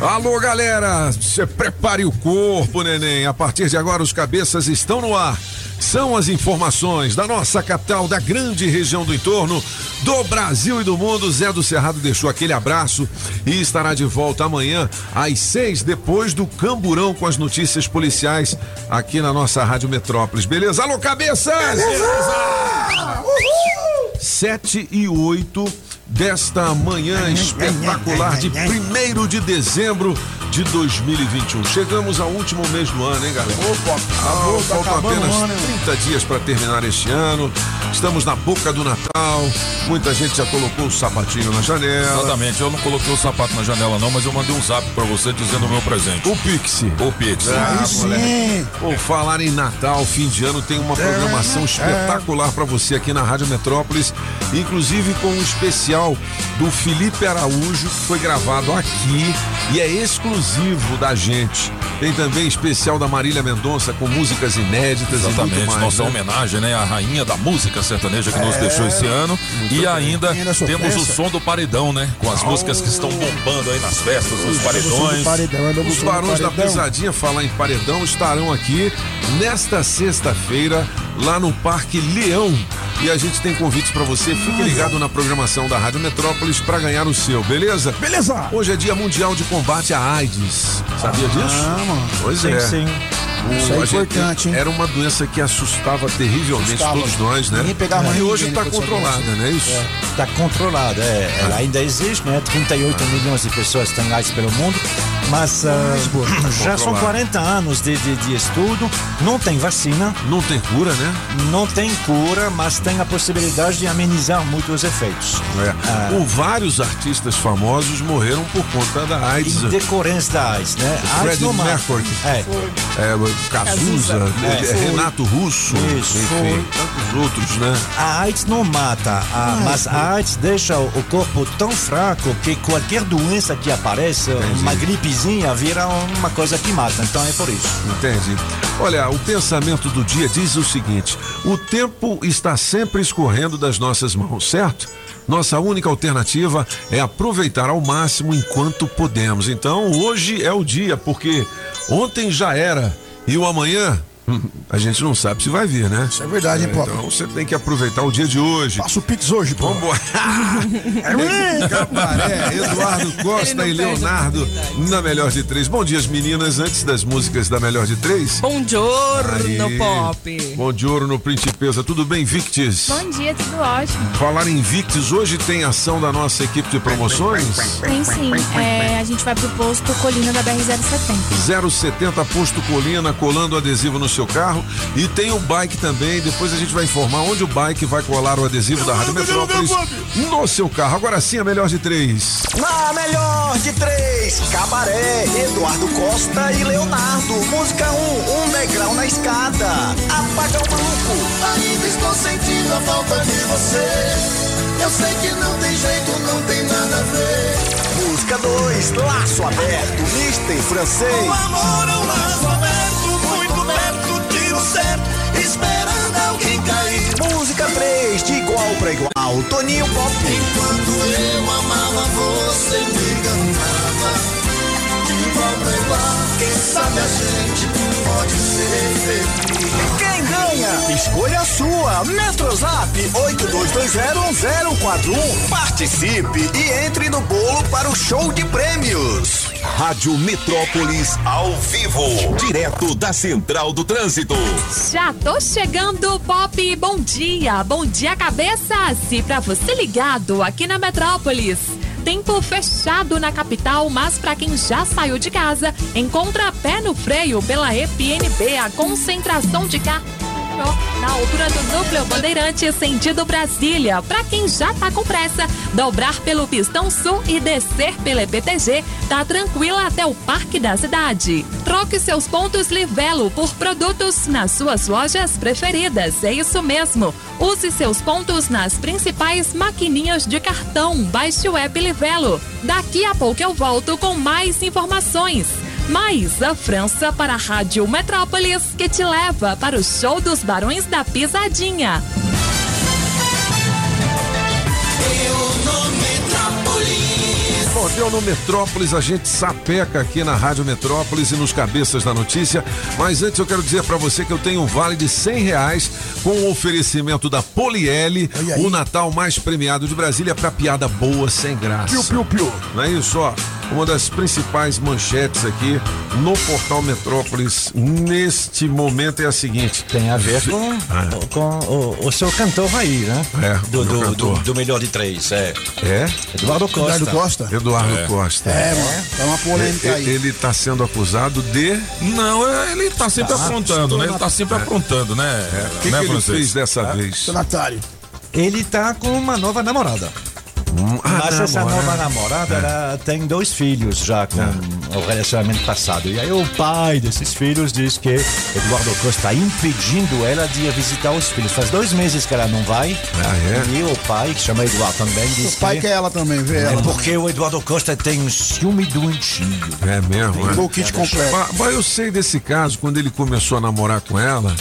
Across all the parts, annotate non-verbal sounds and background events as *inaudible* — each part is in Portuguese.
Alô, galera! Você prepare o corpo, neném. A partir de agora, os cabeças estão no ar. São as informações da nossa capital, da grande região do entorno, do Brasil e do mundo. Zé do Cerrado deixou aquele abraço e estará de volta amanhã às seis, depois do Camburão com as notícias policiais aqui na nossa Rádio Metrópolis. Beleza? Alô, cabeças! Beleza! Sete e oito desta manhã espetacular de primeiro de dezembro de 2021. Chegamos ao último mês do ano, hein, galera? Opa, Ah, tá faltam acabando apenas ano, hein? 30 dias para terminar este ano. Estamos na boca do Natal. Muita gente já colocou o sapatinho na janela. Exatamente, eu não coloquei o sapato na janela não, mas eu mandei um zap pra você dizendo o meu presente. O Pixie. O Pix. Ah, sim. moleque. Por falar em Natal, fim de ano, tem uma programação é. espetacular para você aqui na Rádio Metrópolis, inclusive com um especial do Felipe Araújo, que foi gravado aqui e é exclusivo da gente. Tem também especial da Marília Mendonça com músicas inéditas e Exatamente, muito mais. nossa né? homenagem, né, à rainha da música sertaneja que nos deixou esse ano. E ainda Rainha da temos o som do paredão, né, com as músicas que estão bombando aí nas festas, os paredões. Paredão, é Os barões da. Pisadinha falar em paredão estarão aqui nesta sexta-feira lá no Parque Leão. E a gente tem convites para você. Fique ligado na programação da Rádio Metrópolis para ganhar o seu, beleza? Beleza. Hoje é Dia Mundial de Combate à AIDS. Sabia disso? Ah, mano. Pois é. O- Isso é gente- importante, hein? Era uma doença que assustava terrivelmente Assustava. todos nós, né? Ninguém pegava mais E hoje está controlada, não é isso? Está controlada, é, ela ainda existe, né? 38 milhões de pessoas têm AIDS pelo mundo, mas ah, já são Controlada. 40 anos de, de, de estudo, não tem vacina, Não tem cura, né? não tem cura, mas tem a possibilidade de amenizar muito os efeitos. É. O- vários artistas famosos morreram por conta da AIDS. Em decorrência da AIDS, né? AIDS Freddie. Mercury. É, É, Cazuza, É. é, Renato Russo, Isso. enfim, tantos outros, né? a AIDS não mata, a- mas a AIDS deixa o corpo tão fraco que qualquer doença que apareça, uma gripezinha, vira uma coisa que mata. Então é por isso. Entende? Olha, o pensamento do dia diz o seguinte: o tempo está sempre escorrendo das nossas mãos, certo? Nossa única alternativa é aproveitar ao máximo enquanto podemos. Então, hoje é o dia, porque ontem já era e o amanhã a gente não sabe se vai vir, né? Isso é verdade, hein, Pop? Então você tem que aproveitar o dia de hoje. Passa o Pix hoje, pô. Vambora. *laughs* Cabaré, Eduardo Costa e Leonardo na Melhor de Três. Bom dia, as meninas, antes das músicas da Melhor de Três. Buongiorno, Aí. Pop. Bom giorno, Principesa. Tudo bem, Victis? Bom dia, tudo ótimo. Falar em Victis, hoje tem ação da nossa equipe de promoções? Tem sim. É, a gente vai pro posto Colina da BR-070. 070 Posto Colina, colando adesivo no seu carro. E tem o bike também. Depois a gente vai informar onde o bike vai colar o adesivo da Rádio Metrópolis no seu carro. Agora sim, a melhor de três. Na melhor de três, Cabaré, Eduardo Costa e Leonardo. Música 1, um, um degrau na escada. Apaga o maluco. Ainda estou sentindo a falta de você. Eu sei que não tem jeito, não tem nada a ver. Música 2, laço aberto, mister francês. O amor é um laço aberto, certo, esperando alguém cair. Música 3, de igual pra igual, Toninho Pop. Enquanto eu amava, você me enganava. Quem sabe a gente pode ser. Quem ganha? Escolha a sua. Metrozap 82201041. Participe e entre no bolo para o show de prêmios. Rádio Metrópolis ao vivo, direto da Central do Trânsito. Já tô chegando, Pop. Bom dia, bom dia, cabeças. E pra você ligado aqui na Metrópolis. Tempo fechado na capital, mas para quem já saiu de casa, encontra pé no freio pela EPNB, a concentração de carros. Na altura do Núcleo Bandeirante, sentido Brasília. Para quem já tá com pressa, dobrar pelo Pistão Sul e descer pela EPTG, tá tranquila até o Parque da Cidade. Troque seus pontos Livelo por produtos nas suas lojas preferidas. É isso mesmo. Use seus pontos nas principais maquininhas de cartão. Baixe o app Livelo. Daqui a pouco eu volto com mais informações. Mais a França para a Rádio Metrópolis, que te leva para o show dos Barões da Pisadinha. Bom, deu no Metrópolis, a gente sapeca aqui na Rádio Metrópolis e nos cabeças da notícia. Mas antes eu quero dizer para você que eu tenho um vale de cem reais com o oferecimento da Poliele, o Natal mais premiado de Brasília para piada boa sem graça. Piu, piu, piu. Não é isso, ó. Uma das principais manchetes aqui no portal Metrópolis neste momento é a seguinte. Tem a ver com, com o, o seu cantor aí, né? É, do, do, do, do melhor de três, é. É? Eduardo Costa. Eduardo Costa? Eduardo É. Costa. É, mano. Tá uma polêmica aí. Ele está sendo acusado de. Não, é, ele tá sempre Ah, aprontando, né? Ele tá sempre aprontando, né? O que, né, que ele francês? fez dessa vez? Seu Natário. Ele tá com uma nova namorada. Ah, Mas essa namorada. nova namorada ela tem dois filhos já com o relacionamento passado. E aí o pai desses filhos diz que Eduardo Costa está impedindo ela de ir visitar os filhos. Faz dois meses que ela não vai. Ah, é? E o pai, que chama Eduardo também, diz O pai que quer ela também, vê é ela. porque o Eduardo Costa tem um ciúme doentio. É mesmo, Pegou é? o kit completo. Mas- mas eu sei desse caso, quando ele começou a namorar com ela,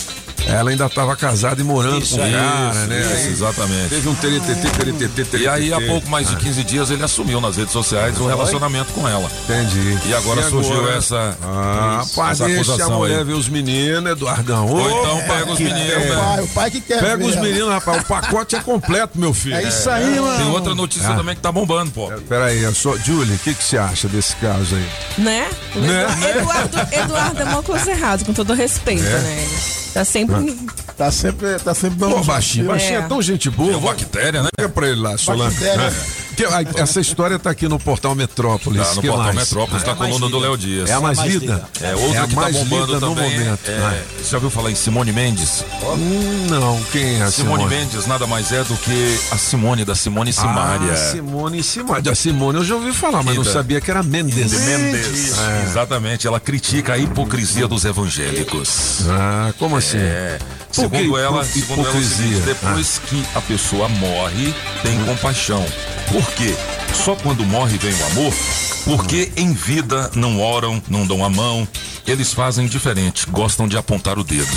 ela ainda estava casada e morando Isso com o aí, cara, Isso, né? isso, Aí exatamente. Teve um teretetê, teretetê, teretetê. E aí, há pouco mais de 15 dias, ele assumiu nas redes sociais o relacionamento com ela. Entendi. E agora surgiu essa- Ah, isso, essa deixa a mulher aí. ver os meninos, Eduardão. Ou então pega os meninos, né? Pai, o pai que quer Pega ver os meninos, rapaz. O pacote é completo, meu filho. É isso aí, mano. Tem outra notícia Ah. também que tá bombando, pô. Peraí, a sua, Julie, o que, que você acha desse caso aí? Né? O Né? Eduardo, Eduardo é uma coisa errada, com todo respeito, É. né? Ele tá sempre. Tá sempre, tá sempre dando Pô, baixinho, baixinho é, É. tão gente boa. Tem bactéria, né? Pra ele lá, Solano. Bactéria. Que- essa história tá aqui no portal Metrópolis. Tá, no que portal mais? Metrópolis, É tá a coluna do. Léo Dias. É a mais mais lida. É, outra é a que tá mais bombando lida no também. momento. é, né? Você já ouviu falar em Simone Mendes? Hum, não, quem é a Simone, Simone? Mendes nada mais é do que a Simone da Simone Simaria. Ah, Simone e Simone. A Simone eu já ouvi falar, mas não Ida. sabia que era Mendes. De Mendes. Exatamente, ela critica a hipocrisia dos evangélicos. Ah, como assim? É. Segundo ela, hipo- segundo ela, é seguinte, hipocrisia? depois que a pessoa morre, tem compaixão. Por quê? Só quando morre vem o amor? Porque em vida não oram, não dão a mão, eles fazem diferente, gostam de apontar o dedo.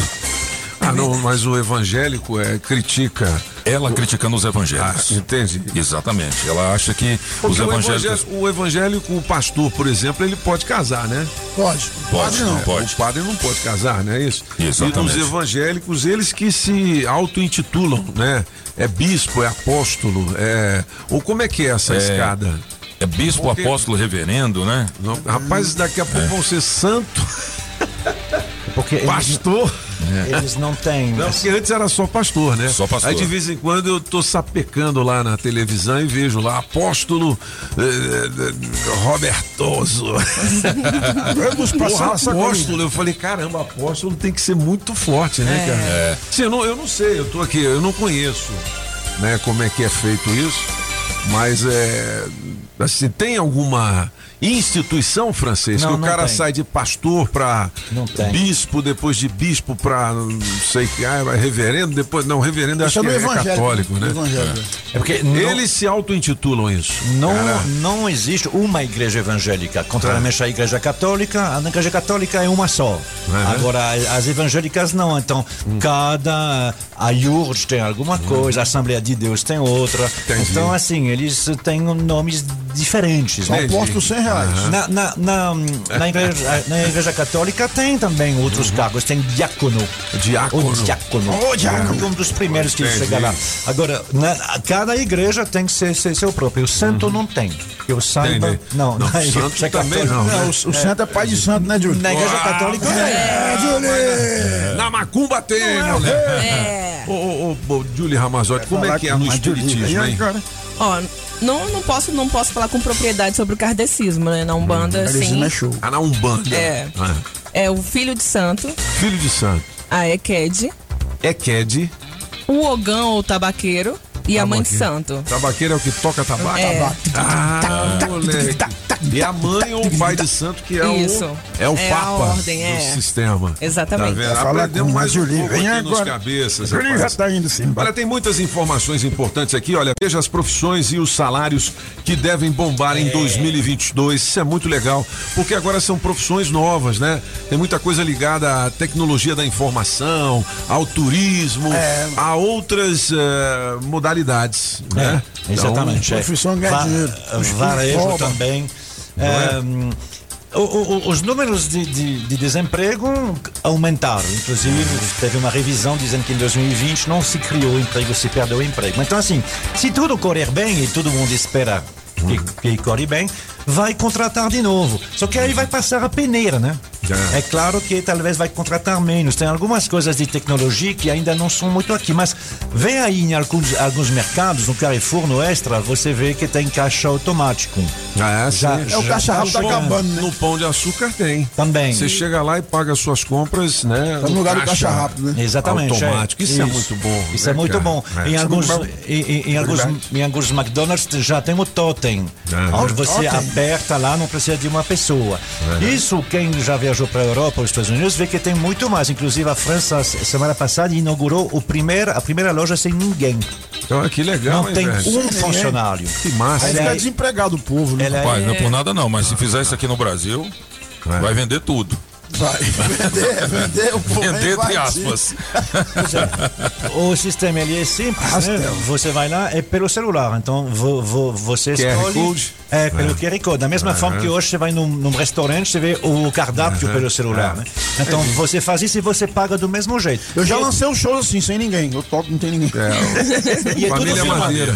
Ah, não, mas o evangélico é, critica. Ela criticando os Ah, evangélicos. entende? Exatamente. Ela acha que os Porque o evangélicos. evangélico, o evangélico, o pastor, por exemplo, ele pode casar, né? Pode. Pode, não. não pode. O padre não pode casar, não é isso? Exatamente. E os evangélicos, eles que se auto-intitulam, né? É bispo, é apóstolo, é. Ou como é que é essa É, escada? É bispo, Porque- apóstolo, reverendo, né? Não, rapaz, daqui a É. pouco vão ser santo, Porque eles, pastor. eles não têm. Não, porque antes era só pastor, né? Só pastor. Aí de vez em quando eu tô sapecando lá na televisão e vejo lá apóstolo eh, eh, Robertoso. *laughs* Vamos Porra, passar essa apóstolo, eu falei, caramba, apóstolo tem que ser muito forte, né, cara? É. Sim, eu não, eu não sei, eu tô aqui, eu não conheço, né, como é que é feito isso, mas é, assim, tem alguma instituição francês Não, que o cara tem. sai de pastor tem. bispo, depois de bispo pra, não sei que, ah, reverendo, depois, não, reverendo acho Isso que é é, católico, né? no evangélico. É porque não, Eles se auto-intitulam isso. não, Cara, não existe uma igreja evangélica. Contrariamente à igreja católica, a igreja católica é uma só. Uhum. Agora, as evangélicas não. Então, Hum. cada. A IURD tem alguma coisa, a Assembleia de Deus tem outra. Entendi. Então, assim, eles têm nomes diferentes. Né? aposto 100 reais. Na, na, na, na igreja, *laughs* na igreja católica tem também outros cargos, tem diácono. Uhum. Diácono. O diácono. Ô, diácono. Um dos primeiros que Entendi. chega lá. Agora, na, cada igreja tem que ser, ser seu próprio. O santo não tem. Que eu saiba. Entendi. Não, Uhum. Não, *laughs* na santo igreja também católica- não, né? Não, o, o santo é pai de santo, né, Júlio? Na igreja católica É, Júlio! Na macumba tem, moleque. É. Ô, ô, ô, ô, Julie Ramazotti, como é que é no espiritismo, hein? Ó, não, não, posso, não posso falar com propriedade sobre o kardecismo, né? Na Umbanda, Carisma sim. é show. Ah, na Umbanda. É. Ah, É o filho de santo, filho de santo. a Eked. Eked. O Ogão ou tabaqueiro e a mãe de santo. Tabaqueiro é o que toca tabaco? É. Ah, moleque. E a mãe ou o pai de santo que é Isso. o é o É a Papa ordem, do é. sistema. Exatamente. Tá vendo? Aprendemos mais um Julinho. pouco Vem aqui nos agora. cabeças. Julinho rapaz. já tá indo sim. Olha, tem muitas informações importantes aqui. Olha, veja as profissões e os salários que devem bombar em 2022. Isso é muito legal, porque agora são profissões novas, né? Tem muita coisa ligada à tecnologia da informação, ao turismo, É. a outras eh, modalidades, né? É, exatamente. é. profissão ganha. Varejo também. É? Hum, o- o- os números de, de- de desemprego aumentaram. Inclusive, teve uma revisão dizendo que em 2020 não se criou emprego, se perdeu emprego. Então, assim, se tudo correr bem e todo mundo espera que, que corre bem, vai contratar de novo. Só que aí vai passar a peneira, né? É. É claro que talvez vai contratar menos. Tem algumas coisas de tecnologia que ainda não são muito aqui, mas vem aí em alguns, alguns mercados, no Carrefour, no Extra, você vê que tem caixa automático. Ah, Já- sim. É o caixa rápido tá No- acabando, né? No pão de açúcar tem. Também. Você chega lá e paga as suas compras, né? Tá no lugar do caixa rápido, né? Exatamente. Automático. Isso é muito bom, Isso né, é muito cara? bom. É. Em, Isso é alguns, em, em- em alguns, em alguns McDonald's já tem o totem. Aham. Onde você Totem. aperta lá, não precisa de uma pessoa. Isso, quem já viajou para a Europa os Estados Unidos, vê que tem muito mais. Inclusive, a França, semana passada, inaugurou o primeiro, a primeira loja sem ninguém. Então, que legal, não hein, tem velho? um funcionário. Que massa. Fica é- desempregado o povo, né? Ela Rapaz, é, não é por nada não, mas se fizer isso aqui no Brasil, vai vender tudo. Vai vender, vender o povo. Vender entre invadir. aspas. o sistema ele é simples, né? Você vai lá, é pelo celular. Então vo, vo- você QR escolhe. Code? É, pelo QR Code. Da mesma forma que hoje você vai num, num restaurante, você vê o cardápio pelo celular, né? Então você faz isso e você paga do mesmo jeito. Eu já E- lancei um show assim, sem ninguém. Eu toco, não tem ninguém. *laughs* e é tudo Família. Madeira.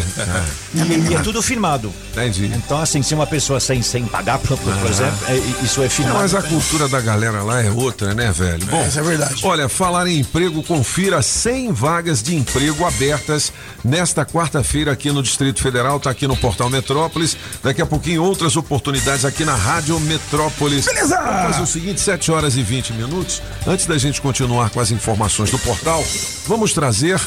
E, e é tudo filmado. Entendi. Então, assim, se uma pessoa sem, sem pagar, por, por exemplo, é- isso é filmado. mas a cultura da galera lá é outra, né, velho? Bom, Isso é verdade. Olha, falar em emprego, confira 100 vagas de emprego abertas nesta quarta-feira aqui no Distrito Federal, tá aqui no Portal Metrópolis. Daqui a pouquinho outras oportunidades aqui na Rádio Metrópolis. Beleza! Vamos fazer o seguinte, 7 horas e 20 minutos. Antes da gente continuar com as informações do portal, vamos trazer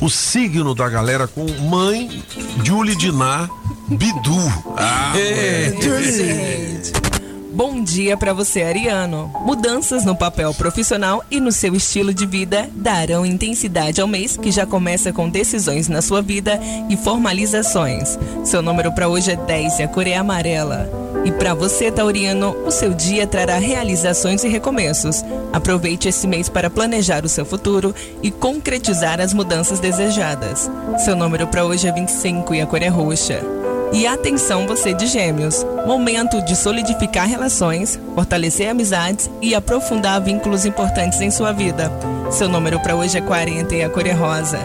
o signo da galera com mãe Julie Diná Bidu. Ah, Gente. Bom dia pra você, Ariano. Mudanças no papel profissional e no seu estilo de vida darão intensidade ao mês que já começa com decisões na sua vida e formalizações. Seu número pra hoje é 10 e a cor é amarela. E pra você, Tauriano, o seu dia trará realizações e recomeços. Aproveite esse mês para planejar o seu futuro e concretizar as mudanças desejadas. Seu número pra hoje é 25 e a cor é roxa. E atenção você de gêmeos, momento de solidificar relações, fortalecer amizades e aprofundar vínculos importantes em sua vida. Seu número para hoje é 40 e a cor é rosa.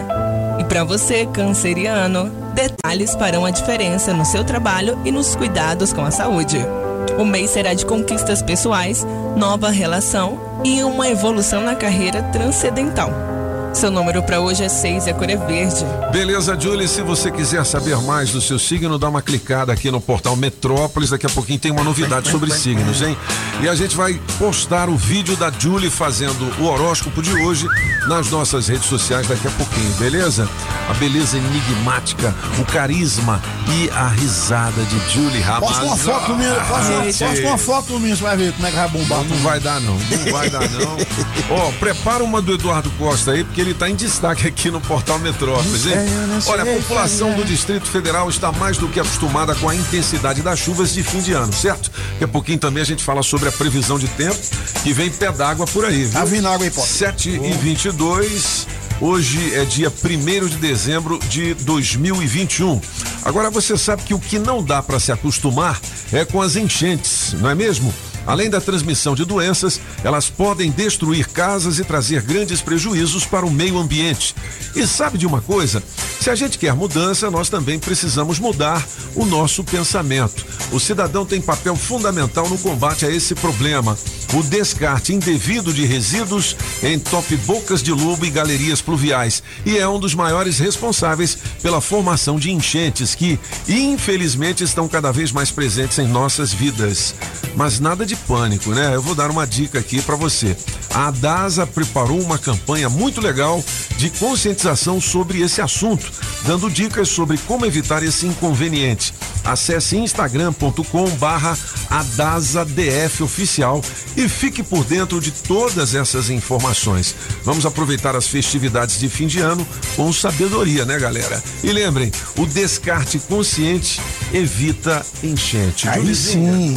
E para você, canceriano, detalhes farão a diferença no seu trabalho e nos cuidados com a saúde. O mês será de conquistas pessoais, nova relação e uma evolução na carreira transcendental. Seu número para hoje é 6 e a cor é verde. Beleza, Julie, se você quiser saber mais do seu signo, dá uma clicada aqui no portal Metrópolis. Daqui a pouquinho tem uma novidade sobre signos, hein? E a gente vai postar o vídeo da Julie fazendo o horóscopo de hoje nas nossas redes sociais daqui a pouquinho, beleza? A beleza enigmática, o carisma e a risada de Julie Ramaz. Posta uma foto minha, posta uma, Gente. posta uma foto minha, você vai ver como é que vai bombar. Não, não vai dar não, não vai dar não. *laughs* Ó, prepara uma do Eduardo Costa aí, porque ele tá em destaque aqui no Portal Metrópolis, hein? Olha, a população do Distrito Federal está mais do que acostumada com a intensidade das chuvas de fim de ano, certo? Daqui a pouquinho também a gente fala sobre a previsão de tempo, que vem pé d'água por aí, viu? Tá vindo água aí, pô. 7 e 22 Hoje é dia 1 de dezembro de 2021. Agora você sabe que o que não dá para se acostumar é com as enchentes, não é mesmo? Além da transmissão de doenças, elas podem destruir casas e trazer grandes prejuízos para o meio ambiente. E sabe de uma coisa? Se a gente quer mudança, nós também precisamos mudar o nosso pensamento. O cidadão tem papel fundamental no combate a esse problema. o descarte indevido de resíduos em top-bocas de lobo e galerias pluviais e é um dos maiores responsáveis pela formação de enchentes que, infelizmente, estão cada vez mais presentes em nossas vidas. Mas nada de pânico, né? Eu vou dar uma dica aqui para você. A DASA preparou uma campanha muito legal de conscientização sobre esse assunto, dando dicas sobre como evitar esse inconveniente. Acesse instagram.com barra oficial e fique por dentro de todas essas informações. Vamos aproveitar as festividades de fim de ano com sabedoria, né, galera? E lembrem, o descarte consciente evita enchente. Aí sim.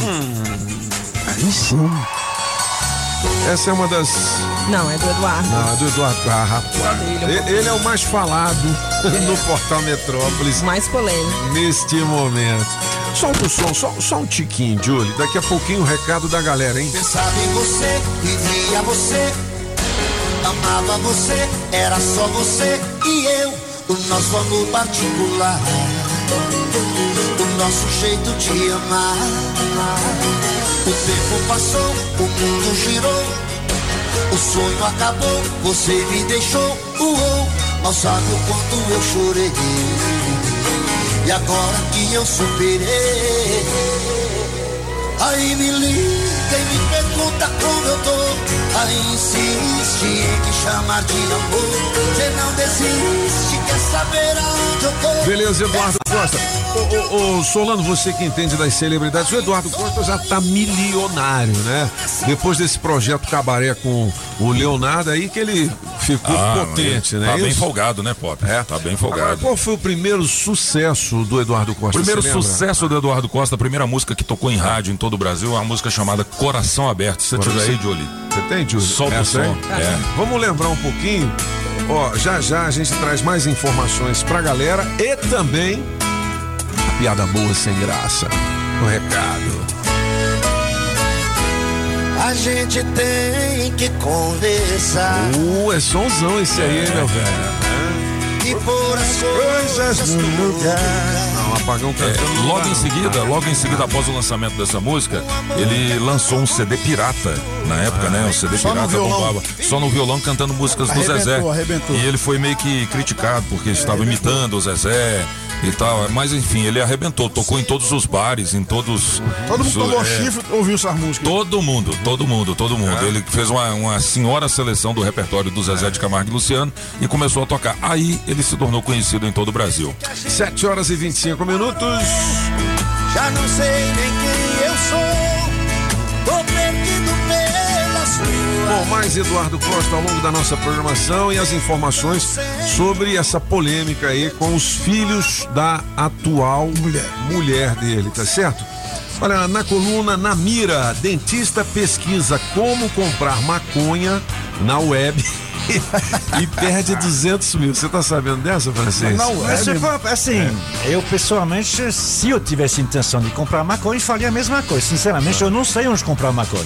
Aí sim. Essa é uma das. Não, é do Eduardo. Não, é do Eduardo. Ah, rapaz. Ele, ele é o mais falado *laughs* no portal Metrópolis. Mais polêmico. Neste momento. Solta o som, só, só um tiquinho, Julie. Daqui a pouquinho o recado da galera, hein? Pensava em você, vivia você, amava você, era só você e eu, o nosso amor particular, nosso jeito de amar. O tempo passou, o mundo girou, o sonho acabou, você me deixou, uou, mal sabe o quanto eu chorei. E agora que eu superei, Aí me liga e me pergunta como eu tô. Aí insiste em me chamar de amor. Você não desiste, quer saber aonde eu tô. Beleza, Eduardo Costa. Ô, ô, ô, Solano, você que entende das celebridades, o Eduardo Costa já tá milionário, né? Depois desse projeto Cabaré com o Leonardo aí, que ele ficou Ah, potente, ele né? Tá bem Isso? folgado, né, Pop? É. Tá bem Agora, folgado. qual foi o primeiro sucesso do Eduardo Costa? Primeiro sucesso do Eduardo Costa, a primeira música que tocou em rádio em todo o Brasil, é uma música chamada Coração Aberto. Se você tiver aí, Jolie. Você tem, Júlio? Solta o Essa som. É. Vamos lembrar um pouquinho. Ó, já já a gente traz mais informações pra galera e também a piada boa sem graça. O recado. A gente tem que conversar Uh, é sonzão esse aí, hein, meu velho? e pôr as coisas no lugar. Não, apagão É, cantando. não logo em seguida, logo em seguida, após o lançamento dessa música, ele lançou um CD pirata na época, né? Um CD Só pirata bombava. Só no violão cantando músicas do Arrebentou, Zezé. arrebentou. E ele foi meio que criticado porque estava imitando o Zezé e tal. Mas enfim, ele arrebentou, tocou em todos os bares, em todos. Todo mundo tomou é, chifre, ouviu essas músicas. Todo mundo, todo mundo, todo mundo. Ele fez uma, uma senhora seleção do repertório do Zezé de Camargo e Luciano e começou a tocar. Aí ele se tornou conhecido em todo o Brasil. 7 horas e 25 minutos. Já não sei nem quem eu sou. Tô perdido pela sua. Bom, mais Eduardo Costa ao longo da nossa programação e as informações sobre essa polêmica aí com os filhos da atual mulher, mulher dele, tá certo? Olha, na coluna Na Mira, dentista pesquisa como comprar maconha na web *laughs* e perde 200 mil. Você tá sabendo dessa, francês? Mas se for assim, eu pessoalmente, se eu tivesse intenção de comprar maconha, faria a mesma coisa. Sinceramente, eu não sei onde comprar maconha.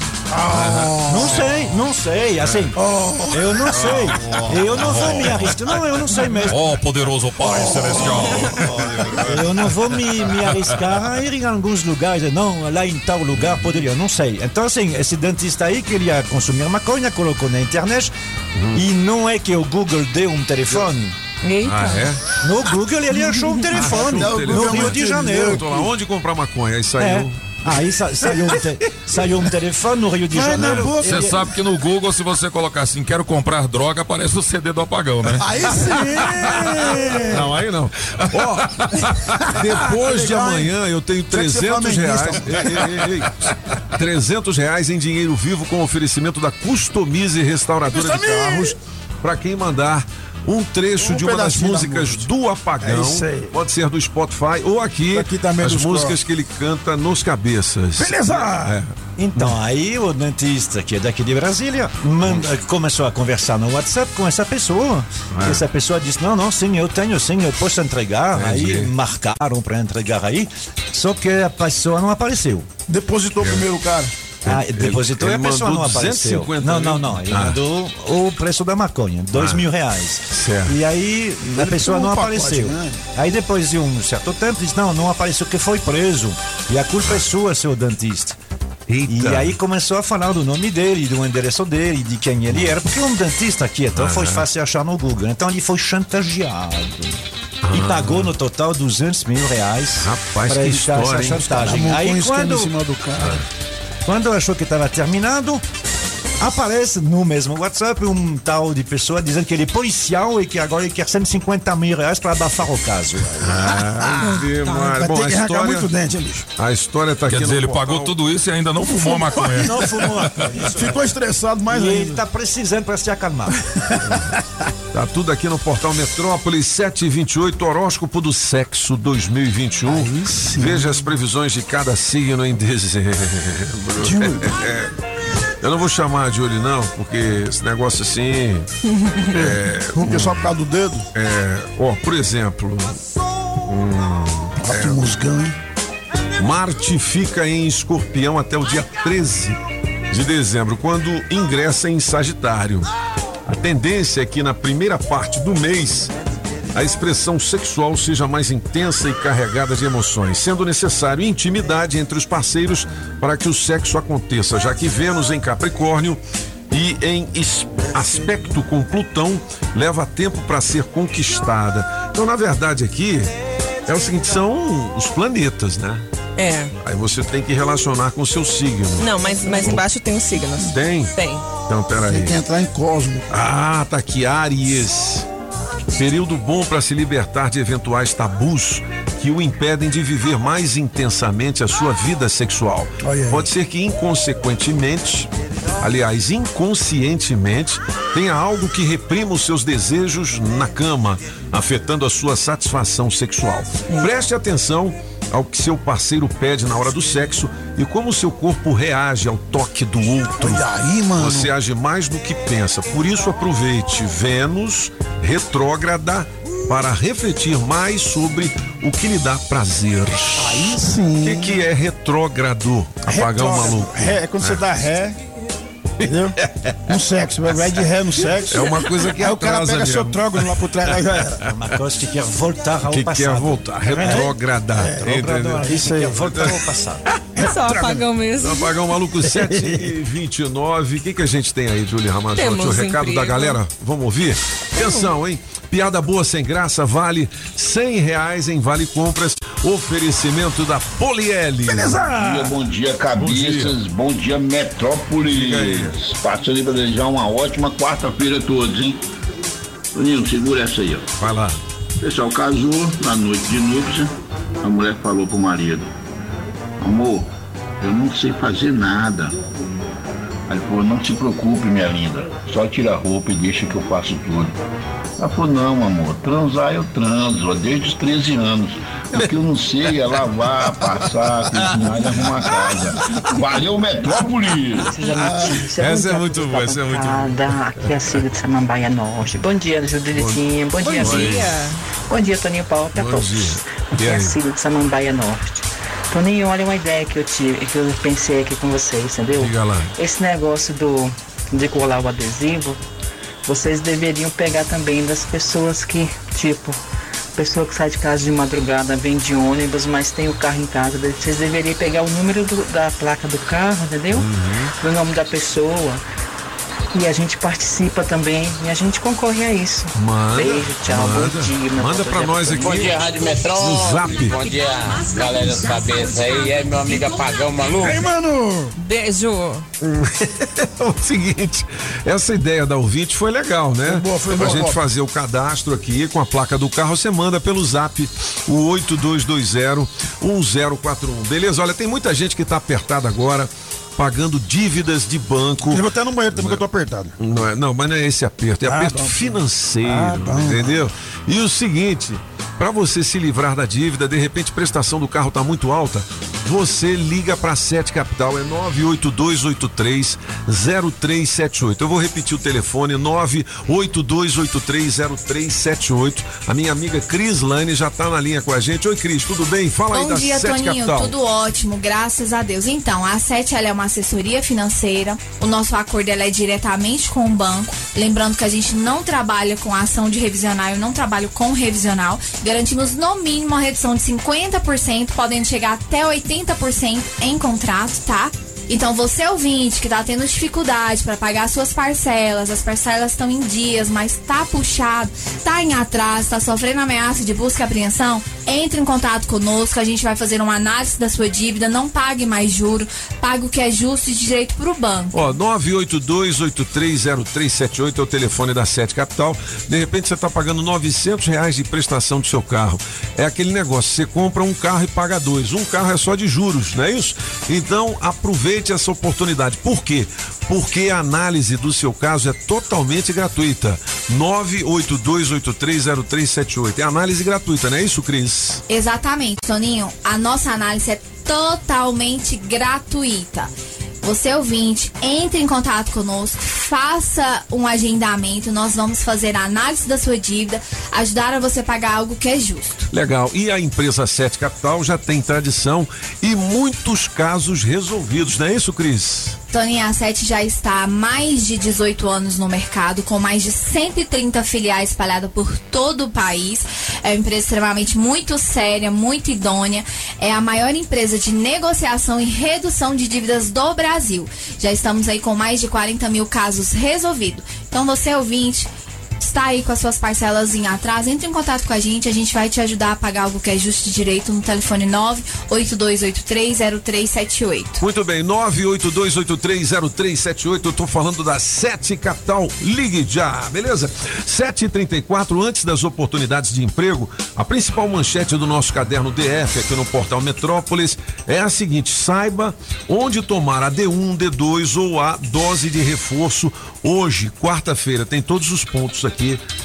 Não sei, não sei. Assim, eu não sei. Eu não vou me arriscar. Não, eu não sei mesmo. Ó, poderoso Pai Celestial. Eu não vou me, me arriscar a ir em alguns lugares. Não, lá em tal lugar poderia, eu não sei. Então, assim, esse dentista aí queria consumir maconha, colocou na internet. E não é que o Google deu um telefone. Eita. Ah, é? No Google ele achou um telefone. Achou o no telefone. Rio de Janeiro. Eu tô lá, onde comprar maconha? Aí É. saiu. Aí sa- saiu, um te- saiu um telefone no Rio de Janeiro. Você sabe que no Google, se você colocar assim, quero comprar droga, aparece o CD do apagão, né? Aí sim! *laughs* Não, aí não. Ó, depois de amanhã eu tenho Tinha que ser 300 reais. flamenguista. Ei, ei, ei, ei. 300 reais em dinheiro vivo com oferecimento da Customize Restauradora de Customize! Carros para quem mandar um trecho Um de uma das músicas música. do Apagão. É isso aí. Pode ser do Spotify ou aqui, Aqui também as músicas cor. que ele canta nos cabeças. Beleza! É. Então, aí o dentista, que é daqui de Brasília, manda- começou a conversar no WhatsApp com essa pessoa. É. Essa pessoa disse: Não, não, sim, eu tenho, sim, eu posso entregar. Entendi. Aí marcaram para entregar aí, só que a pessoa não apareceu. Depositou primeiro o cara. Ah, depositou ele e a pessoa não apareceu. 250 Não, não, não. Ele Ah. mandou o preço da maconha, dois mil reais. Certo. E aí a pessoa não um pacote, apareceu. né? Aí depois de um certo tempo, diz: Não, não apareceu, que foi preso. E a culpa é sua, seu dentista. Eita. E aí começou a falar do nome dele, do endereço dele, de quem ele era, porque um dentista aqui, então foi fácil achar no Google. Então ele foi chantageado. E pagou no total 200 mil reais para essa chantagem. Um Aí quando, quando achou que estava terminado, aparece no mesmo WhatsApp um tal de pessoa dizendo que ele é policial e que agora ele quer 150 mil reais para abafar o caso. Ah. Vai Bom, ter a que arrancar muito história, dente, a história tá Quer aqui dizer, ele portal. pagou tudo isso e ainda não fumou maconha. Não fumou. *laughs* Ficou estressado mais E ele ainda. está precisando para se acalmar. *laughs* Tá tudo aqui no portal Metrópolis 728, horóscopo do sexo 2021. Veja as previsões de cada signo em dezembro. *laughs* É. Eu não vou chamar de olho não, porque esse negócio assim, *laughs* Porque só por causa do dedo. é, ó, por exemplo, musgão, hein? Marte fica em Escorpião até o dia 13 de dezembro, quando ingressa em Sagitário. A tendência é que na primeira parte do mês a expressão sexual seja mais intensa e carregada de emoções, sendo necessário intimidade entre os parceiros para que o sexo aconteça, já que Vênus em Capricórnio e em aspecto com Plutão leva tempo para ser conquistada. Então, na verdade, aqui é o seguinte: são os planetas, né? É. Aí você tem que relacionar com o seu signo. Não, mas, mas embaixo tem os signos. Tem? Tem. Então, peraí. Tem que entrar em Cosmo. Ah, tá aqui, Aries. Período bom para se libertar de eventuais tabus que o impedem de viver mais intensamente a sua vida sexual. Pode ser que inconsequentemente, aliás, inconscientemente, tenha algo que reprima os seus desejos na cama, afetando a sua satisfação sexual. Preste atenção ao que seu parceiro pede na hora do sexo e como seu corpo reage ao toque do outro. Olha aí, mano. Você age mais do que pensa. Por isso, aproveite Vênus retrógrada para refletir mais sobre o que lhe dá prazer. Aí O sim. que, que é retrógrado? Apagar o maluco. Ré, é quando você dá ré. Entendeu? No sexo, vai de ré no sexo. É uma coisa que Aí o cara pega seu mesmo. trógono lá por trás, aí já era. É uma coisa que quer voltar ao Que passado. quer voltar, retrógrada. Entendeu? Isso aí. Quer voltar ao passado. É só apagão mesmo. Apagar o maluco 7 e 29. O *laughs* que, que a gente tem aí, Julie Ramazotti? Temos O recado emprego. da galera? Vamos ouvir? Atenção, hein? Piada boa sem graça vale 100 reais em Vale Compras. Oferecimento da Poliel. Beleza? Bom dia, bom dia, cabeças. Bom dia, Metrópolis. Passando aí pra desejar uma ótima quarta-feira a todos, hein? Toninho, segura essa aí, ó. Vai lá. O pessoal casou na noite de núpcia. A mulher falou pro marido: Amor, eu não sei fazer nada. Aí ele falou: Não se preocupe, minha linda. Só tira a roupa e deixa que eu faço tudo. Ela falou: Não, amor, transar eu transo, desde os 13 anos. O que eu não sei é lavar, passar, cozinhar e arrumar casa. Valeu, Metrópolis! Essa é muito boa, essa é muito boa. Aqui é a Cida de Samambaia Norte. Bom dia, Juditinha. Bom, dia, Bom dia. Bom dia, Toninho Paulo a Bom todos. dia. Aqui é a? Cida de Samambaia Norte. Toninho, olha uma ideia que eu tive, que eu pensei aqui com vocês, entendeu? Diga lá. Esse negócio do de colar o adesivo, vocês deveriam pegar também das pessoas que, tipo, pessoa que sai de casa de madrugada, vem de ônibus, mas tem o carro em casa. Vocês deveriam pegar o número do- da placa do carro, entendeu? Uhum. O nome da pessoa. E a gente participa também e a gente concorre a isso. Manda, Beijo, tchau, manda. bom dia. meu Manda pra nós aqui. Bom dia, Rádio Metrô. No zap. Bom dia, galera das cabeças aí. E aí, meu amigo apagão maluco. Ei, mano! Beijo. É *laughs* o seguinte, essa ideia da ouvinte foi legal, né? Foi boa, foi pra boa, gente Bob. fazer o cadastro aqui com a placa do carro, você manda pelo zap o 8220-1041. Beleza? Olha, tem muita gente que tá apertada agora, pagando dívidas de banco. Eu vou até no banheiro também que eu tô apertado. Não, é, não, mas não é esse aperto, é Ah, aperto bom. financeiro, Ah, bom. entendeu? E o seguinte, para você se livrar da dívida, de repente a prestação do carro tá muito alta, você liga para Sete Capital, é 98283 0378. Eu vou repetir o telefone 98283 0378. A minha amiga Cris Lane já tá na linha com a gente. Oi, Cris, tudo bem? Fala aí Bom da dia, Sete Toninho. Capital. Tudo ótimo, graças a Deus. Então, a SET ela é uma assessoria financeira. O nosso acordo ela é diretamente com o banco. Lembrando que a gente não trabalha com ação de revisional, eu não trabalho com revisional. Garantimos no mínimo uma redução de 50%, podendo chegar até 80% em contrato, tá? Então você ouvinte que tá tendo dificuldade para pagar suas parcelas, as parcelas estão em dias, mas tá puxado, tá em atraso, tá sofrendo ameaça de busca e apreensão, entre em contato conosco, a gente vai fazer uma análise da sua dívida, não pague mais juro, pague o que é justo e direito pro banco. Ó, 982830378 é o telefone da Sete Capital. De repente você tá pagando 900 reais de prestação do seu carro. É aquele negócio, você compra um carro e paga dois. Um carro é só de juros, não é isso? Então aproveite essa oportunidade. Por quê? Porque a análise do seu caso é totalmente gratuita. 982830378. É análise gratuita, não é isso, Cris? Exatamente, Toninho. A nossa análise é totalmente gratuita. Você ouvinte, entre em contato conosco, faça um agendamento, nós vamos fazer a análise da sua dívida, ajudar a você pagar algo que é justo. Legal. E a empresa Sete Capital já tem tradição e muitos casos resolvidos, não é isso, Cris? Tony A7 já está há mais de 18 anos no mercado, com mais de 130 filiais espalhadas por todo o país. É uma empresa extremamente muito séria, muito idônea. É a maior empresa de negociação e redução de dívidas do Brasil. Já estamos aí com mais de 40 mil casos resolvidos. Então, você ouvinte está aí com as suas parcelas em atraso, entre em contato com a gente, a gente vai te ajudar a pagar algo que é justo de direito no telefone 982830378. Muito bem, 982830378. Eu tô falando da Sete Capital. Ligue já, beleza? 734 antes das oportunidades de emprego, a principal manchete do nosso caderno DF aqui no portal Metrópolis é a seguinte: saiba onde tomar a D1, D2 ou a dose de reforço hoje, quarta-feira. Tem todos os pontos aqui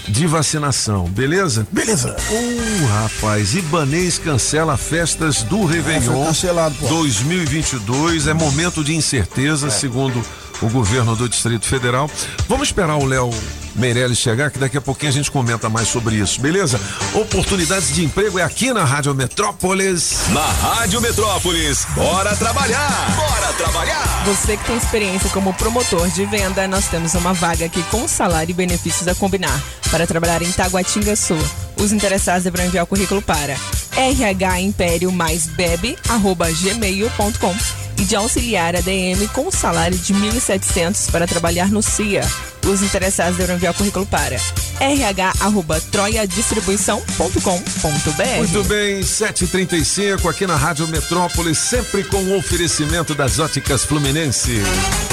de vacinação, beleza? Beleza. Uh, rapaz, Ibanês cancela festas do Réveillon foi cancelado, pô. 2022. É momento de incerteza, segundo o governo do Distrito Federal. Vamos esperar o Léo Meirelles chegar, que daqui a pouquinho a gente comenta mais sobre isso, beleza? Oportunidades de emprego é aqui na Rádio Metrópolis. Na Rádio Metrópolis, bora trabalhar! Bora trabalhar! Você que tem experiência como promotor de venda, nós temos uma vaga aqui com salário e benefícios a combinar para trabalhar em Taguatinga Sul. Os interessados deverão enviar o currículo para rhimpério mais gmail.com e de auxiliar ADM com salário de 1.700 para trabalhar no CIA. Os interessados deverão enviar o currículo para rh@troiadistribuição.com.br. Muito bem, 7h35 aqui na Rádio Metrópolis, sempre com o oferecimento das óticas Fluminense.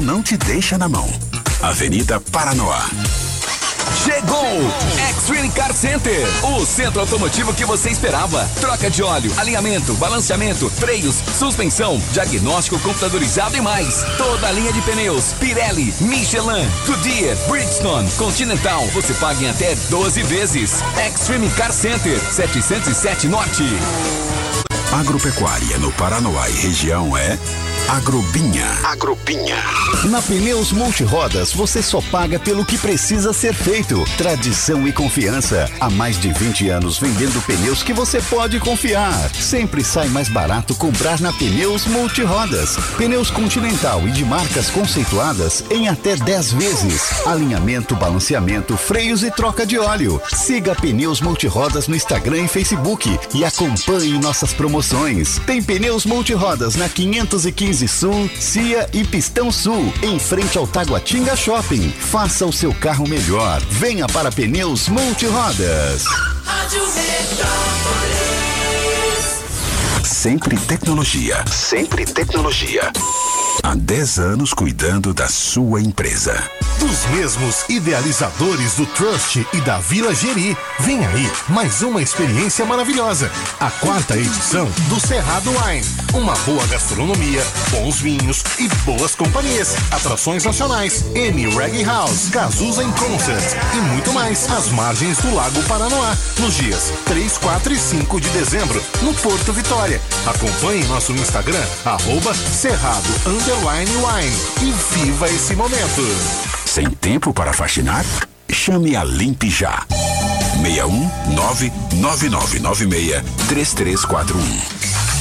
não te deixa na mão. Avenida Paranoá. Chegou! X-Ray Car Center, o centro automotivo que você esperava. Troca de óleo, alinhamento, balanceamento, freios, suspensão, diagnóstico computadorizado e mais. Toda a linha de pneus, Pirelli, Michelin, Goodyear, Bridgestone, Continental. Você paga em até 12 vezes. Extreme Car Center, 707 Norte. Agropecuária no Paranoá e região é Agrobinha. Agrobinha. Na Pneus Multirodas você só paga pelo que precisa ser feito. Tradição e confiança. Há mais de 20 anos vendendo pneus que você pode confiar. Sempre sai mais barato comprar na Pneus Multirodas. Pneus Continental e de marcas conceituadas em até 10 vezes. Alinhamento, balanceamento, freios e troca de óleo. Siga Pneus Multirodas no Instagram e Facebook e acompanhe nossas promoções. Tem Pneus Multirodas na 515 Sul, Cia e Pistão Sul, em frente ao Taguatinga Shopping. Faça o seu carro melhor. Venha para Pneus Multirodas. Rádio Metrópolis. Sempre tecnologia. Sempre tecnologia. Há 10 anos cuidando da sua empresa. Dos mesmos idealizadores do Trust e da Vila Geri, vem aí mais uma experiência maravilhosa. A quarta edição do Cerrado Wine. Uma boa gastronomia, bons vinhos e boas companhias. Atrações nacionais, M Reggae House, Cazuza em Concert e muito mais. Às margens do Lago Paranoá, nos dias 3, 4 e 5 de dezembro, no Porto Vitória. Acompanhe nosso Instagram, arroba Cerrado Underline Wine e viva esse momento. Sem tempo para faxinar? Chame a Limpe Já. 61 99996 3341.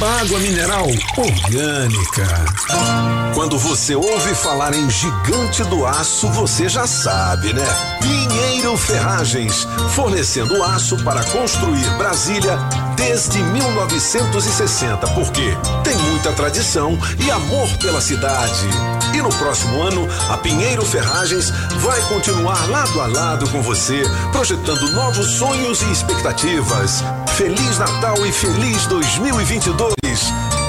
Beba água mineral orgânica. Quando você ouve falar em gigante do aço, você já sabe, né? Pinheiro Ferragens, fornecendo aço para construir Brasília desde 1960, porque tem muita tradição e amor pela cidade. E no próximo ano, a Pinheiro Ferragens vai continuar lado a lado com você, projetando novos sonhos e expectativas. Feliz Natal e feliz 2022.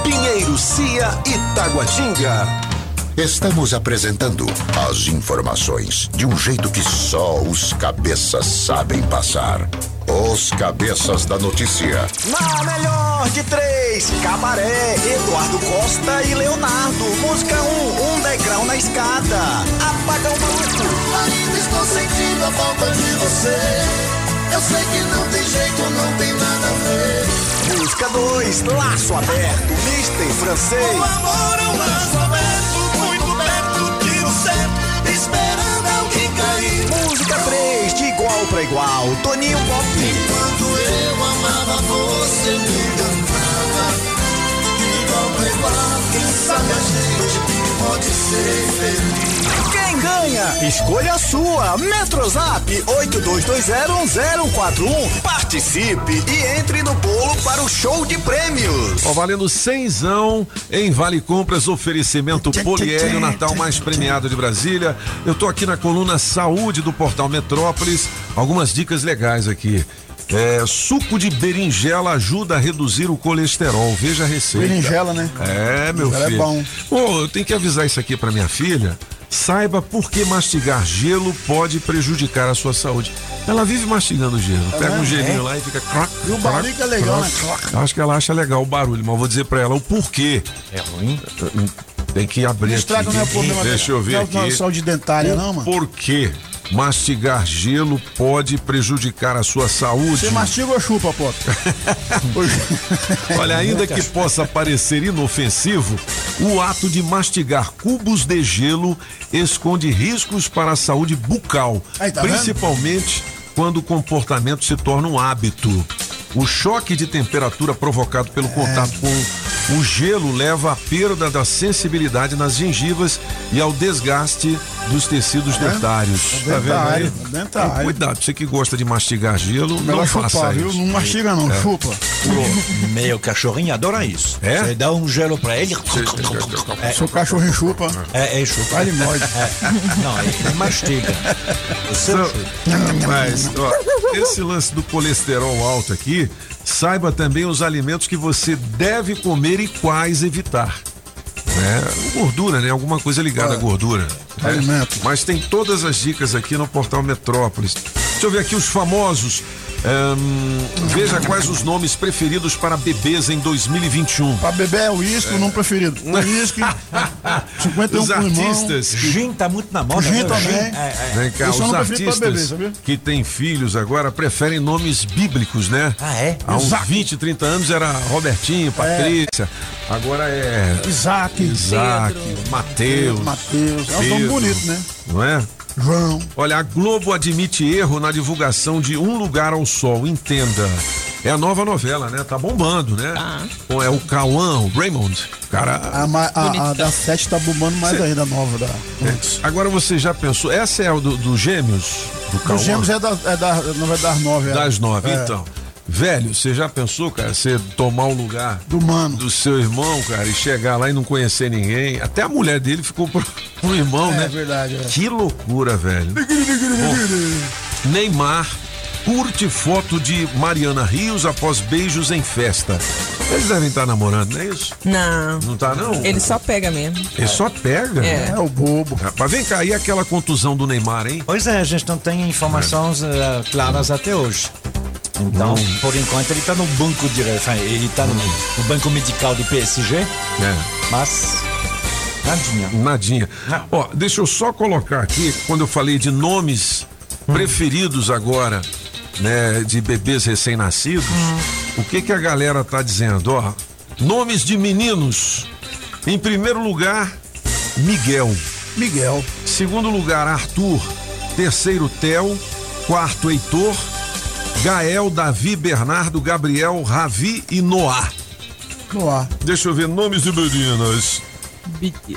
Pinheiro Cia Itaguatinga. Estamos apresentando as informações de um jeito que só os cabeças sabem passar. Os cabeças da notícia. Na melhor de três, Cabaré, Eduardo Costa e Leonardo. Música 1, um, um degrau na escada. Apagão maluco. Ainda estou sentindo a falta de você. Eu sei que não tem jeito, não tem nada a ver. Música 2, Laço Aberto, Mister Francês. O amor é um laço aberto, Música 3, de igual pra igual, Toninho Pop. Enquanto eu amava, você me enganava. De igual pra igual, quem sabe a gente pode ser feliz. Quem ganha? Escolha a sua. Metrozap 82201041. Participe e entre no bolo para o show de prêmios. Ó, valendo cenzão em Vale Compras, oferecimento Poliélio, Natal mais premiado de Brasília. Eu tô aqui na coluna Saúde do Portal Metrópolis. Algumas dicas legais aqui. É, suco de berinjela ajuda a reduzir o colesterol. Veja a receita. Berinjela, né? É, meu Ela é filho. bom. Pô, eu tenho que avisar isso aqui pra minha filha. Saiba por que mastigar gelo pode prejudicar a sua saúde. Ela vive mastigando gelo. É Pega um gelinho É? lá e fica croc, E o barulho que é legal, né? Acho que ela acha legal o barulho, mas vou dizer pra ela o porquê. É ruim? Tem que abrir Não estraga, aqui. não é problema Deixa eu ver não, aqui. não é saúde dentária, O não, mano. Porquê mastigar gelo pode prejudicar a sua saúde? Você mastiga ou chupa, pô? *laughs* Olha, ainda que possa parecer inofensivo, o ato de mastigar cubos de gelo esconde riscos para a saúde bucal, Aí, tá vendo? principalmente quando o comportamento se torna um hábito. O choque de temperatura provocado É. pelo contato com o gelo leva à perda da sensibilidade nas gengivas e ao desgaste dos tecidos Tá vendo? dentários. É Tá vendo aí? dentário, é dentário. Então, cuidado, você que gosta de mastigar gelo, Melhor não chupar, faça viu? isso. Não mastiga, não, É. chupa. Meu cachorrinho adora isso. É? Você dá um gelo pra ele. É, Seu cachorrinho chupa. é, é chupa. Ele morde. É. Não, ele mastiga. O seu Não, chupa. Mas, ó, esse lance do colesterol alto aqui, saiba também os alimentos que você deve comer e quais evitar. Né? Gordura, né? Alguma coisa ligada à gordura. né? Alimento. Mas tem todas as dicas aqui no portal Metrópolis. Deixa eu ver aqui os famosos Ahn, veja quais os nomes preferidos para bebês em 2021. Pra beber é o uísque, o nome preferido. O uísque, *laughs* 51 Os artistas que Gin tá muito na moda. Gin né? também. É, é. Vem cá, é os nome preferido pra artistas sabia? que têm filhos agora preferem nomes bíblicos, né? Ah, é? Há uns Isaac. 20, 30 anos era Robertinho, Patrícia. Agora é Isaac. Isaac, Mateus. Mateus. É um nome Pedro. bonito, né? Não é? João. Olha, a Globo admite erro na divulgação de Um Lugar ao Sol. Entenda. É a nova novela, né? Tá bombando, né? Bom, É o Cauã, o Raymond. Cara. A, a, a da 7 tá bombando mais Cê- ainda, a nova da. É. Agora você já pensou? Essa é a do, do Gêmeos? Do Cauã? Os gêmeos é, da, é, da, não é das 9. É. Das nove, É. então. Velho, você já pensou, cara, você tomar o lugar do mano, do seu irmão, cara, e chegar lá e não conhecer ninguém? Até a mulher dele ficou pro, pro irmão, É né? verdade, é. Que loucura, velho. Bom, Neymar curte foto de Mariana Rios após beijos em festa. Eles devem estar namorando, não é isso? Não. Não tá, não? Ele só pega mesmo. Ele só pega? É. É o bobo. Rapaz, vem cá, e aquela contusão do Neymar, hein? Pois é, a gente não tem informações eh, claras até hoje. Então, Hum. por enquanto, ele tá no banco de refém, ele tá no, no banco medical do PSG, É. mas nadinha. Nadinha. Ó, deixa eu só colocar aqui, quando eu falei de nomes preferidos agora, né, de bebês recém-nascidos, o que que a galera tá dizendo? Ó, nomes de meninos. Em primeiro lugar, Miguel. Miguel. Segundo lugar, Arthur. Terceiro, Theo. Quarto, Heitor. Gael, Davi, Bernardo, Gabriel, Ravi e Noah. Noah. Deixa eu ver nomes de meninas.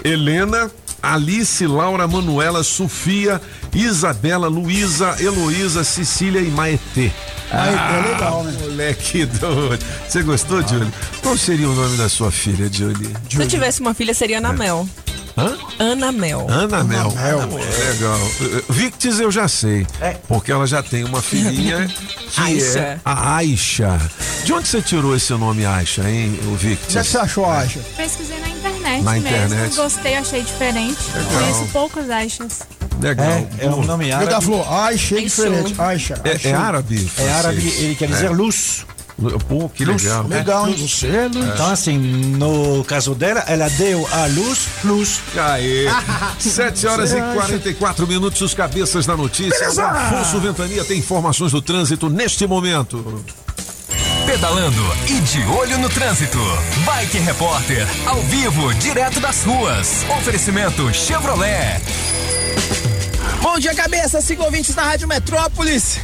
Helena, Alice, Laura, Manuela, Sofia, Isabela, Luísa, Heloísa, Cecília e Maetê. Maetê é legal, né? Moleque *laughs* doido. Você gostou, Julie? Qual seria o nome da sua filha, Julie? Se eu tivesse uma filha, seria Ana Mel. Hã? Ana Mel. Ana Mel. Mel. Legal. Victis eu já sei. Porque ela já tem uma filhinha que Aisha. é a Aisha. De onde você tirou esse nome Aisha, hein, o Victis? O que é que você achou, Aisha? Pesquisei na internet Na mesmo. internet. Gostei, achei diferente. Legal. Conheço poucos Aishas. Legal. É, é um nome Ele árabe. falou, Aisha é diferente. Aisha. É, é árabe? É árabe, ele quer dizer É. luz. Pô, que Luz. legal. Legal, hein? Luz. Então, assim, no caso dela, ela deu a luz, luz. Aê. 7 *laughs* horas Você e acha? 44 minutos, os cabeças da notícia. Beleza. O Afonso Ventania tem informações do trânsito neste momento. Pedalando e de olho no trânsito. Bike Repórter, ao vivo, direto das ruas. Oferecimento Chevrolet. Bom dia, cabeça, cinco ouvintes da Rádio Metrópolis.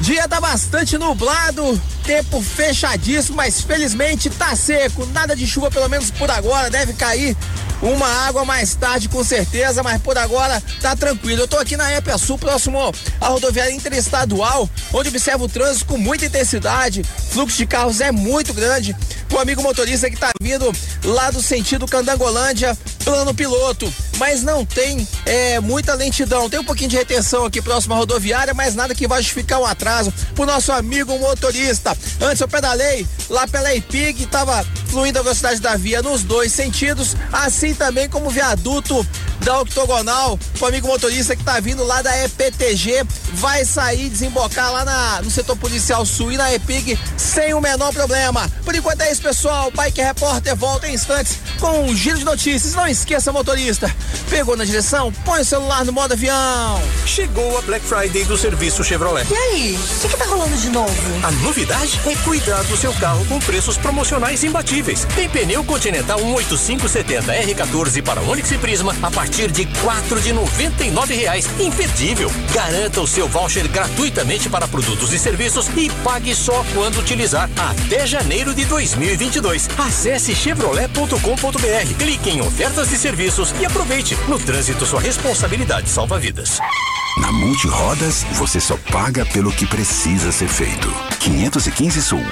Dia tá bastante nublado, tempo fechadíssimo, mas felizmente tá seco. Nada de chuva, pelo menos por agora. Deve cair uma água mais tarde, com certeza, mas por agora tá tranquilo. Eu tô aqui na Epia Sul, próximo à rodoviária interestadual, onde observo o trânsito com muita intensidade. Fluxo de carros é muito grande. O amigo motorista que tá vindo lá do sentido Candangolândia, plano piloto, mas não tem é, muita lentidão. Tem um pouquinho de retenção aqui próximo à rodoviária, mas nada que vai justificar um atraso pro nosso amigo motorista. Antes eu pedalei lá pela IPIG, tava fluindo a velocidade da via nos dois sentidos, assim também como o viaduto da octogonal. O amigo motorista que tá vindo lá da EPTG vai sair, desembocar lá na, no setor policial sul e na EPIG sem o menor problema. Por enquanto é isso, pessoal. Bike Repórter volta em instantes com um giro de notícias. Não esqueça, motorista. Pegou na direção? Põe o celular no modo avião. Chegou a Black Friday do serviço Chevrolet. E aí, o que, que tá rolando de novo? A novidade é cuidar do seu carro com preços promocionais imbatíveis. Tem pneu Continental 18570 R14 para Onix e Prisma a partir de quatro de noventa e nove reais. Imperdível. Garanta o seu voucher gratuitamente para produtos e serviços e pague só quando utilizar até janeiro de 2022. Acesse chevrolet.com.br, clique em ofertas e serviços e aproveite. No trânsito, sua responsabilidade salva vidas. Na Multirodas, você só paga pelo que precisa ser feito. 515 Sul.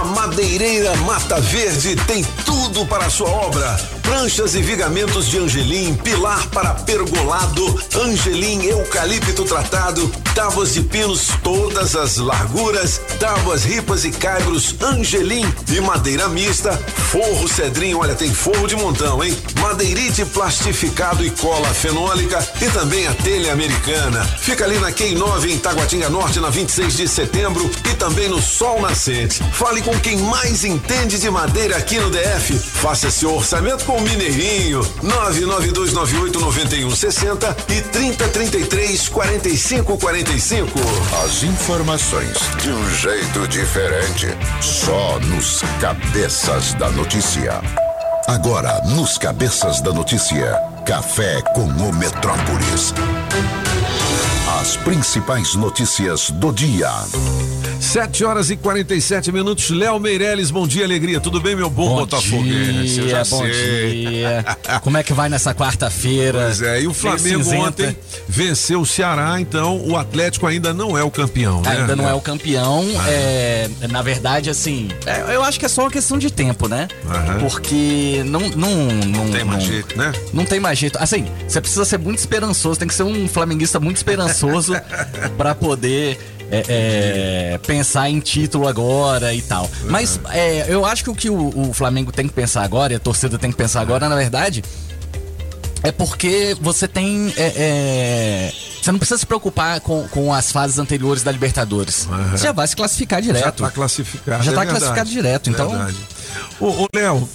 A Madeireira Mata Verde tem tudo para a sua obra. Pranchas e vigamentos de angelim, pilar para pergolado, angelim eucalipto tratado, tábuas de pinos todas as larguras, tábuas, ripas e caibros, angelim e madeira mista, forro cedrinho, olha, tem forro de montão, hein? Madeirite plastificado e cola fenólica e também a telha americana. Fica ali na Quem 9 em Taguatinga Norte, na 26 de setembro e também no Sol Nascente. Fale com quem mais entende de madeira aqui no DF. Faça seu orçamento com o Mineirinho. 992989160 e 3033 4545. As informações de um jeito diferente. Só nos Cabeças da Notícia. Agora, nos Cabeças da Notícia. Café com o Metrópolis. As principais notícias do dia. 7 horas e 47 minutos. Léo Meirelles, bom dia, alegria. Tudo bem, meu bom, botafoguense? Eu já bom sei. dia. *laughs* Como é que vai nessa quarta-feira? Pois é, e o Flamengo ontem venceu o Ceará, então o Atlético ainda não é o campeão, né? Ainda não é o campeão. Ah. É, na verdade, assim, é, eu acho que é só uma questão de tempo, né? Porque não. Não, não tem mais não- jeito, né? Não tem mais jeito. Assim, você precisa ser muito esperançoso, tem que ser um flamenguista muito esperançoso pra poder. é, é, pensar em título agora e tal. Mas é, eu acho que o que o, o Flamengo tem que pensar agora, e a torcida tem que pensar agora, na verdade, é porque você tem. é, é, você não precisa se preocupar com, com as fases anteriores da Libertadores. Você já vai se classificar direto. Já tá classificado. Já é tá verdade. classificado direto, então- Verdade. Ô, ô, Léo,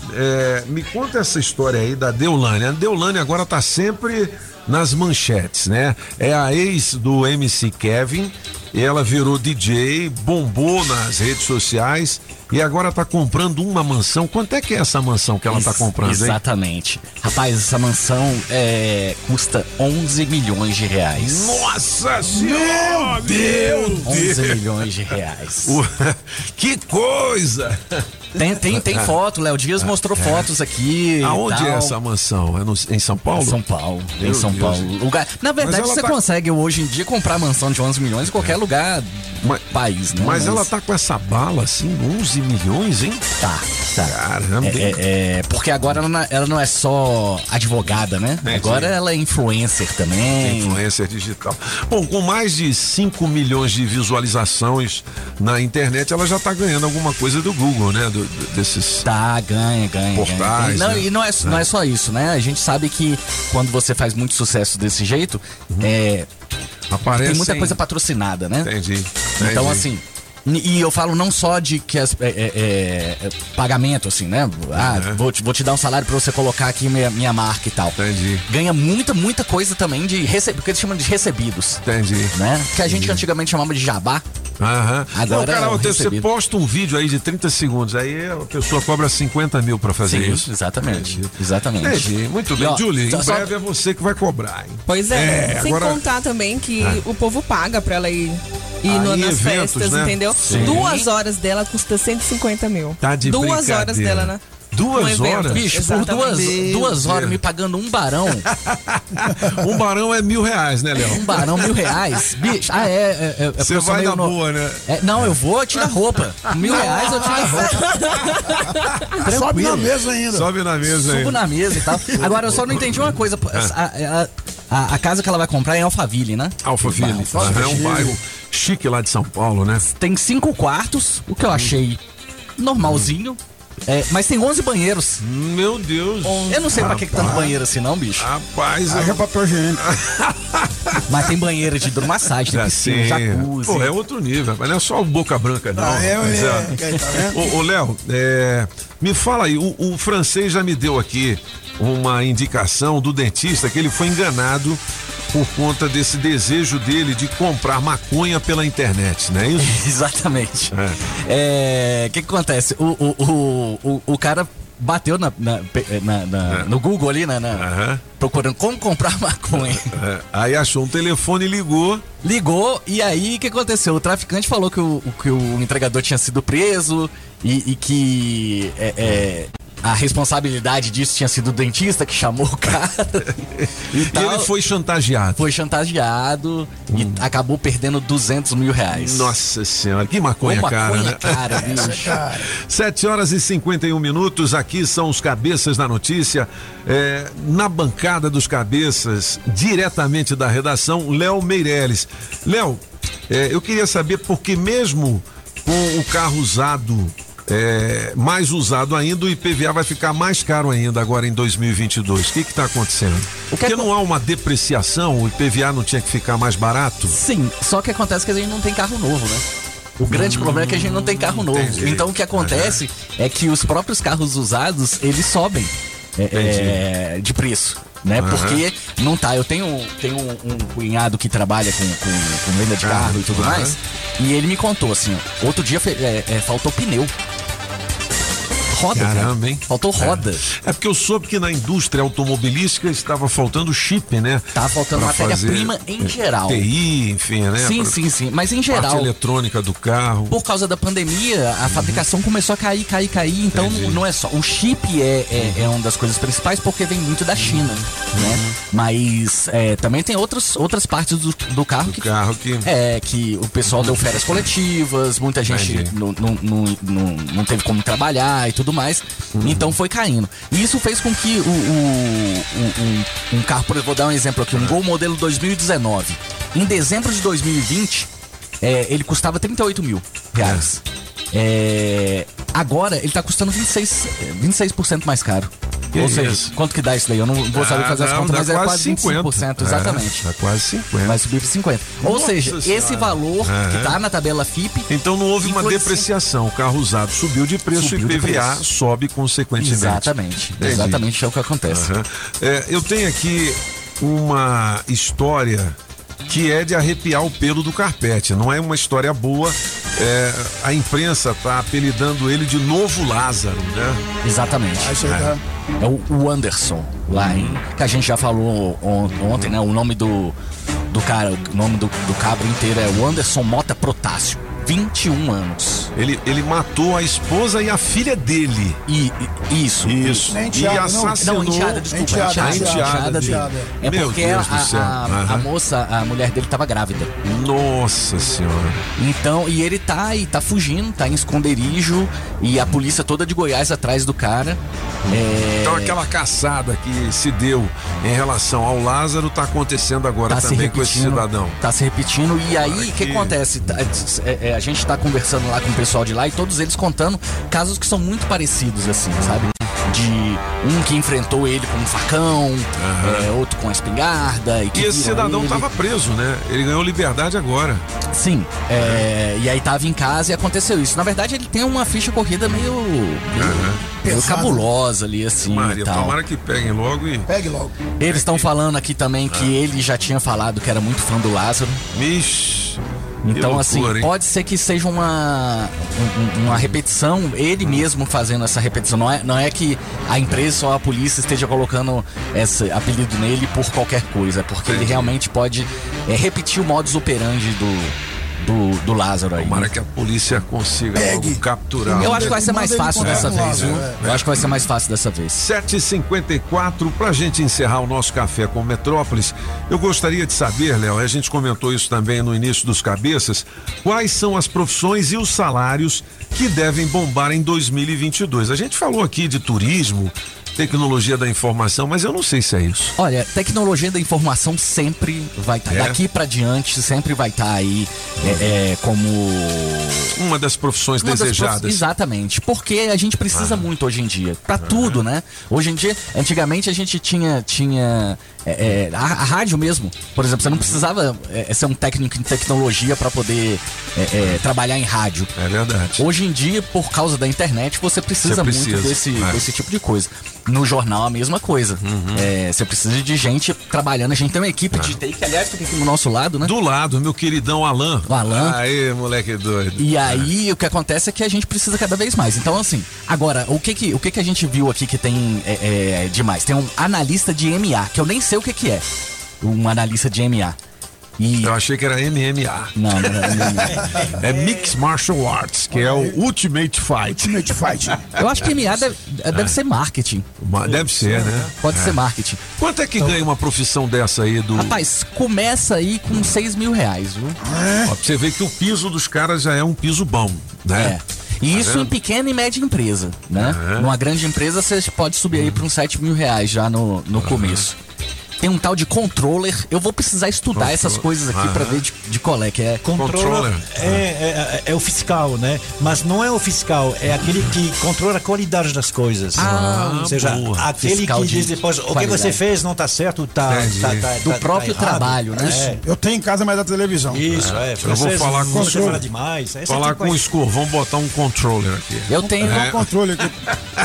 me conta essa história aí da Deulane. A Deulane agora tá sempre nas manchetes, né? É a ex do MC Kevin, ela virou DJ, bombou nas redes sociais e agora tá comprando uma mansão. Quanto é que é essa mansão que ela tá Ex- comprando, hein? Exatamente. Rapaz, essa mansão é, custa 11 milhões de reais. Nossa senhora! Meu 11 Deus! milhões de reais. *laughs* Que coisa! Tem, tem, tem foto, Léo Dias mostrou fotos aqui. Aonde tal. é essa mansão? É no- em São Paulo? São Paulo. Meu em São Deus. Paulo. Lugar... Na verdade, você tá- consegue hoje em dia comprar mansão de 11 milhões em qualquer lugar do país, né? Mas ela tá com essa bala assim, 11 milhões, hein? Tá, tá. Caramba. É, é, é, porque agora ela não, ela não é só advogada, né? Agora ela é influencer também. Influencer digital. Bom, com mais de 5 milhões de visualizações na internet, ela já tá ganhando alguma coisa do Google, né? Do- do- desses. Tá, ganha, ganha. Portais, ganha. Não, né? E não é, não É. é só isso, né? A gente sabe que quando você faz muito sucesso desse jeito, é, Uhum. Aparece. tem muita coisa patrocinada, né? Entendi. Então, entendi. assim. E eu falo não só de que as, é, é, é, pagamento, assim, né? Ah, vou, te, vou te dar um salário pra você colocar aqui minha, minha marca e tal. Entendi. Ganha muita, muita coisa também de receber, porque eles chamam de recebidos. Entendi. Né? Que a gente antigamente chamava de jabá. Aham. Agora Não, cara, é o você recebido. posta um vídeo aí de 30 segundos, aí a pessoa cobra 50 mil pra fazer Sim, isso. Exatamente. Exatamente. Entendi. Muito E, bem, ó, Julie. só- Em só- breve é você que vai cobrar, hein? Pois é, É, sem agora- contar também que Ah. o povo paga pra ela ir, ir Ah, no- nas eventos, festas, né? entendeu? Sim. Duas horas dela custa 150 mil. Tá de Duas horas dela, né? Duas Um horas? Bicho, por duas, Exatamente. duas horas me pagando um barão. *laughs* Um barão é mil reais, né, Léo? Um barão, mil reais. Bicho, ah, é. é, é, é Você vai na no- boa, né? É, não, eu vou tirar roupa. Mil reais eu tiro a roupa. *laughs* Sobe na Tranquilo. mesa ainda. Sobe na mesa Subo aí. na mesa e tal. Agora, eu só não entendi uma coisa. A, a- a- a casa que ela vai comprar é em Alphaville, né? Alphaville. Alphaville. É um bairro chique lá de São Paulo, né? Tem cinco quartos, o que eu achei normalzinho. É, mas tem 11 banheiros. Meu Deus. Eu não sei pra que, que tanto banheiro assim, não, bicho. Rapaz, Haja papel higiênico. *laughs* Mas tem banheiro de hidromassagem, tem piscina, Sim. jacuzzi. Pô, é outro nível, mas não é só o Boca Branca, não. Ah, é, Mas é, é. tá? Ô, ô, Léo, é, me fala aí, o, o francês já me deu aqui uma indicação do dentista que ele foi enganado por conta desse desejo dele de comprar maconha pela internet, não é isso? *laughs* Exatamente. É, O que, que acontece? O, o, o, o, o cara bateu na, na- na- na- no Google ali, né, na- procurando como comprar *laughs* maconha. É, aí achou um telefone e ligou. Ligou e aí o que aconteceu? O traficante falou que o, que o entregador tinha sido preso e, e que é, é, a responsabilidade disso tinha sido o dentista que chamou o cara. *laughs* e, E ele foi chantageado. Foi chantageado e acabou perdendo 200 mil reais. Nossa senhora, que maconha, Ô, cara, maconha né? cara, *laughs* bicho. 7 horas e 51 minutos, aqui são os cabeças da notícia. É, na bancada dos cabeças, diretamente da redação, Léo Meirelles. Léo, é, eu queria saber por que mesmo com o carro usado, é, mais usado ainda, o IPVA vai ficar mais caro ainda agora em 2022. O que está acontecendo? Porque não há uma depreciação, o IPVA não tinha que ficar mais barato? Sim, só que acontece que a gente não tem carro novo, né? O grande problema é que a gente não tem carro novo. Entendi. Então o que acontece é que os próprios carros usados, eles sobem é, é, de preço. Né? Aham. Porque não tá. Eu tenho, tenho um, um cunhado que trabalha com, com, com venda de carro e tudo aham. mais. E ele me contou assim: ó, outro dia é, é, faltou pneu. Roda, cara. Caramba, hein? Faltou roda. É porque eu soube que na indústria automobilística estava faltando chip, né? Tava faltando matéria-prima em é, geral. TI, enfim, né? Sim, Pra- sim, sim. Mas em Parte geral, eletrônica do carro. por causa da pandemia, a fabricação começou a cair, cair, cair. Então Entendi. não é só. O chip é, é, é uma das coisas principais porque vem muito da China, né? Mas é, também tem outros, outras partes do, do carro que. carro que. É, que o pessoal deu férias coletivas, muita gente não, não, não, não, não teve como trabalhar e tudo mais. Então foi caindo. E isso fez com que o, o- o- um, um carro, por exemplo, vou dar um exemplo aqui, um Gol modelo 2019. Em dezembro de 2020, é, ele custava 38 mil reais. É, agora ele tá custando 26%, eh, 26% mais caro. Que Ou seja, isso? quanto que dá isso daí? Eu não vou saber Ah, fazer as não, contas, dá mas é quase 50. 25%, É, exatamente. dá quase 50. Vai subir para 50. Ou Nossa seja, esse Senhora. valor que Aham. tá na tabela FIP. Então não houve uma depreciação. O carro usado subiu de preço Subiu e de IPVA sobe consequentemente. Exatamente. Entendi. Exatamente é o que acontece. Aham. É, eu tenho aqui uma história que é de arrepiar o pelo do carpete. Não é uma história boa. É, a imprensa está apelidando ele de novo Lázaro, né? Exatamente. É. É o, o Anderson, lá em. Que a gente já falou on- ontem, né? O nome do, do cara, o nome do, do cabra inteiro é o Anderson Mota Protássio. 21 anos. Ele, ele matou a esposa e a filha dele. E, e- isso. Isso. E enteada, não. assassinou. Não, enteada, desculpa. Enteada, Enteada, enteada, enteada dele. enteada. É Meu porque Deus a, do céu. a- a moça, a mulher dele tava grávida. Nossa senhora. Então, e ele tá aí, tá fugindo, tá em esconderijo e a polícia toda de Goiás atrás do cara. É, Então aquela caçada que se deu em relação ao Lázaro tá acontecendo agora tá também com esse cidadão. Tá se repetindo. E aí, o que que- acontece? Tá, é, é, a gente tá conversando lá com o pessoal de lá e todos eles contando casos que são muito parecidos, assim, sabe? De um que enfrentou ele com um facão, é, outro com a espingarda. E, que E esse cidadão ele. tava preso, né? Ele ganhou liberdade agora. Sim, é, e aí tava em casa e aconteceu isso. Na verdade, ele tem uma ficha corrida meio, meio, meio cabulosa ali, assim. Maria, e tal. tomara que peguem logo e. Pegue logo. Eles estão falando aqui também que ele já tinha falado que era muito fã do Lázaro. Mish. Então, assim, loucura, hein? pode ser que seja uma, um- uma repetição, ele mesmo fazendo essa repetição. Não é, não é que a empresa ou a polícia esteja colocando esse apelido nele por qualquer coisa, é porque ele Entendi. realmente pode é, repetir o modus operandi do, do, do Lázaro aí. Tomara que a polícia consiga capturar. Eu acho que vai ser mais fácil dessa vez, viu? Eu acho que vai ser mais fácil dessa vez. 7h54, pra gente encerrar o nosso café com Metrópolis, eu gostaria de saber, Léo, a gente comentou isso também no início dos cabeças, quais são as profissões e os salários que devem bombar em 2022. A gente falou aqui de turismo, tecnologia da informação, mas eu não sei se é isso. Olha, tecnologia da informação sempre vai estar. É? Daqui pra diante sempre vai estar aí é, é, como. Uma das profissões Uma das desejadas. prof- Exatamente. Porque a gente precisa muito hoje em dia. Pra tudo, né? Hoje em dia, antigamente a gente tinha. tinha é, é, a, a rádio mesmo. Por exemplo, você não precisava é, ser um técnico em tecnologia pra poder é, é, trabalhar em rádio. É verdade. Hoje em dia, por causa da internet, você precisa, Você precisa, muito desse, é. Uhum. desse tipo de coisa. No jornal, a mesma coisa. É, você precisa de gente trabalhando. A gente tem uma equipe de TI que, aliás, fica aqui do nosso lado, né? Do lado, meu queridão Alan. O Alan. Aí, moleque doido. E aí, o que acontece é que a gente precisa cada vez mais. Então, assim, agora, o que que, o que, que a gente viu aqui que tem é, é, demais? Tem um analista de MA, que eu nem sei o que que é. Um analista de MA. E... Eu achei que era MMA. Não, não era MMA. É Mixed Martial Arts, que é o Ultimate Fight. Ultimate Fight. Eu acho que MMA deve, deve ser marketing. Ma- Deve ser, né? Pode É. ser marketing. Quanto é que ganha uma profissão dessa aí do. Rapaz, começa aí com 6 mil reais, viu? Ó, pra você ver que o piso dos caras já é um piso bom, né? É. E Tá isso vendo? em pequena e média empresa, né? É. Numa grande empresa você pode subir aí para uns 7 mil reais já no, no começo. Tem um tal de controller. Eu vou precisar estudar Controller. essas coisas aqui pra Aham. ver de, de qual é que é. Controla é, é, é o fiscal, né? Mas não é o fiscal, é aquele que controla a qualidade das coisas. Ah, Ou seja, boa. aquele Fiscal que diz depois, o que qualidade. você fez não tá certo, tá, Entendi. tá, tá, Do tá- próprio tá trabalho, né? É. Eu tenho em casa, mas da televisão. Isso, é. Eu vou falar com você fala demais. Esse Falar tipo com o. Scor, vamos botar um controller aqui. Eu tenho É. um controle aqui.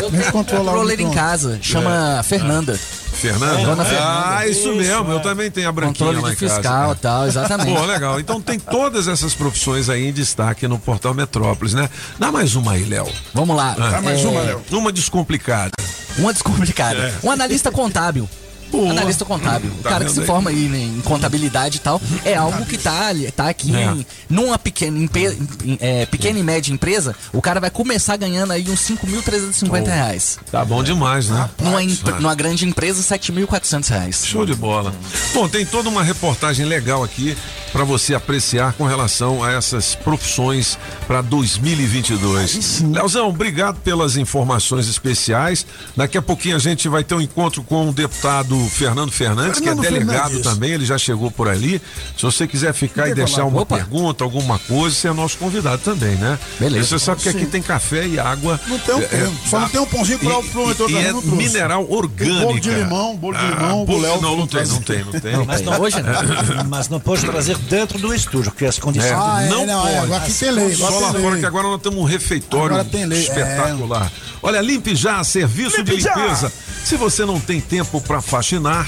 Eu tenho um o controller em casa, chama Fernanda. Fernanda? Dona Fernanda. Ah, isso, mesmo. Eu também tenho a branquinha Controle lá de em casa. fiscal e tal, exatamente. Pô, legal. Então tem todas essas profissões aí em destaque no Portal Metrópolis, né? Dá mais uma aí, Léo. Vamos lá. Dá mais uma, Léo. Uma descomplicada. Uma descomplicada. É. Um analista contábil. Boa. Analista contábil. O Tá cara que se aí? forma aí né, em contabilidade e tal. É algo que tá, tá aqui É. em, numa pequena, empe- em- é, pequena e média empresa. O cara vai começar ganhando aí uns 5.350 Pô. reais. Tá bom demais, né? Numa, imp- Ah. numa grande empresa, 7.400 reais. Show de bola. Bom, tem toda uma reportagem legal aqui para você apreciar com relação a essas profissões para 2022. Leozão, obrigado pelas informações especiais. Daqui a pouquinho a gente vai ter um encontro com o deputado Fernando Fernandes, Fernando que é delegado Fernandes. também, ele já chegou por ali. Se você quiser ficar e deixar falar? uma Opa. pergunta, alguma coisa, você é nosso convidado também, né? Beleza. Você sabe que aqui Sim. tem café e água. Não tem o É, quê? Só não tem um pãozinho que o promotor e, e também é não mineral orgânico. bolo de limão, bolo de limão, bolo, o Léo não, não não tem, não tem, não tem. Mas não, hoje não. *laughs* Mas não pode trazer dentro do estúdio, porque as condições. Ah, é, não, não, é, pode. agora aqui tem lei, agora Só lá fora que agora nós temos um refeitório é. espetacular. Olha, Limpe Já, serviço de limpeza. Se você não tem tempo para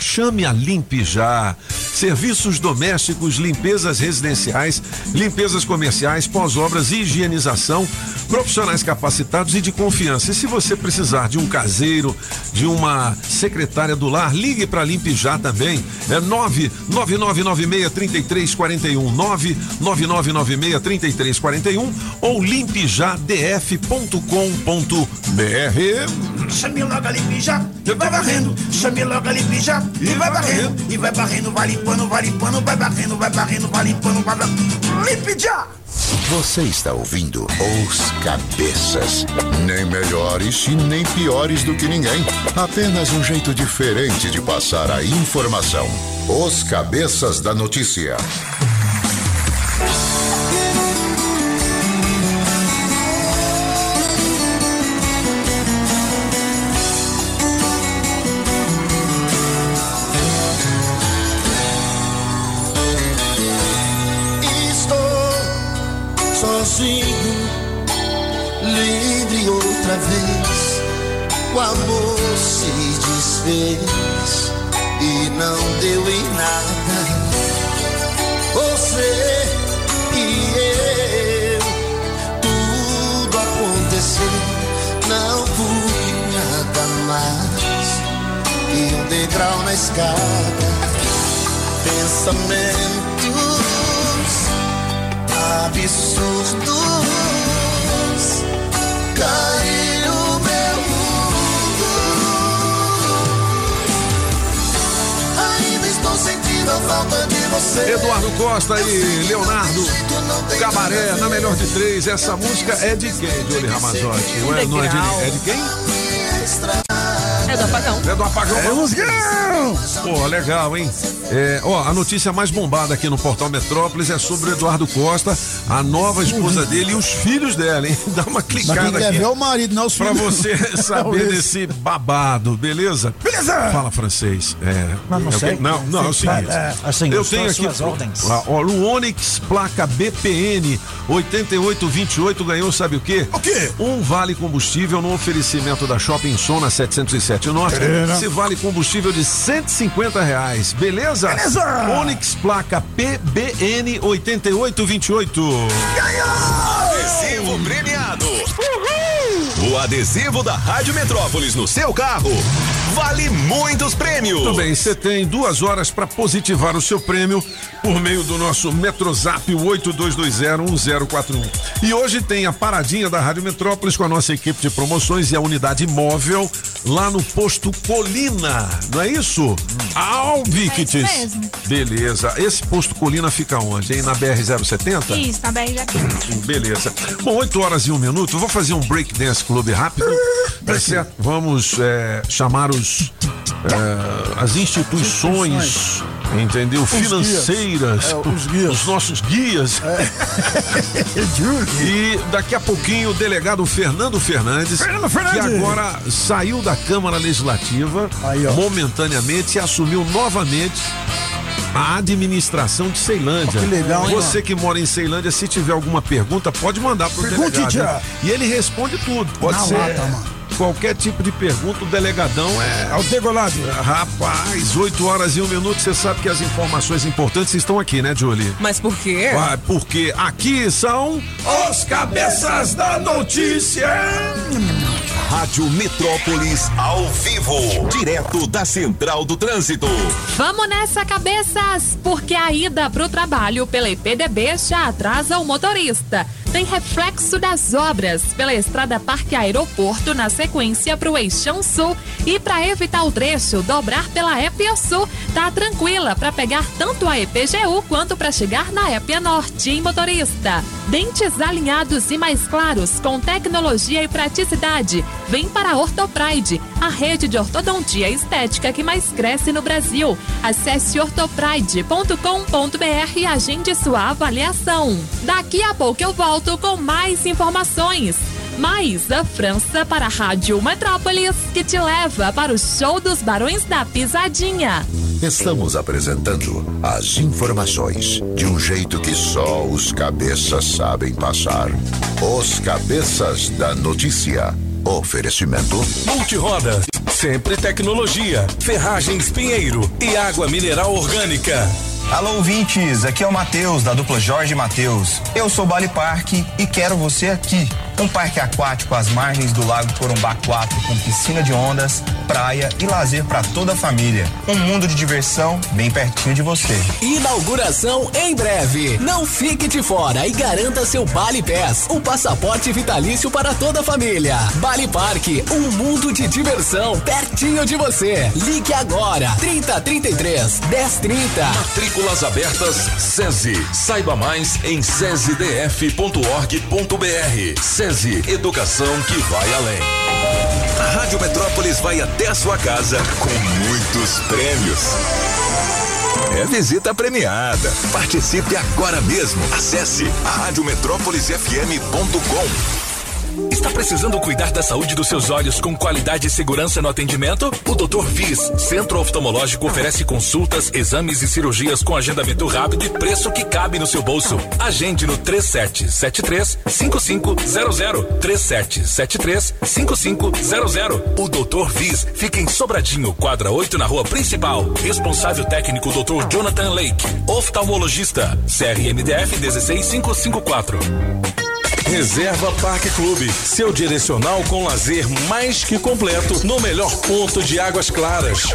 chame a Limpe Já. Serviços domésticos, limpezas residenciais, limpezas comerciais, pós-obras higienização, profissionais capacitados e de confiança. E se você precisar de um caseiro, de uma secretária do lar, ligue para Limpe Já também. É 999963341, 999963341 ou limpejadf.com.br. Chame logo a limpija e vai varrendo. Chame logo a limpija e vai varrendo. E vai varrendo, vai limpando, vai limpando, vai varrendo, vai varrendo, vai limpando, vai varrendo. Já! Você está ouvindo Os Cabeças. Nem melhores e nem piores do que ninguém. Apenas um jeito diferente de passar a informação. Os Cabeças da Notícia. Desfez e não deu em nada. Você e eu, tudo aconteceu, não fui nada mais que um degrau na escada. Pensamentos absurdos caiu Eduardo Costa e Leonardo Cabaré, na melhor de três. Essa música é de quem, Jolie Ramazotti? Não é, não é de, é de quem? É do apagão. É do apagão. É Pô, legal, hein? É, ó, a notícia mais bombada aqui no Portal Metrópolis é sobre o Eduardo Costa, a nova esposa dele e os filhos dela, hein? *laughs* Dá uma clicada aqui ver é o marido, não os pra filhos. você *laughs* saber desse babado, beleza? Beleza! Fala francês. É, Não, não é o sei. Não, não, é o seguinte. É, assim, eu tenho aqui ó, ó, o Onix placa BPN 8828 ganhou, sabe o quê? O quê? Um vale combustível no oferecimento da Shopping Som na 707 Norte. Beleza. Se vale combustível de 150 reais, beleza? Beleza. Onix placa PBN 8828. Adesivo premiado. O adesivo da Rádio Metrópolis no seu carro vale muitos prêmios. Tudo bem, você tem duas horas para positivar o seu prêmio por meio do nosso Metrozap 82201041. E hoje tem a paradinha da Rádio Metrópolis com a nossa equipe de promoções e a unidade móvel lá no posto Colina, não é isso? Alvictes. É isso mesmo. Beleza. Esse posto Colina fica onde? Hein? Na BR-070? Isso, na BR já Beleza. Bom, 8 horas e um minuto. Vou fazer um break dance club rápido. Tá certo? Vamos é, chamar os é, as instituições, entendeu? Os Financeiras. É, os os nossos guias. *laughs* e daqui a pouquinho o delegado Fernando Fernandes, Fernando Fernandes. que agora saiu da Câmara Legislativa momentaneamente e assumiu novamente a administração de Ceilândia. Que legal, hein, Você que mora em Ceilândia, se tiver alguma pergunta, pode mandar pro Pergunte, delegado. né? E ele responde tudo. Pode Na ser lata, mano. Qualquer tipo de pergunta, o delegadão é. Altegolado. Rapaz, 8 horas e um minuto, você sabe que as informações importantes estão aqui, né, Julie? Mas por quê? Ah, porque aqui são os cabeças da notícia. Rádio Metrópolis ao vivo, direto da Central do Trânsito. Vamos nessa, cabeças! Porque a ida pro trabalho pela IPDB já atrasa o motorista. Tem reflexo das obras pela estrada Parque Aeroporto na sequência pro Eixão Sul. E para evitar o trecho, dobrar pela Épia Sul. Tá tranquila para pegar tanto a EPGU quanto para chegar na Épia Norte, hein, motorista? Dentes alinhados e mais claros, com tecnologia e praticidade. Vem para a Ortopride, a rede de ortodontia estética que mais cresce no Brasil. Acesse ortopride.com.br e agende sua avaliação. Daqui a pouco eu volto com mais informações. Mais a França para a Rádio Metrópolis, que te leva para o show dos Barões da Pisadinha. Estamos apresentando as informações de um jeito que só os cabeças sabem passar. Os cabeças da notícia. Oferecimento. Multiroda, sempre tecnologia, ferragens Pinheiro e água mineral orgânica. Alô, ouvintes, aqui é o Matheus, da dupla Jorge Matheus. Eu sou Bali Park e quero você aqui. Um parque aquático às margens do Lago Corumbá 4, com piscina de ondas, praia e lazer para toda a família. Um mundo de diversão bem pertinho de você. Inauguração em breve. Não fique de fora e garanta seu Bali Pass, o passaporte vitalício para toda a família. Bali Park, um mundo de diversão pertinho de você. Ligue agora, 3033 1030. Matrículas abertas SESI. Saiba mais em sesidf.org.br. SESI, educação que vai além. A Rádio Metrópolis vai até a sua casa com muitos prêmios. É visita premiada. Participe agora mesmo. Acesse radiometrópolisfm.com. Está precisando cuidar da saúde dos seus olhos com qualidade e segurança no atendimento? O Dr. Viz, Centro Oftalmológico, oferece consultas, exames e cirurgias com agendamento rápido e preço que cabe no seu bolso. Agende no 3773 5500. 3773 5500. O Dr. Viz fica em Sobradinho, quadra 8 na rua principal. Responsável técnico Dr. Jonathan Lake, oftalmologista. CRMDF 16554. Reserva Parque Clube, seu direcional com lazer mais que completo no melhor ponto de Águas Claras.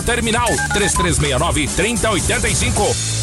terminal 3369 3085.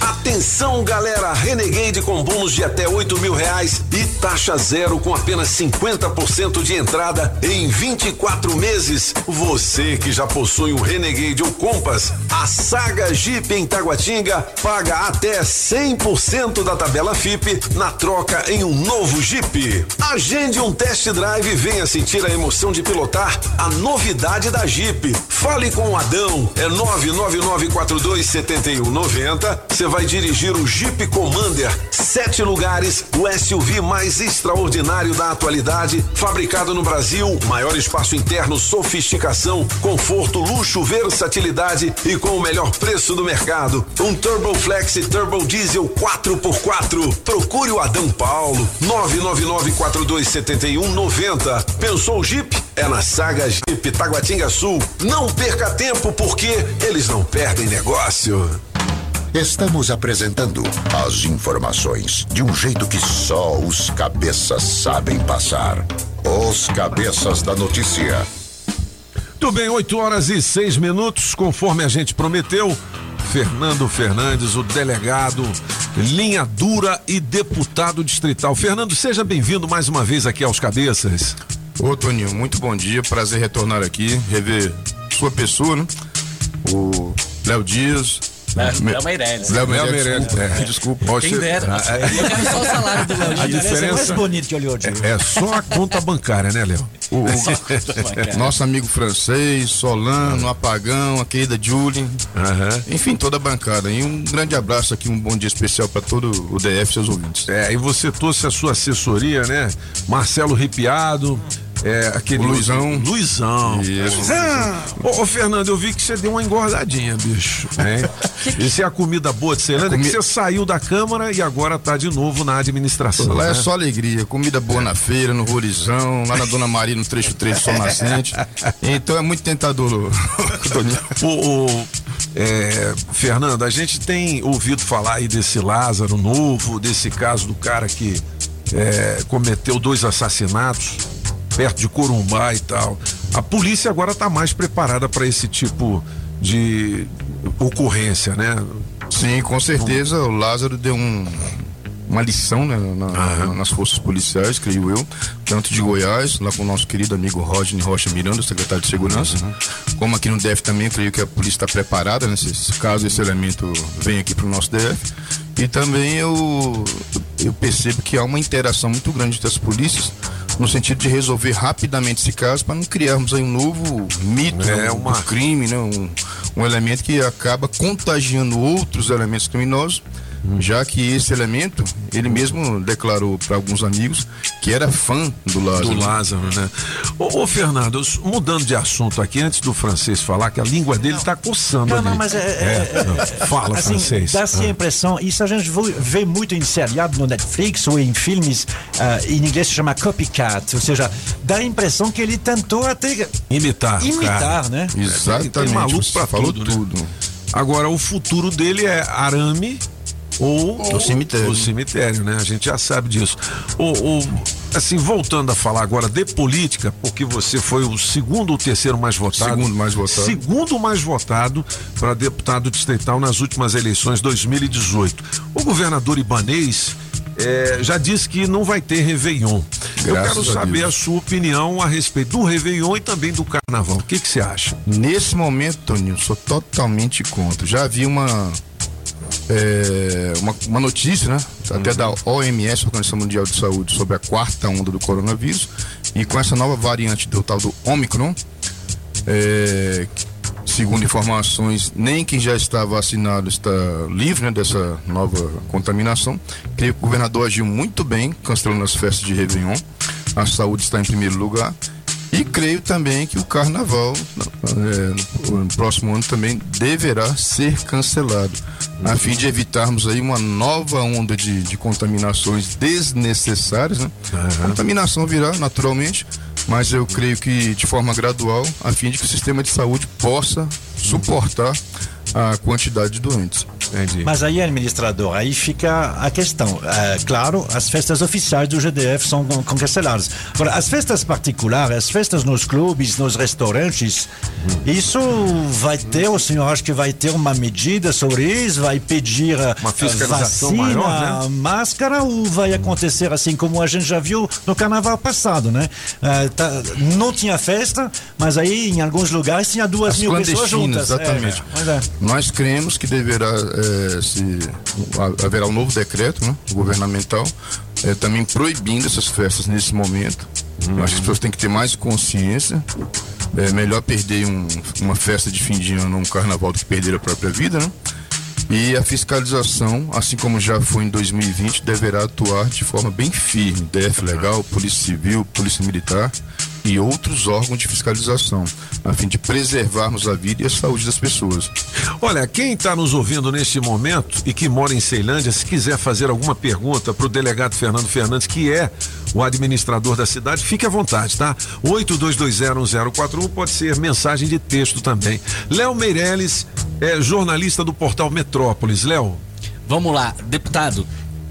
Atenção, galera! Renegade com bônus de até 8 mil reais e taxa zero com apenas 50% de entrada em 24 meses. Você que já possui um Renegade ou Compass, a Saga Jeep em Taguatinga paga até 100% da tabela FIP na troca em um novo Jeep. Agende um test drive e venha sentir a emoção de pilotar a novidade da Jeep. Fale com o Adão, é 999427190. Você vai dirigir o Jeep Commander, sete lugares, o SUV mais extraordinário da atualidade, fabricado no Brasil, maior espaço interno, sofisticação, conforto, luxo, versatilidade e com o melhor preço do mercado. Um Turbo Flex Turbo Diesel 4x4. Procure o Adão Paulo, 999427190. Pensou Jeep? É na Saga Jeep Taguatinga Sul. Não perca tempo porque eles não perdem negócio. Estamos apresentando as informações de um jeito que só os cabeças sabem passar. Os cabeças da notícia. Muito bem, 8 horas e 6 minutos, conforme a gente prometeu. Fernando Fernandes, o delegado, linha dura e deputado distrital. Fernando, seja bem-vindo mais uma vez aqui aos Cabeças. Ô, Toninho, muito bom dia. Prazer retornar aqui, rever sua pessoa, né? O Léo Dias. Léo Me- Meirelles. Léo Léo Meirelles, desculpa. é. Desculpa. Quem Você- dera. Ah, é. Eu quero só o salário do Léo A Dias. diferença bonito que eu lhe hoje. é, é só a conta bancária, né, Léo? *laughs* O, o- nosso amigo francês, Solano, Apagão, a querida Julie, enfim, toda a bancada. E um grande abraço aqui, um bom dia especial para todo o DF e seus ouvintes. É, e você trouxe a sua assessoria, né? Marcelo Ripiado. É, aquele O Luizão. Luizão. Isso. Ô, ô, Fernando, eu vi que você deu uma engordadinha, bicho. *laughs* Hein? Isso é a comida boa de Ceilândia, que você saiu da Câmara e agora tá de novo na administração. Lá é né? só alegria, comida boa na feira, no Rorizão, lá na Dona Maria, no trecho 3 do Sol Nascente. Então é muito tentador. *laughs* O, o, é, Fernando, a gente tem ouvido falar aí desse Lázaro novo, desse caso do cara que é, cometeu dois assassinatos perto de Corumbá e tal. A polícia agora está mais preparada para esse tipo de ocorrência, né? Sim, com certeza o Lázaro deu um, uma lição né, na- na- nas forças policiais, creio eu, tanto de Goiás, lá com o nosso querido amigo Rodney Rocha Miranda, secretário de Segurança, como aqui no DF também, creio que a polícia está preparada, né, se, se caso esse elemento venha aqui para o nosso DF. E também eu, eu percebo que há uma interação muito grande entre as polícias, no sentido de resolver rapidamente esse caso, para não criarmos aí um novo mito É, né, um, uma- do crime, né, um, um elemento que acaba contagiando outros elementos criminosos, já que esse elemento, ele mesmo declarou para alguns amigos que era fã do Lázaro. Do Lázaro, né? Ô, ô, Fernando, mudando de assunto aqui, antes do francês falar, que a língua dele tá coçando Não, não, mas é, é- não. Fala, assim, francês. Dá-se a Ah. impressão, isso a gente vê muito em seriado no Netflix ou em filmes, ah, em inglês se chama copycat, ou seja, dá a impressão que ele tentou até Imitar. imitar, cara. né? Tem, tem maluco você pra falou tudo, né? Agora, o futuro dele é arame ou O cemitério. O cemitério, né? A gente já sabe disso. O, o- assim, voltando a falar agora de política, porque você foi o segundo ou terceiro mais votado. Segundo mais votado. Segundo mais votado para deputado distrital nas últimas eleições 2018. O governador Ibanês eh, já disse que não vai ter Réveillon. Eu Graças quero a saber Deus. a sua opinião a respeito do Réveillon e também do Carnaval. O que que você acha? Nesse momento, Toninho, sou totalmente contra. Já havia uma, é, uma, uma notícia, né? Até da OMS, Organização Mundial de Saúde, sobre a quarta onda do coronavírus. E com essa nova variante do tal do Omicron, é, segundo informações, nem quem já está vacinado está livre né, dessa nova contaminação. Creio que o governador agiu muito bem, cancelando as festas de Réveillon. A saúde está em primeiro lugar. E creio também que o carnaval é, no, no próximo ano também deverá ser cancelado, a fim de evitarmos aí uma nova onda de, de contaminações desnecessárias. Né? Contaminação virá naturalmente, mas eu creio que de forma gradual, a fim de que o sistema de saúde possa suportar a quantidade de doentes. Mas aí, administrador, aí fica a questão. É, claro, as festas oficiais do GDF são canceladas. Agora, as festas particulares, as festas nos clubes, nos restaurantes, isso vai ter, o senhor acha que vai ter uma medida sobre isso? Vai pedir uma fiscalização vacina, maior, né? máscara ou vai acontecer assim como a gente já viu no carnaval passado, né? É, tá- não tinha festa, mas aí em alguns lugares tinha duas As mil pessoas juntas. exatamente. É, pois é. Nós cremos que deverá eh, se ha- haverá um novo decreto né, governamental eh, também proibindo essas festas nesse momento. Eu acho que as pessoas têm que ter mais consciência. É melhor perder um- uma festa de fim de ano, um carnaval, do que perder a própria vida, né? E a fiscalização, assim como já foi em 2020, deverá atuar de forma bem firme. DF Legal, Polícia Civil, Polícia Militar e outros órgãos de fiscalização, a fim de preservarmos a vida e a saúde das pessoas. Olha, quem está nos ouvindo neste momento e que mora em Ceilândia, se quiser fazer alguma pergunta para o delegado Fernando Fernandes, que é o administrador da cidade, fique à vontade, tá? 82201041 pode ser mensagem de texto também. Léo Meirelles é jornalista do portal Metrópolis. Léo. Vamos lá, deputado.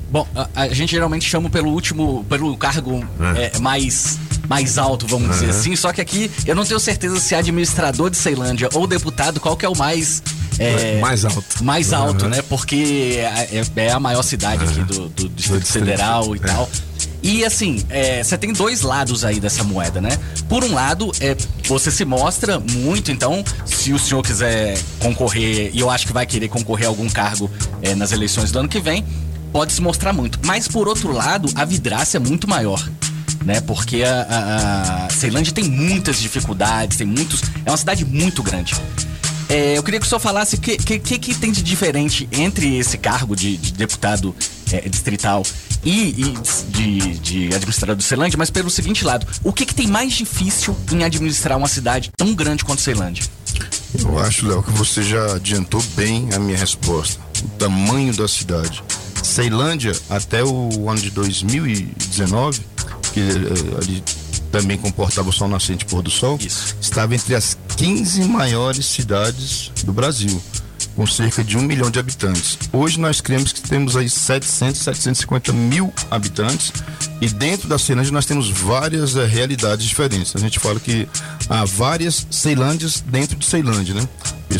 Bom, a, a gente geralmente chama pelo último, pelo cargo é, mais mais alto, vamos dizer Aham. assim. Só que aqui eu não tenho certeza se é administrador de Ceilândia ou deputado, qual que é o mais. é, Mais alto. Mais alto, Aham. né? Porque é, é a maior cidade aqui do, do Distrito Distrito, Federal e é. tal. E assim, é, você tem dois lados aí dessa moeda, né? Por um lado, é, você se mostra muito, então, se o senhor quiser concorrer, e eu acho que vai querer concorrer a algum cargo é, nas eleições do ano que vem, pode se mostrar muito. Mas por outro lado, a vidrácia é muito maior. Né? Porque a, a, a Ceilândia tem muitas dificuldades, tem muitos. É uma cidade muito grande. É, eu queria que o senhor falasse o que, que, que, que tem de diferente entre esse cargo de, de deputado é, distrital e, e de, de administrador do Ceilândia, mas pelo seguinte lado: o que, que tem mais difícil em administrar uma cidade tão grande quanto Ceilândia? Eu acho, Léo, que você já adiantou bem a minha resposta. O tamanho da cidade. Ceilândia, até o ano de 2019, que eh, ali também comportava o sol nascente e pôr do sol, estava entre as 15 maiores cidades do Brasil, com cerca de um milhão de habitantes. Hoje nós cremos que temos aí 700, 750 mil habitantes e dentro da Ceilândia nós temos várias eh, realidades diferentes. A gente fala que há várias Ceilândias dentro de Ceilândia, né?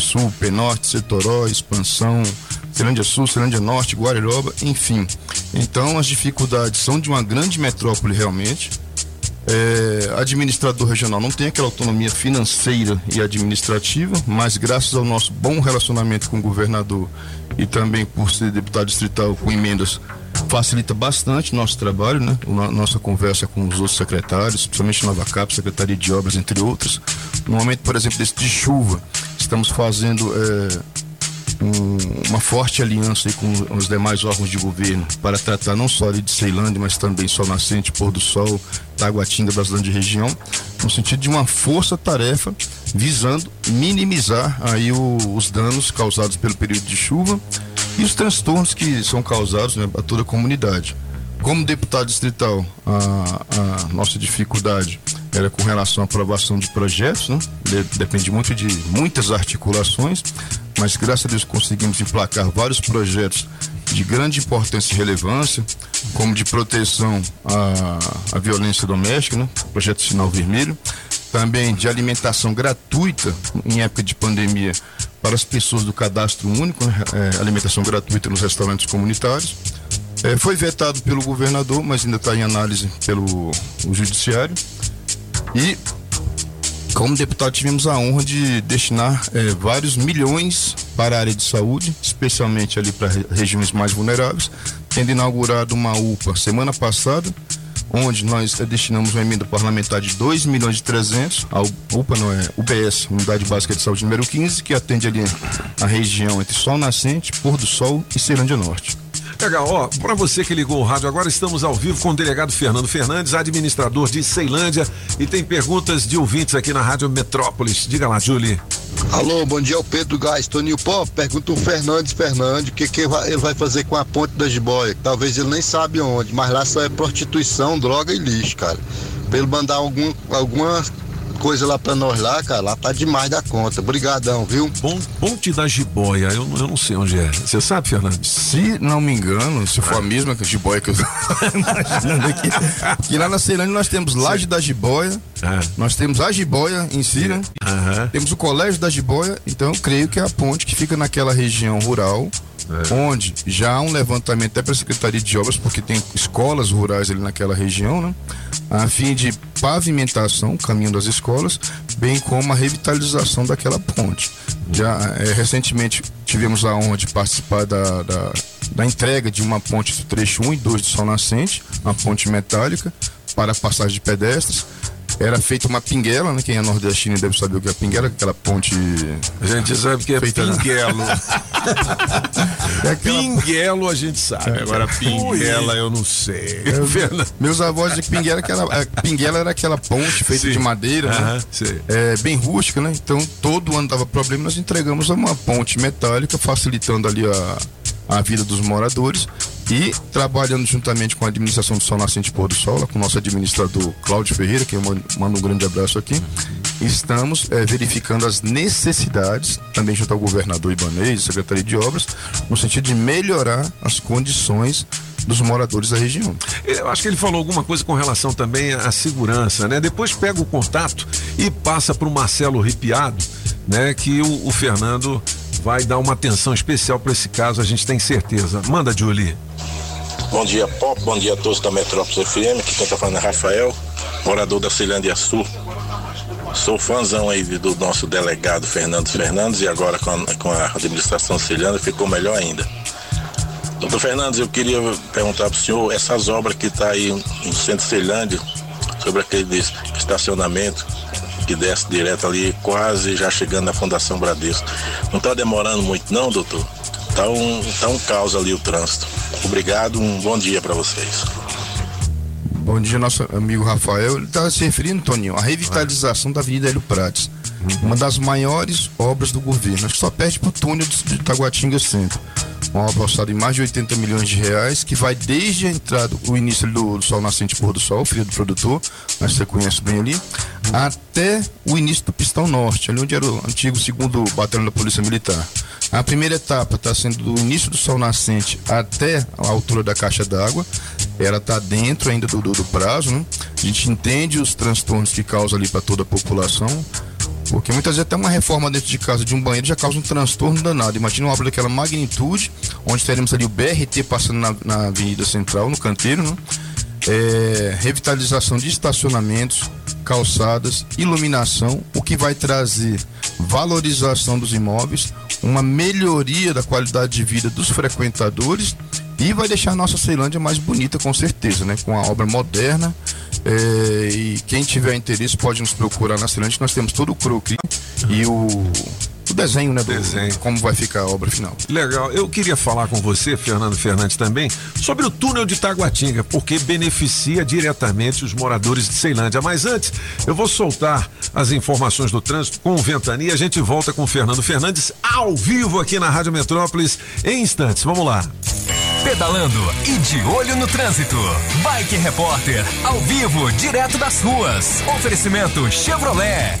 Sul, Penorte, Setoró, Expansão, Ceilândia Sul, Ceilândia Norte, Guariroba, enfim. Então as dificuldades são de uma grande metrópole realmente. É, administrador regional não tem aquela autonomia financeira e administrativa, mas graças ao nosso bom relacionamento com o governador e também por ser deputado distrital com emendas, facilita bastante nosso trabalho, né? Nossa conversa com os outros secretários, principalmente Nova Cap, Secretaria de Obras, entre outros. No momento, por exemplo, desse de chuva, estamos fazendo é, um- uma forte aliança com os demais órgãos de governo para tratar não só de Ceilândia, mas também Sol Nascente, Pôr do Sol, Taguatinga, Brasilândia e região, no sentido de uma força-tarefa visando minimizar aí o- os danos causados pelo período de chuva e os transtornos que são causados né, a toda a comunidade. Como deputado distrital, a, a nossa dificuldade era com relação à aprovação de projetos, né? De- depende muito de muitas articulações, mas graças a Deus conseguimos emplacar vários projetos de grande importância e relevância, como de proteção à, à violência doméstica, né? projeto Sinal Vermelho, também de alimentação gratuita em época de pandemia para as pessoas do cadastro único, né? É, alimentação gratuita nos restaurantes comunitários. É, foi vetado pelo governador, mas ainda está em análise pelo judiciário. E como deputado tivemos a honra de destinar é, vários milhões para a área de saúde, especialmente ali para re- regiões mais vulneráveis, tendo inaugurado uma UPA semana passada, onde nós eh, destinamos uma emenda parlamentar de 2 milhões de 300, a UPA não é UBS, Unidade Básica de Saúde número 15, que atende ali a região entre Sol Nascente, Pôr do Sol e Ceilândia Norte. Legal, ó, para você que ligou o rádio, agora estamos ao vivo com o delegado Fernando Fernandes, administrador de Ceilândia, e tem perguntas de ouvintes aqui na Rádio Metrópolis. Diga lá, Julie. Alô, bom dia, é o Pedro Gás, Toninho Pó, pergunta o Fernandes Fernandes o que, que ele vai fazer com a ponte da Jiboia. Talvez ele nem sabe onde, mas lá só é prostituição, droga e lixo, cara. Pra ele mandar algum, alguma coisa lá pra nós lá, cara, lá tá demais da conta. Obrigadão, viu? Bom, Ponte da Jiboia, eu, não- eu não sei onde é. Você sabe, Fernandes? Se não me engano, se for a mesma que a jiboia que eu tô *laughs* imaginando aqui, que lá na Ceilândia nós temos Laje da Jiboia, nós temos a Jiboia em si, né? Temos o Colégio da Jiboia, então eu creio que é a ponte que fica naquela região rural, onde já há um levantamento até para a Secretaria de Obras, porque tem escolas rurais ali naquela região, né? A fim de pavimentação, caminho das escolas, bem como a revitalização daquela ponte. Já eh, recentemente tivemos a honra de participar da, da, da entrega de uma ponte do trecho 1 e 2 de Sol Nascente, uma ponte metálica para passagem de pedestres. Era feita uma pinguela, né? Quem é nordestino deve saber o que é pinguela, aquela ponte. A gente sabe que é feita pinguelo. *laughs* É aquela- Pinguelo a gente sabe. Agora, pinguela eu não sei. Eu- *laughs* meus avós que pinguela, era aquela, a pinguela era aquela ponte feita Sim. de madeira, né? É, bem rústica, né? Então todo ano dava problema, nós entregamos uma ponte metálica, facilitando ali a, a vida dos moradores e trabalhando juntamente com a administração do Sol Nascente Pôr do Sol, com o nosso administrador Cláudio Ferreira, que eu mando um grande abraço aqui. Estamos é, verificando as necessidades, também junto ao governador Ibanez, Secretaria de Obras, no sentido de melhorar as condições dos moradores da região. Eu acho que ele falou alguma coisa com relação também à segurança, né? Depois pega o contato e passa para o Marcelo Ripiado, né? Que o, o Fernando vai dar uma atenção especial para esse caso, a gente tem certeza. Manda, Julie. Bom dia, Pop. Bom dia a todos da Metrópolis FM. Aqui quem tá falando é Rafael, morador da Ceilândia Sul. Sou fãzão aí do nosso delegado Fernando Fernandes e agora com a, com a administração Ceilândia ficou melhor ainda. Doutor Fernandes, eu queria perguntar para o senhor, essas obras que está aí no centro Ceilândia, sobre aquele estacionamento que desce direto ali, quase já chegando na Fundação Bradesco. Não está demorando muito não, doutor? Tá um, tá um caos ali o trânsito. Obrigado, um bom dia para vocês. Bom dia, nosso amigo Rafael. Ele está se referindo, Toninho, à revitalização da Avenida Hélio Prates. Uma das maiores obras do governo. Acho que só perde para o túnel de, de Taguatinga Centro. Uma obra orçada em mais de 80 milhões de reais, que vai desde a entrada, o início do, Sol Nascente Pôr do Sol, filho do produtor, mas você conhece bem ali, até o início do Pistão Norte, ali onde era o antigo segundo batalhão da Polícia Militar. A primeira etapa está sendo do início do Sol Nascente até a altura da caixa d'água. Ela está dentro ainda do, do, do prazo, né? A gente entende os transtornos que causa ali para toda a população. Porque muitas vezes até uma reforma dentro de casa de um banheiro já causa um transtorno danado. Imagina uma obra daquela magnitude, onde teremos ali o BRT passando na, na Avenida Central, no canteiro, né? É, revitalização de estacionamentos, calçadas, iluminação, o que vai trazer valorização dos imóveis, uma melhoria da qualidade de vida dos frequentadores e vai deixar a nossa Ceilândia mais bonita com certeza, né? Com a obra moderna. é, e quem tiver interesse pode nos procurar na Ceilândia, nós temos todo o croquis e o desenho, né? Do, Desenho. Como vai ficar a obra final. Legal. Eu queria falar com você, Fernando Fernandes, também, sobre o túnel de Taguatinga, porque beneficia diretamente os moradores de Ceilândia. Mas antes, eu vou soltar as informações do trânsito com o Ventania. A gente volta com o Fernando Fernandes ao vivo aqui na Rádio Metrópolis em instantes. Vamos lá. Pedalando e de olho no trânsito. Bike Repórter, ao vivo, direto das ruas. Oferecimento Chevrolet.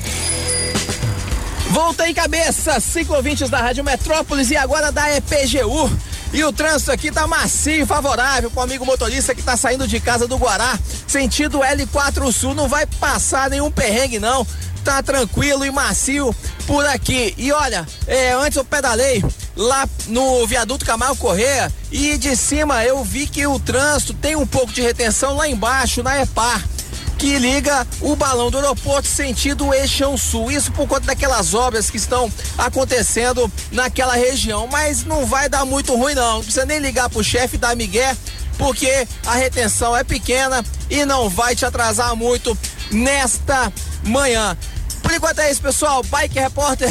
Voltei cabeça, ciclovintes da Rádio Metrópolis e agora da EPGU. E o trânsito aqui tá macio e favorável pro amigo motorista que tá saindo de casa do Guará, sentido L4 Sul, não vai passar nenhum perrengue não. Tá tranquilo e macio por aqui. E olha, é, antes eu pedalei lá no viaduto Camargo Correia e de cima eu vi que o trânsito tem um pouco de retenção lá embaixo na EPAR que liga o balão do aeroporto sentido Eixão Sul. Isso por conta daquelas obras que estão acontecendo naquela região. Mas não vai dar muito ruim, não. Não precisa nem ligar pro chefe da Miguel, porque a retenção é pequena e não vai te atrasar muito nesta manhã. Por enquanto é isso, pessoal. Bike Repórter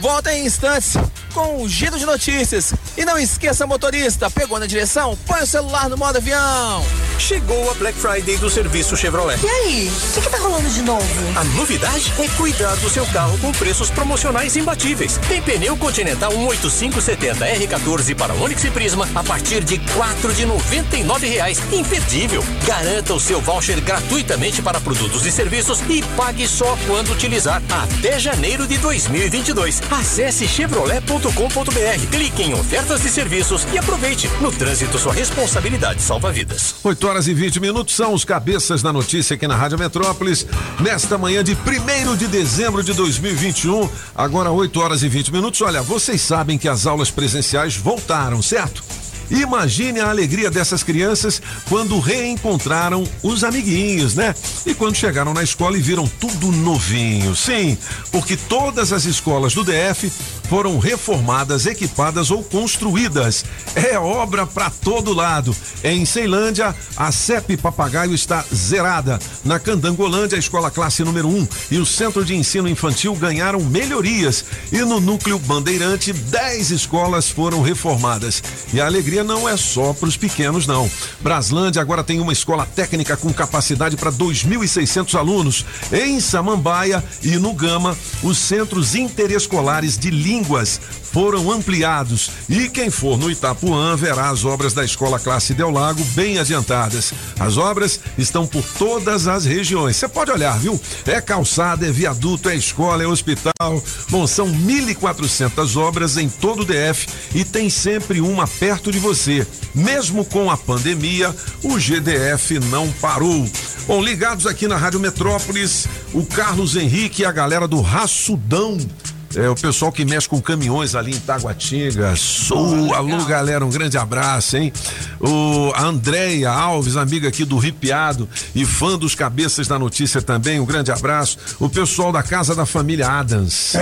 volta em instantes com um giro de notícias. E não esqueça, motorista, pegou na direção? Põe o celular no modo avião. Chegou a Black Friday do serviço Chevrolet. E aí, o que, que tá rolando de novo? A novidade é cuidar do seu carro com preços promocionais imbatíveis. Tem pneu Continental 18570 R14 para Onix e Prisma a partir de quatro de noventa e nove reais. Imperdível. Garanta o seu voucher gratuitamente para produtos e serviços e pague só quando utilizar até janeiro de 2022. Acesse chevrolet.com.br, clique em ofertas e serviços e aproveite. No trânsito, sua responsabilidade salva vidas. 8 horas e 20 minutos são os cabeças da notícia aqui na Rádio Metrópolis. Nesta manhã de 1 de dezembro de 2021, agora 8 horas e 20 minutos. Olha, vocês sabem que as aulas presenciais voltaram, certo? Imagine a alegria dessas crianças quando reencontraram os amiguinhos, né? E quando chegaram na escola e viram tudo novinho. Sim, porque todas as escolas do DF foram reformadas, equipadas ou construídas. É obra para todo lado. Em Ceilândia, a CEP Papagaio está zerada. Na Candangolândia, a escola classe número 1 e o Centro de Ensino Infantil ganharam melhorias. E no núcleo Bandeirante, 10 escolas foram reformadas. E a alegria não é só para os pequenos, não. Braslândia agora tem uma escola técnica com capacidade para 2.600 alunos. Em Samambaia e no Gama, os centros interescolares de línguas foram ampliados. E quem for no Itapuã verá as obras da Escola Classe Del Lago bem adiantadas. As obras estão por todas as regiões. Você pode olhar, viu? É calçada, é viaduto, é escola, é hospital. Bom, são 1.400 obras em todo o DF e tem sempre uma perto de você. Mesmo com a pandemia, o GDF não parou. Bom, ligados aqui na Rádio Metrópolis, o Carlos Henrique e a galera do Raçudão. É, o pessoal que mexe com caminhões ali em Taguatinga. Sul, alô, galera, um grande abraço, hein? O a Andréia Alves, amiga aqui do Ripiado e fã dos cabeças da notícia também, um grande abraço. O pessoal da Casa da Família Adams.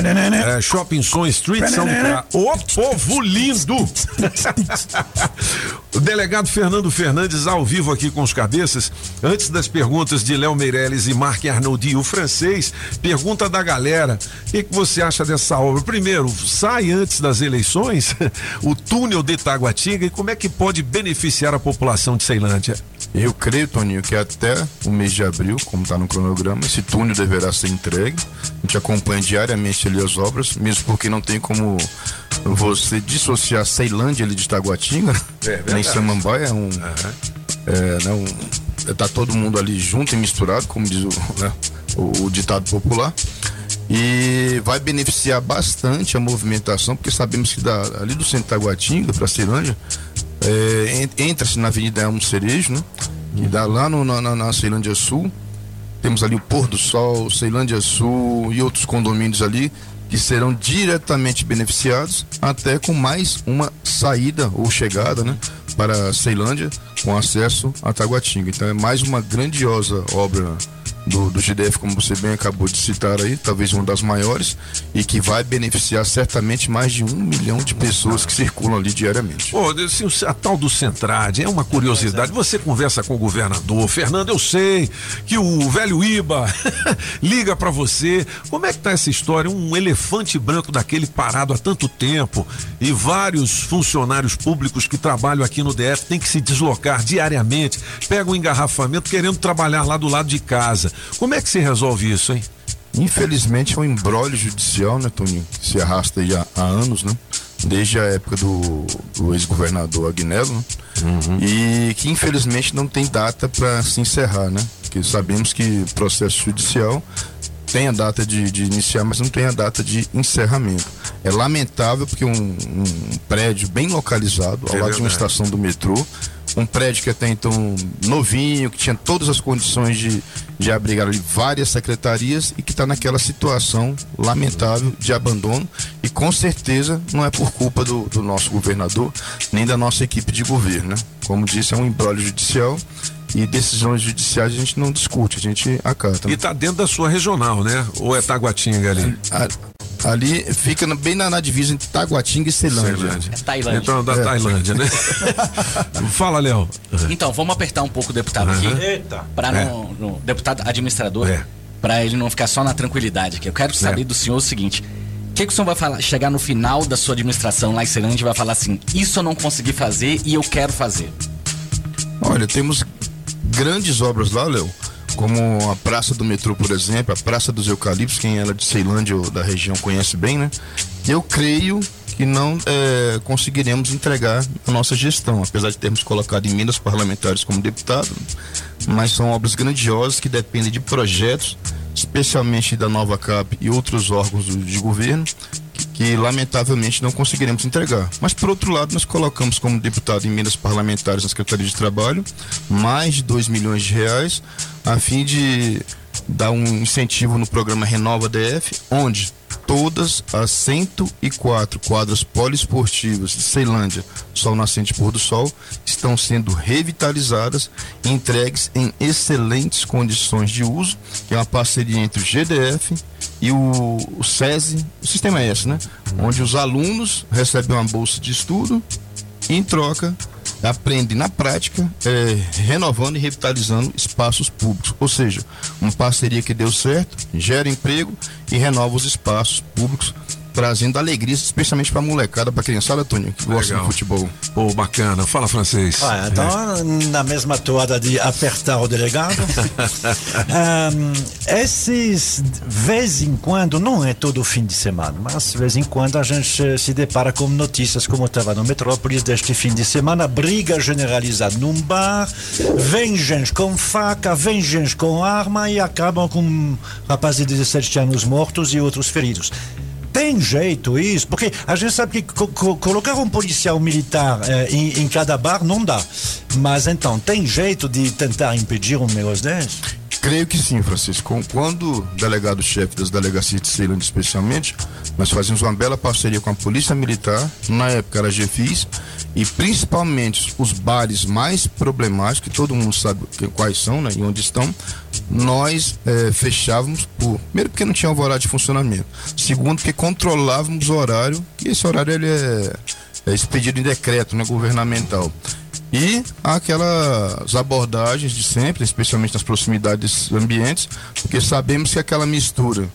É, Shopping Som Street São Ô, povo lindo! *laughs* o delegado Fernando Fernandes ao vivo aqui com os cabeças. Antes das perguntas de Léo Meirelles e Marc Arnoldi, o francês, pergunta da galera: o que, que você acha dessa obra? Primeiro, sai antes das eleições *laughs* o túnel de Taguatinga e como é que pode beneficiar a população de Ceilândia? Eu creio, Toninho, que até o mês de abril, como está no cronograma, esse túnel deverá ser entregue. A gente acompanha diariamente ali as obras, mesmo porque não tem como você dissociar Ceilândia ali de Taguatinga, É nem Samambaia, é um, é, né, um- tá todo mundo ali junto e misturado, como diz o, né, o- o ditado popular. E vai beneficiar bastante a movimentação, porque sabemos que da, ali do centro de Taguatinga para Ceilândia, é, en- entra-se na Avenida Elmo Cerejo, né? E dá lá no- na, na- na Ceilândia Sul. Temos ali o Pôr do Sol, Ceilândia Sul e outros condomínios ali que serão diretamente beneficiados, até com mais uma saída ou chegada, né? Para Ceilândia, com acesso a Taguatinga. Então é mais uma grandiosa obra do, do GDF, como você bem acabou de citar aí, talvez uma das maiores, e que vai beneficiar certamente mais de um milhão de pessoas que circulam ali diariamente. Pô, assim, a tal do Centrade é uma curiosidade. Você conversa com o governador, Fernando, eu sei que o velho Iba *laughs* liga pra você. Como é que tá essa história? Um elefante branco daquele parado há tanto tempo e vários funcionários públicos que trabalham aqui no DF têm que se deslocar diariamente, pegam um engarrafamento querendo trabalhar lá do lado de casa. Como é que se resolve isso, hein? Infelizmente é um embrólio judicial, né, Toninho? Que se arrasta aí há, anos, né? Desde a época do, do ex-governador Agnello, né? E que infelizmente não tem data para se encerrar, né? Porque sabemos que processo judicial tem a data de, de iniciar, mas não tem a data de encerramento. É lamentável porque um, um prédio bem localizado, ao É lado de uma verdade. estação do metrô, um prédio que até então novinho, que tinha todas as condições de, de abrigar ali várias secretarias e que está naquela situação lamentável de abandono e com certeza não é por culpa do, do nosso governador nem da nossa equipe de governo, né? Como disse, é um embrólio judicial e decisões judiciais a gente não discute, a gente acata. E tá dentro da sua regional, né? Ou é Taguatinga ali? Ali fica bem na, na divisa entre Taguatinga e Ceilândia. Ceilândia. É Tailândia. Então, da É. Tailândia, né? *laughs* Fala, Léo. Então, vamos apertar um pouco o deputado aqui. Aham. Eita. Para É. não- deputado administrador, É. para ele não ficar só na tranquilidade aqui. Eu quero saber É. do senhor o seguinte: o que, que o senhor vai falar, chegar no final da sua administração lá em Ceilândia e vai falar assim: isso eu não consegui fazer e eu quero fazer? Olha, temos grandes obras lá, Léo, como a Praça do Metrô, por exemplo, a Praça dos Eucaliptos, quem ela é de Ceilândia ou da região conhece bem, né? Eu creio que não é, conseguiremos entregar a nossa gestão, apesar de termos colocado emendas parlamentares como deputado, mas são obras grandiosas que dependem de projetos, especialmente da Nova Cap e outros órgãos de governo, que, lamentavelmente não conseguiremos entregar. Mas por outro lado, nós colocamos como deputado emendas parlamentares na Secretaria de Trabalho mais de 2 milhões de reais a fim de dar um incentivo no programa Renova DF, onde todas as 104 quadras poliesportivas de Ceilândia, Sol Nascente e Pôr do Sol, estão sendo revitalizadas e entregues em excelentes condições de uso, que é uma parceria entre o GDF e o, o SESI, o sistema esse, né? Onde os alunos recebem uma bolsa de estudo e em troca aprendem na prática, é, renovando e revitalizando espaços públicos. Ou seja, uma parceria que deu certo, gera emprego e renova os espaços públicos trazendo alegria, especialmente pra molecada, pra criançada, Tony, que gosta Legal. de futebol. Pô, bacana. Fala francês. Ah, então, na mesma toada de apertar o delegado. *laughs* Ahm, esses, vez em quando, não é todo fim de semana, mas de vez em quando a gente se depara com notícias como estava no Metrópolis deste fim de semana, briga generalizada num bar, vem gente com faca, vem gente com arma e acabam com um rapaz de 17 anos mortos e outros feridos. Tem jeito isso, porque a gente sabe que co- co- colocar um policial militar eh, em, em cada bar não dá. Mas então, tem jeito de tentar impedir um negócio desse? Creio que sim, Francisco. Quando delegado-chefe das delegacias de Ceilândia, especialmente, nós fazíamos uma bela parceria com a Polícia Militar, na época era GFIS, e principalmente os bares mais problemáticos, que todo mundo sabe quais são né, e onde estão, nós eh, fechávamos por. Primeiro, porque não tinha alvorada de funcionamento. Segundo, porque controlávamos o horário, e esse horário ele é, é expedido em decreto né, governamental. E aquelas abordagens de sempre, especialmente nas proximidades ambientes, porque sabemos que aquela mistura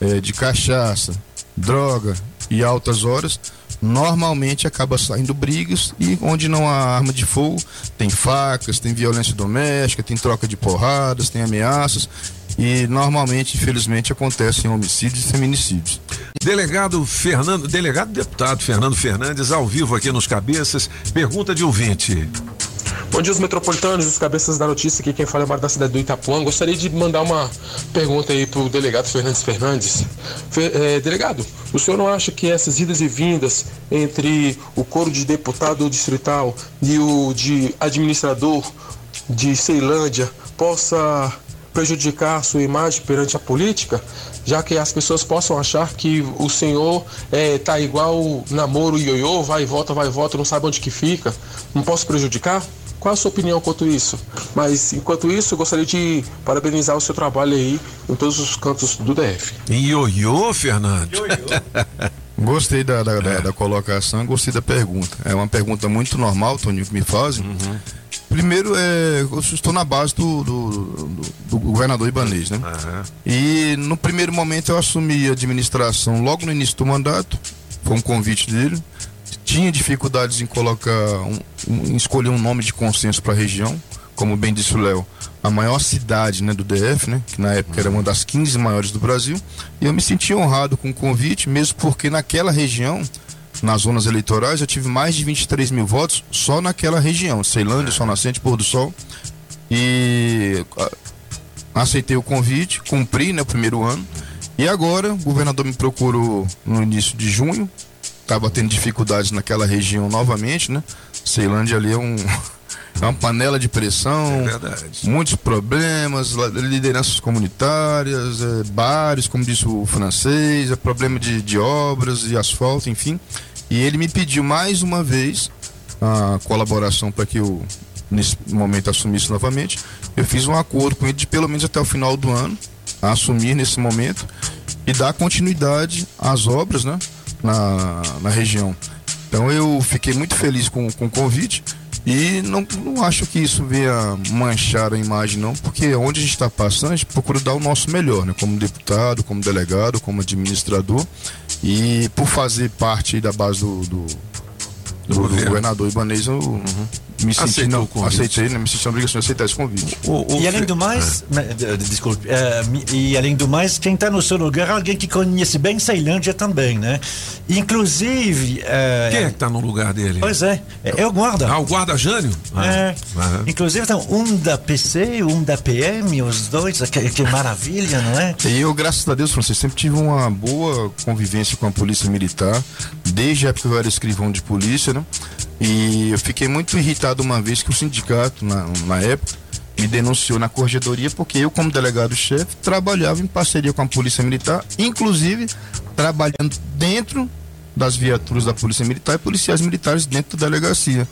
eh, de cachaça, droga e altas horas normalmente acaba saindo brigas e onde não há arma de fogo tem facas, tem violência doméstica, tem troca de porradas, tem ameaças e normalmente, infelizmente, acontecem homicídios e feminicídios. Delegado Fernando, delegado deputado Fernando Fernandes, ao vivo aqui nos Cabeças, pergunta de ouvinte. Bom dia, os metropolitanos, os cabeças da notícia, aqui quem fala é o Mário da cidade do Itapuã. Gostaria de mandar uma pergunta aí pro delegado Fernandes Fernandes. Fe- eh, delegado, o senhor não acha que essas idas e vindas entre o coro de deputado distrital e o de administrador de Ceilândia possa prejudicar a sua imagem perante a política, já que as pessoas possam achar que o senhor eh, tá igual namoro ioiô, vai e volta, vai e volta, não sabe onde que fica. Não posso prejudicar? Qual a sua opinião quanto isso? Mas enquanto isso, eu gostaria de parabenizar o seu trabalho aí em todos os cantos do DF. Ioiô, Fernando. *laughs* Gostei da, da, da- da colocação, gostei da pergunta. É uma pergunta muito normal, Toninho, que me fazem. Primeiro, é, eu estou na base do, do, do- do governador Ibanês, né? E no primeiro momento eu assumi a administração logo no início do mandato, foi um convite dele. Tinha dificuldades em colocar, um, um- em escolher um nome de consenso para a região, como bem disse o Léo, a maior cidade né, do DF, né, que na época era uma das 15 maiores do Brasil. E eu me senti honrado com o convite, mesmo porque naquela região, nas zonas eleitorais, eu tive mais de 23 mil votos só naquela região, Ceilândia, Sol Nascente, Pôr do Sol. E ah, aceitei o convite, cumpri né, o primeiro ano. E agora o governador me procurou no início de junho. Estava tendo dificuldades naquela região novamente, né? Ceilândia ali é um. *laughs* É uma panela de pressão, muitos problemas, lideranças comunitárias, eh, bares, como disse o francês, é problema de, de obras e asfalto, enfim. E ele me pediu mais uma vez a colaboração para que eu, nesse momento, assumisse novamente. Eu fiz um acordo com ele de pelo menos até o final do ano, assumir nesse momento e dar continuidade às obras né, na, na região. Então eu fiquei muito feliz com, com o convite e não, não acho que isso venha manchar a imagem, não, porque onde a gente está passando, a gente procura dar o nosso melhor, né? Como deputado, como delegado, como administrador. E por fazer parte da base do, do, do- do governador Ibanez, eu me senti, Aceitou não, o convite. aceitei, né? Me senti na obrigação de aceitar esse convite. E além do mais, né, de- de- desculpe, mi- e além do mais, quem está no seu lugar é alguém que conhece bem Ceilândia também, né? Inclusive. eh, Quem é que tá no lugar dele? Pois é, é, é o guarda. Ah, o guarda Jânio? Ah, É. aham. Inclusive, então, um da PC, um da PM, os dois, que, que maravilha, não é? E eu, graças a Deus, Francisco, sempre tive uma boa convivência com a polícia militar, desde a época que eu era escrivão de polícia, né? E eu fiquei muito irritado uma vez que o sindicato, na, na época, me denunciou na corregedoria porque eu, como delegado-chefe, trabalhava em parceria com a polícia militar, inclusive trabalhando dentro das viaturas da Polícia Militar e policiais militares dentro da delegacia.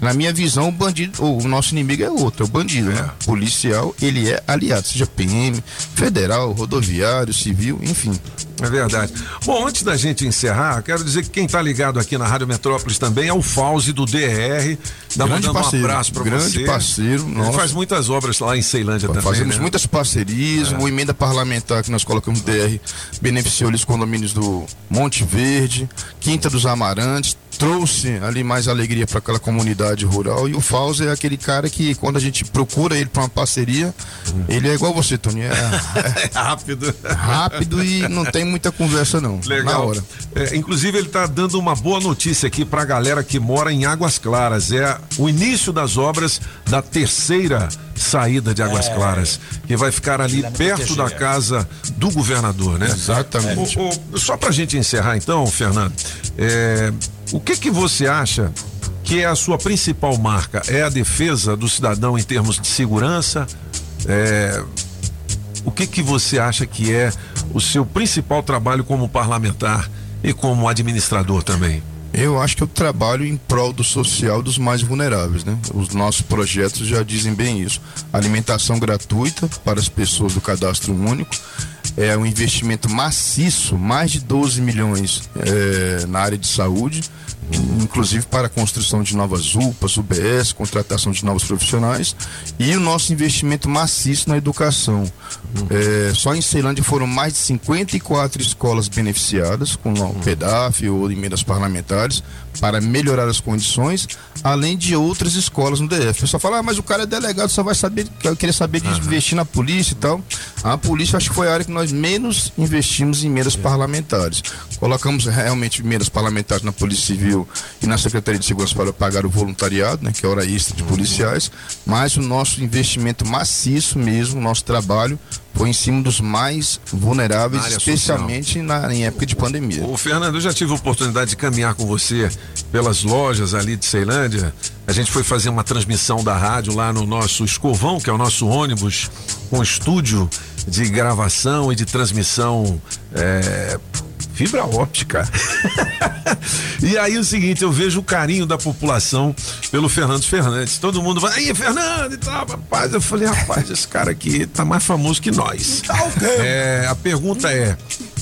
Na minha visão, o bandido, o nosso inimigo é outro, é o bandido, né? Policial, ele é aliado, seja PM, federal, rodoviário, civil, enfim. É verdade. Bom, antes da gente encerrar, quero dizer que quem está ligado aqui na Rádio Metrópolis também é o Fauzi do DR. Dá Grande mandando parceiro, um abraço para grande você. parceiro, Ele nossa. faz muitas obras lá em Ceilândia também. Fazemos né? muitas parcerias, uma emenda parlamentar que nós colocamos no DR beneficiou os condomínios do Monte Verde, Quinta dos Amarantes, trouxe ali mais alegria para aquela comunidade rural e o Fausto é aquele cara que quando a gente procura ele para uma parceria, ele é igual você, Tony, é, É *laughs* rápido. rápido e não tem muita conversa não, na Legal. hora. É, inclusive, ele está dando uma boa notícia aqui para a galera que mora em Águas Claras. É o início das obras da terceira saída de Águas É. Claras, que vai ficar ali perto da casa do governador, né? Exatamente. O- o- só para a gente encerrar, então, Fernando, é, o que que você acha que é a sua principal marca? É a defesa do cidadão em termos de segurança? É, o que que você acha que é o seu principal trabalho como parlamentar e como administrador também? Eu acho que eu trabalho em prol do social dos mais vulneráveis, né? Os nossos projetos já dizem bem isso. Alimentação gratuita para as pessoas do cadastro único. É um investimento maciço, mais de 12 milhões eh, na área de saúde, inclusive para a construção de novas UPAs, UBS, contratação de novos profissionais e o nosso investimento maciço na educação. Eh, só em Ceilândia foram mais de 54 escolas beneficiadas com o PEDAF ou emendas parlamentares para melhorar as condições, além de outras escolas no DF. O pessoal fala, ah, mas o cara é delegado, só vai saber, querer saber de investir na polícia e tal. A polícia acho que foi a área que nós menos investimos em emendas parlamentares. Colocamos realmente emendas parlamentares na Polícia Civil e na Secretaria de Segurança para pagar o voluntariado, né, que é hora extra de policiais, mas o nosso investimento maciço mesmo, o nosso trabalho foi em cima dos mais vulneráveis, Na especialmente na, em época de pandemia. Ô, Fernando, eu já tive a oportunidade de caminhar com você pelas lojas ali de Ceilândia. A gente foi fazer uma transmissão da rádio lá no nosso escovão, que é o nosso ônibus, com estúdio de gravação e de transmissão é, fibra óptica. *laughs* e aí o seguinte, eu vejo o carinho da população pelo Fernando Fernandes. Todo mundo vai, aí, Fernando e tal, rapaz. Eu falei, rapaz, esse cara aqui tá mais famoso que nós. *laughs* É, a pergunta é,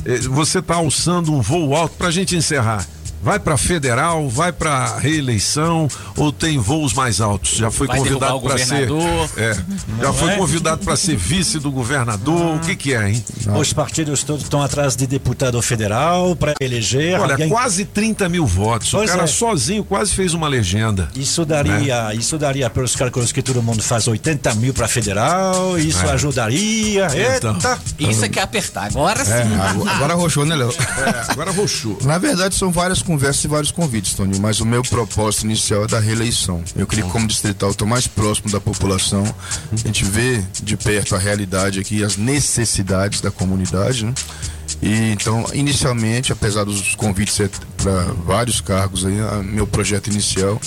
eh, você tá alçando um voo alto pra gente encerrar. Vai pra federal, vai pra reeleição ou tem voos mais altos? Já foi Vai convidado para ser, é, já foi é? convidado para ser vice do governador. O que que é, hein? Os partidos todos estão atrás de deputado federal para eleger. Olha, alguém- quase 30 mil votos. Pois o cara é. sozinho quase fez uma legenda. Isso daria, Né? isso daria pelos cálculos que todo mundo faz 80 mil para federal, isso É. ajudaria. Então. Eita! Isso é que é apertar. Agora sim. agora, agora roxou, né, Léo? É, agora roxou. Na verdade, são várias conversas e vários convites, Tony, mas o meu propósito inicial é da reeleição. Eu queria que, como distrital, estou mais próximo da população. A gente vê de perto a realidade aqui, as necessidades da comunidade, né? E então, inicialmente, apesar dos convites para vários cargos aí, meu projeto inicial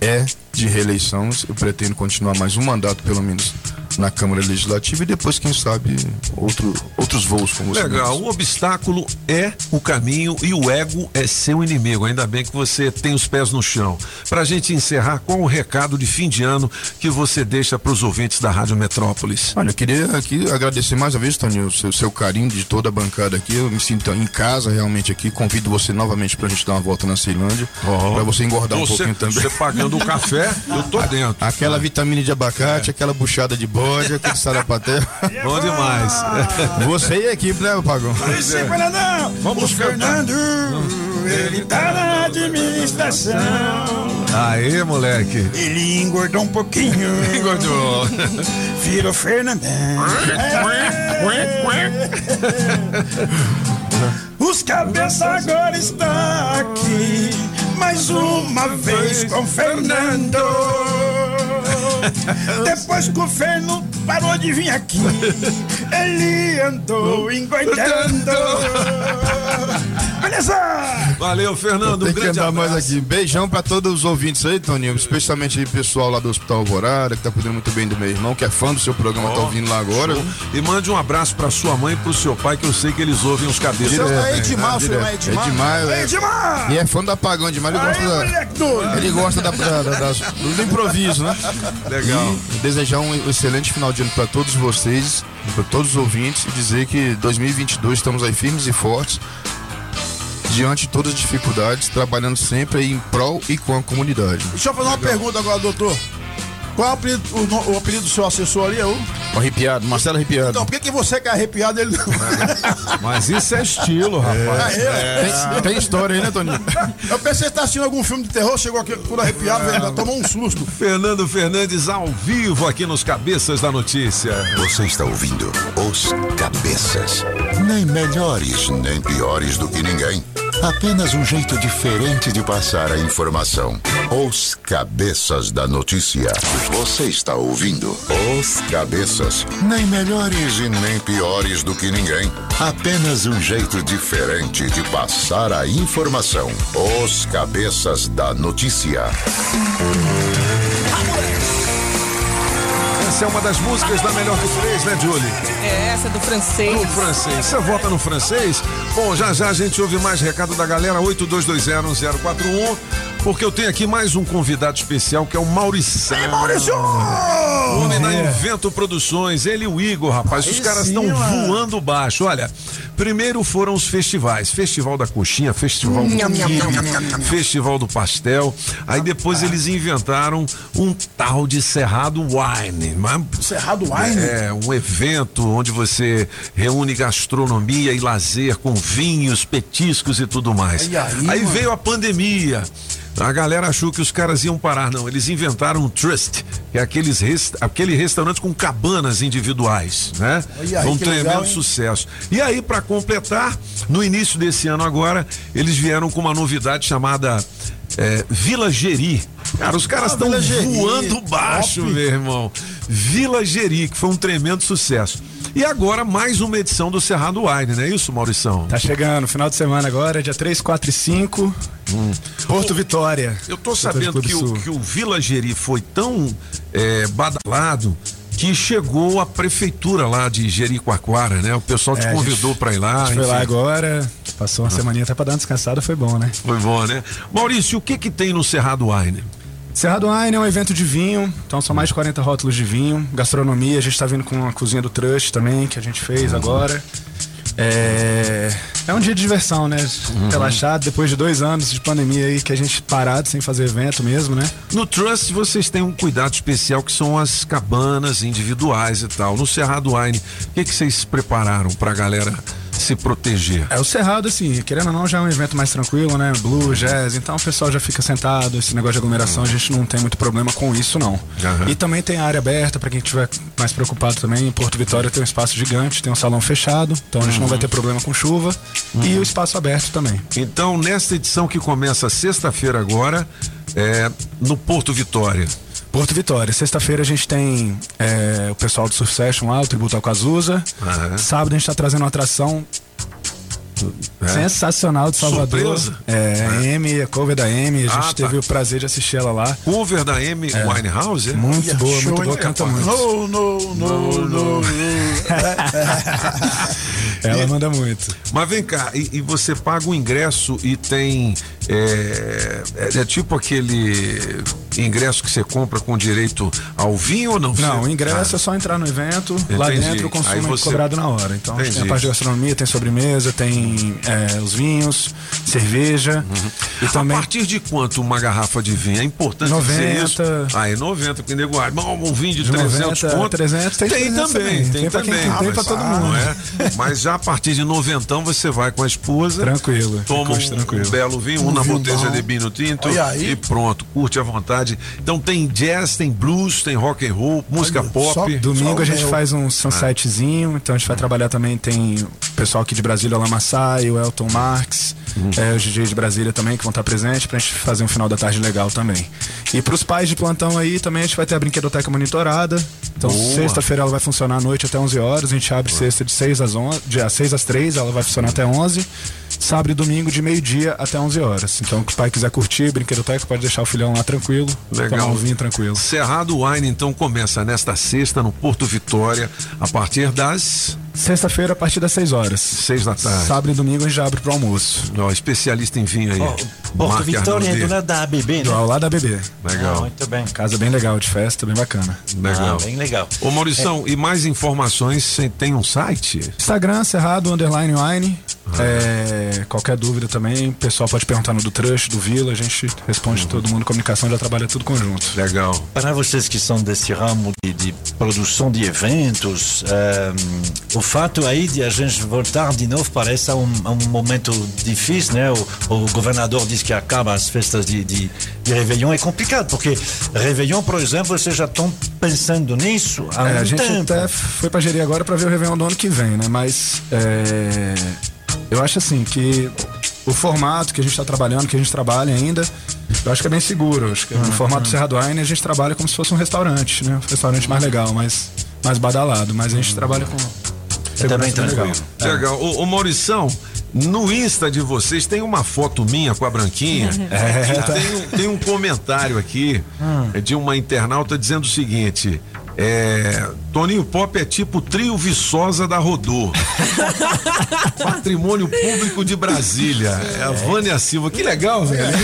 é de reeleição. Eu pretendo continuar mais um mandato, pelo menos, na Câmara Legislativa e depois, quem sabe, outro, outros voos como você Legal, o obstáculo é o caminho e o ego é seu inimigo. Ainda bem que você tem os pés no chão. Pra gente encerrar, qual o recado de fim de ano que você deixa pros ouvintes da Rádio Metrópolis? Olha, eu queria aqui agradecer mais uma vez, Tony, o seu, seu carinho de toda a bancada aqui. Eu me sinto em casa realmente aqui. Convido você novamente pra gente dar uma volta na Ceilândia. Pra você engordar um Você- pouquinho também. você pagando o café, eu tô dentro. Aquela vitamina de abacate, aquela buchada de bode, aquele *laughs* sarapaté. Bom demais. Você e a equipe, né, Pagão? Pois é, Fernandão. Vamos o Fernando, ele tá na administração. Aê, moleque. Ele engordou um pouquinho. *laughs* Engordou. Virou Fernandão. *laughs* Os cabeças agora estão aqui. Mais uma vez com o Fernando. *laughs* Depois que o Fernando parou de vir aqui, *laughs* ele andou *laughs* Beleza! Valeu, Fernando. Um grande andar mais abraço. aqui. Beijão pra todos os ouvintes aí, Toninho. Especialmente aí, pessoal lá do Hospital Alvorada, que tá cuidando muito bem do meu irmão, que é fã do seu programa, tá ouvindo lá agora. Show. E mande um abraço pra sua mãe e pro seu pai, que eu sei que eles ouvem os cabeças. Também, é Edmar, né? filho é Edmar? Edmar, é- Edmar! E é fã do apagão demais, ele gosta, da, ele gosta da, da- da- das- do improviso, né? Legal. E desejar um excelente final de ano para todos vocês, para todos os ouvintes, e dizer que 2022 estamos aí firmes e fortes, diante de todas as dificuldades, trabalhando sempre em prol e com a comunidade. Deixa eu fazer uma pergunta agora, doutor. Qual é o apelido, o, o apelido do seu assessor ali? É o... Arrepiado, Marcelo Arrepiado. Então, por que, que você que é arrepiado ele não? *laughs* Mas isso é estilo, rapaz. É, Tem, tem história aí, né, Toninho? Eu pensei que tá assistindo algum filme de terror, chegou aqui tudo arrepiado, velho, tomou um susto. Fernando Fernandes ao vivo aqui nos Cabeças da Notícia. Você está ouvindo Os Cabeças. Nem melhores, nem piores do que ninguém. Apenas um jeito diferente de passar a informação. Os Cabeças da Notícia. Você está ouvindo Os Cabeças. Nem melhores e nem piores do que ninguém. Apenas um jeito diferente de passar a informação. Os Cabeças da Notícia. Essa é uma das músicas da melhor do três, né, Julie? É, essa é do francês. No francês. Você vota no francês? Bom, já já a gente ouve mais recado da galera, 82201041, porque eu tenho aqui mais um convidado especial que é o Maurição. Ei, Maurício! O homem da Invento Produções, ele e o Igor, rapaz, os Aí caras sim, estão voando baixo. Olha, primeiro foram os festivais: Festival da Coxinha, Festival do. Festival do Pastel. Aí depois eles inventaram um tal de Cerrado Wine. Mas- Cerrado Wine? É, um evento onde você reúne gastronomia e lazer com vinhos, petiscos e tudo mais. E aí, mano? veio a pandemia. A galera achou que os caras iam parar, não. Eles inventaram um trust, que é aqueles aquele restaurante com cabanas individuais, né? Aí, um tremendo legal, sucesso. E aí, para completar, no início desse ano agora, eles vieram com uma novidade chamada é, Vila Geri. Cara, os caras Ah, estão Geri, voando baixo, top. meu irmão. Vila Geri, que foi um tremendo sucesso. E agora mais uma edição do Cerrado Wine, não é isso, Maurição? Tá chegando, final de semana agora, dia 3, 4 e 5. Porto Vitória. Eu tô sabendo que o, que o Vila Geri foi tão é, badalado que chegou a prefeitura lá de Jericoacoara, né? O pessoal te É, convidou pra ir lá. A gente foi lá agora, passou uma semaninha até pra dar uma descansada, foi bom, né? Foi bom, né? Maurício, o que que tem no Cerrado Wine? Cerrado Wine é um evento de vinho, então são mais de 40 rótulos de vinho. Gastronomia, a gente tá vindo com a cozinha do Trust também, que a gente fez agora. É, é um dia de diversão, né? Relaxado, depois de dois anos de pandemia aí que a gente parado sem fazer evento mesmo, né? No Trust vocês têm um cuidado especial que são as cabanas individuais e tal. No Cerrado Wine, o que que vocês prepararam pra galera se proteger? É o Cerrado, assim, querendo ou não, já é um evento mais tranquilo, né? Blue, jazz, então o pessoal já fica sentado, esse negócio de aglomeração, a gente não tem muito problema com isso, não. Aham. E também tem a área aberta, pra quem estiver mais preocupado também, em Porto Vitória tem um espaço gigante, tem um salão fechado, então a gente não vai ter problema com chuva. E o espaço aberto também. Então, nesta edição que começa sexta-feira agora, é, no Porto Vitória. Porto Vitória. Sexta-feira a gente tem é, o pessoal do Surf Session lá, o Tributo ao Cazuza. Sábado a gente tá trazendo uma atração É. sensacional de Salvador. Surpresa? É, a Amy, a cover da Amy, a gente Ah, tá. teve o prazer de assistir ela lá. Cover da Amy É. Winehouse? é? Muito boa, muito boa, canta muito. No, no, no, no, *laughs* Ela manda muito. Mas vem cá, e, e você paga o ingresso e tem. É, é- é tipo aquele ingresso que você compra com direito ao vinho ou não? Não, o ingresso Ah, é só entrar no evento, lá Entendi. dentro o consumo você- é cobrado na hora. Então gente tem Entendi. a parte de gastronomia, tem sobremesa, tem é, os vinhos, cerveja. E também. A partir de quanto uma garrafa de vinho? É importante dizer 90. isso? Ah, é 90, porque nego, ah, um vinho de, De 300 90, conto. 300, tem 300 também, também. tem, Tem pra quem também. tem, pra todo ah, mundo. é? Mas já a partir de noventão você vai com a esposa. Tranquilo. Toma um, tranquilo. um belo vinho, um, Um na bom. de vinho tinto e pronto, curte à vontade. Então tem jazz, tem blues, tem rock and roll, música pop. Domingo a gente faz um sunsetzinho, então a gente vai trabalhar também, tem o pessoal aqui de Brasília, o Lamaçai, o Elton Marx, é, os DJs de Brasília também que vão estar presentes pra gente fazer um final da tarde legal também. E pros pais de plantão aí também a gente vai ter a brinquedoteca monitorada. Então Boa. sexta-feira ela vai funcionar à noite até 11 horas, a gente abre sexta de 6 às 11, de às 6 às 3, ela vai funcionar até 11. Sábado e domingo de meio-dia até 11 horas. Então, se o pai quiser curtir, brinquedoteca, pode deixar o filhão lá tranquilo, tomar um vinho tranquilo. Cerrado Wine, então, começa nesta sexta no Porto Vitória, a partir das. Sexta-feira, a partir das 6 horas. 6 da tarde. Sábado e domingo a gente já abre pro almoço. Ó, especialista em vinho aí. Porto Vitória é do lado da ABB, né? Do lado da BB. Legal. Ah, muito bem. Casa bem legal de festa, bem bacana. Legal. Ah, bem legal. Ô Maurição, e mais informações, você tem um site? Instagram, Cerrado, Underline Wine. É, qualquer dúvida também, o pessoal pode perguntar no do Trust, do Vila, a gente responde todo mundo. Comunicação já trabalha tudo conjunto. Legal. Para vocês que são desse ramo de, de produção de eventos, ehm, o fato aí de a gente voltar de novo parece um, um momento difícil, né? O, o governador diz que acaba as festas de, de, de Réveillon. É complicado, porque Réveillon, por exemplo, vocês já estão pensando nisso há É, um a gente tempo. até foi pra gerir agora pra ver o Réveillon do ano que vem, né? Mas é, eu acho assim que o formato que a gente tá trabalhando, que a gente trabalha ainda, eu acho que é bem seguro. Acho que no formato do Cerrado Wine a gente trabalha como se fosse um restaurante, né? Um restaurante mais legal, mais, mais badalado. Mas a gente trabalha com. Segurança bem legal. Legal. Ô, ô Maurição, no Insta de vocês tem uma foto minha com a Branquinha. *laughs* É, tá. tem, um, tem um comentário aqui é de uma internauta dizendo o seguinte. É, Toninho Pop é tipo trio Viçosa da Rodô. *laughs* Patrimônio Público de Brasília. É a Vânia Silva. Que legal, velho.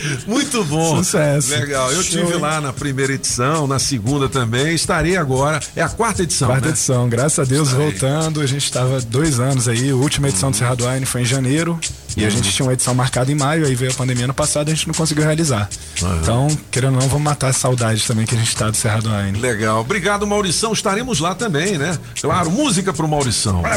*laughs* Muito bom. Sucesso. Legal. Eu Show, tive lá na primeira edição, na segunda também. Estarei agora. É a quarta edição. Quarta né? edição, graças a Deus voltando. A gente estava dois anos aí. A última edição do Cerrado Wine foi em janeiro. E a gente tinha uma edição marcada em maio, aí veio a pandemia ano passado e a gente não conseguiu realizar. Então, querendo ou não, vamos matar a saudade também que a gente tá do Cerrado Wine. Legal. Obrigado, Maurição. Estaremos lá também, né? Claro, música pro Maurição. Né?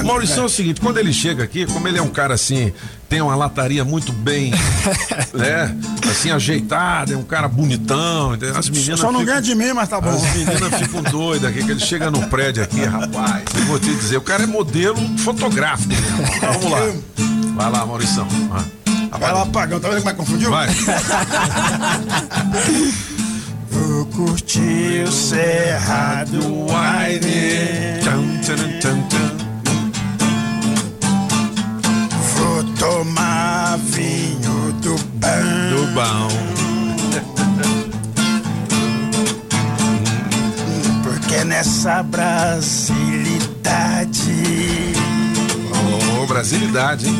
O Maurição é o seguinte, quando ele chega aqui, como ele é um cara assim, tem uma lataria muito bem, *laughs* né? Assim, ajeitada, é um cara bonitão. As meninas Só não ficam- ganha de mim, mas tá bom. As meninas ficam doidas aqui, que ele chega no prédio aqui, rapaz. Eu vou te dizer, o cara é modelo fotográfico mesmo. Vamos lá. Vai lá, Maurição. Vai. Vai lá, pagão, tá vendo como é que confundiu? Vai. Vou curtir o Cerrado Wine. Tchan. Vou tomar vinho do bom. Do bom. Porque nessa brasilidade Ô, brasilidade, hein?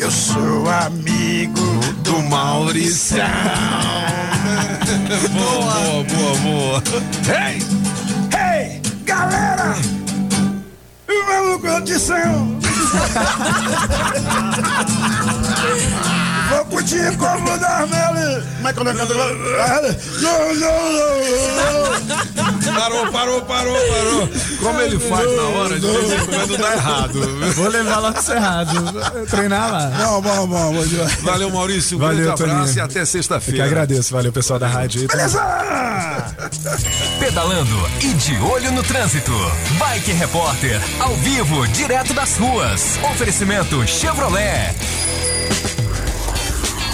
eu sou amigo do Maurição. *laughs* boa, boa, boa, boa. Hey! Hey! Galera! O maluco condição! Hahaha. *laughs* Vou curtir como Darmeli! Como é que eu não canto agora? Não, não, não! Parou, parou, parou, parou. Como ele faz na hora, de vez em quando dá errado. Vou levar lá pro Cerrado, treinar lá. Bom, bom, bom. Valeu, Maurício. Um Valeu, grande abraço Toninho. e até Eu que sexta-feira. agradeço, valeu pessoal da rádio aí. Beleza! Pedalando e de olho no trânsito. Bike Repórter, ao vivo, direto das ruas. Oferecimento Chevrolet.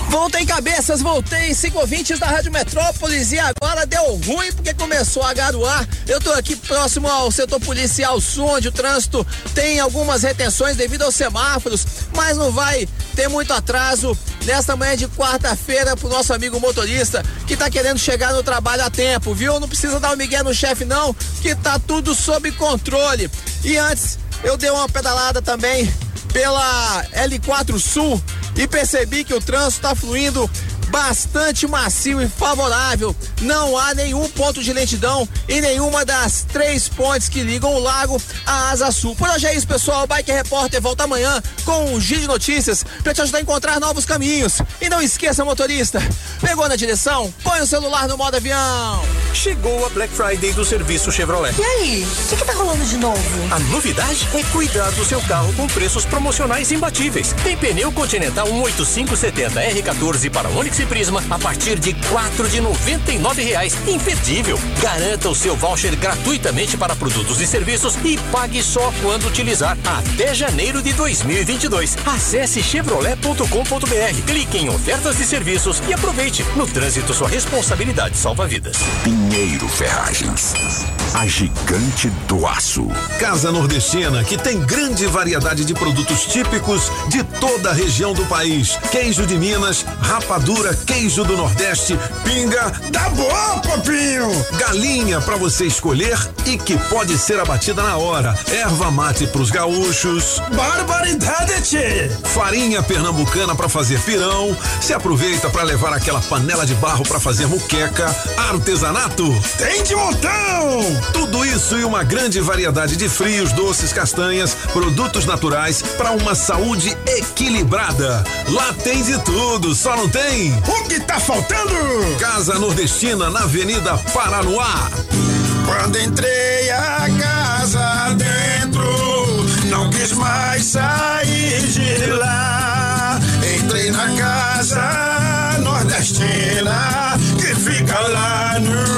Voltei cabeças, voltei, cinco ouvintes da Rádio Metrópolis e agora deu ruim porque começou a garoar. Eu tô aqui próximo ao setor policial sul, onde o trânsito tem algumas retenções devido aos semáforos, mas não vai ter muito atraso nesta manhã de quarta-feira pro nosso amigo motorista que tá querendo chegar no trabalho a tempo, viu? Não precisa dar o um migué no chefe não, que tá tudo sob controle. E antes, eu dei uma pedalada também pela L4 Sul e percebi que o trânsito está fluindo bastante macio e favorável. Não há nenhum ponto de lentidão em nenhuma das três pontes que ligam o lago à Asa Sul. Por hoje é isso, pessoal. O Bike Repórter volta amanhã com um giro de notícias para te ajudar a encontrar novos caminhos. E não esqueça, motorista, pegou na direção? Põe o celular no modo avião. Chegou a Black Friday do serviço Chevrolet. E aí, o que, que tá rolando de novo? A novidade é cuidar do seu carro com preços promocionais imbatíveis. Tem pneu Continental 18570 R14 para Onix e Prisma a partir de R$ 4 de R$ reais. Imperdível. Garanta o seu voucher gratuitamente para produtos e serviços e pague só quando utilizar até janeiro de 2022. Acesse chevrolet.com.br, clique em ofertas de serviços e aproveite. No trânsito, sua responsabilidade salva vidas. Pinheiro Ferragens. A gigante do aço. Casa Nordestina, que tem grande variedade de produtos típicos de toda a região do país. Queijo de Minas, rapadura, queijo do Nordeste, pinga. Tá bom, papinho! Galinha para você escolher e que pode ser abatida na hora. Erva mate pros gaúchos. Barbaridade, tchê! Farinha pernambucana para fazer pirão. Se aproveita para levar aquela panela de barro para fazer muqueca. Artesanato. Tem de montão! Tudo isso e uma grande variedade de frios, doces, castanhas, produtos naturais para uma saúde equilibrada. Lá tem de tudo, só não tem. O que tá faltando? Casa Nordestina na Avenida Paranoá. Quando entrei a casa dentro, não quis mais sair de lá. Entrei na casa nordestina que fica lá no.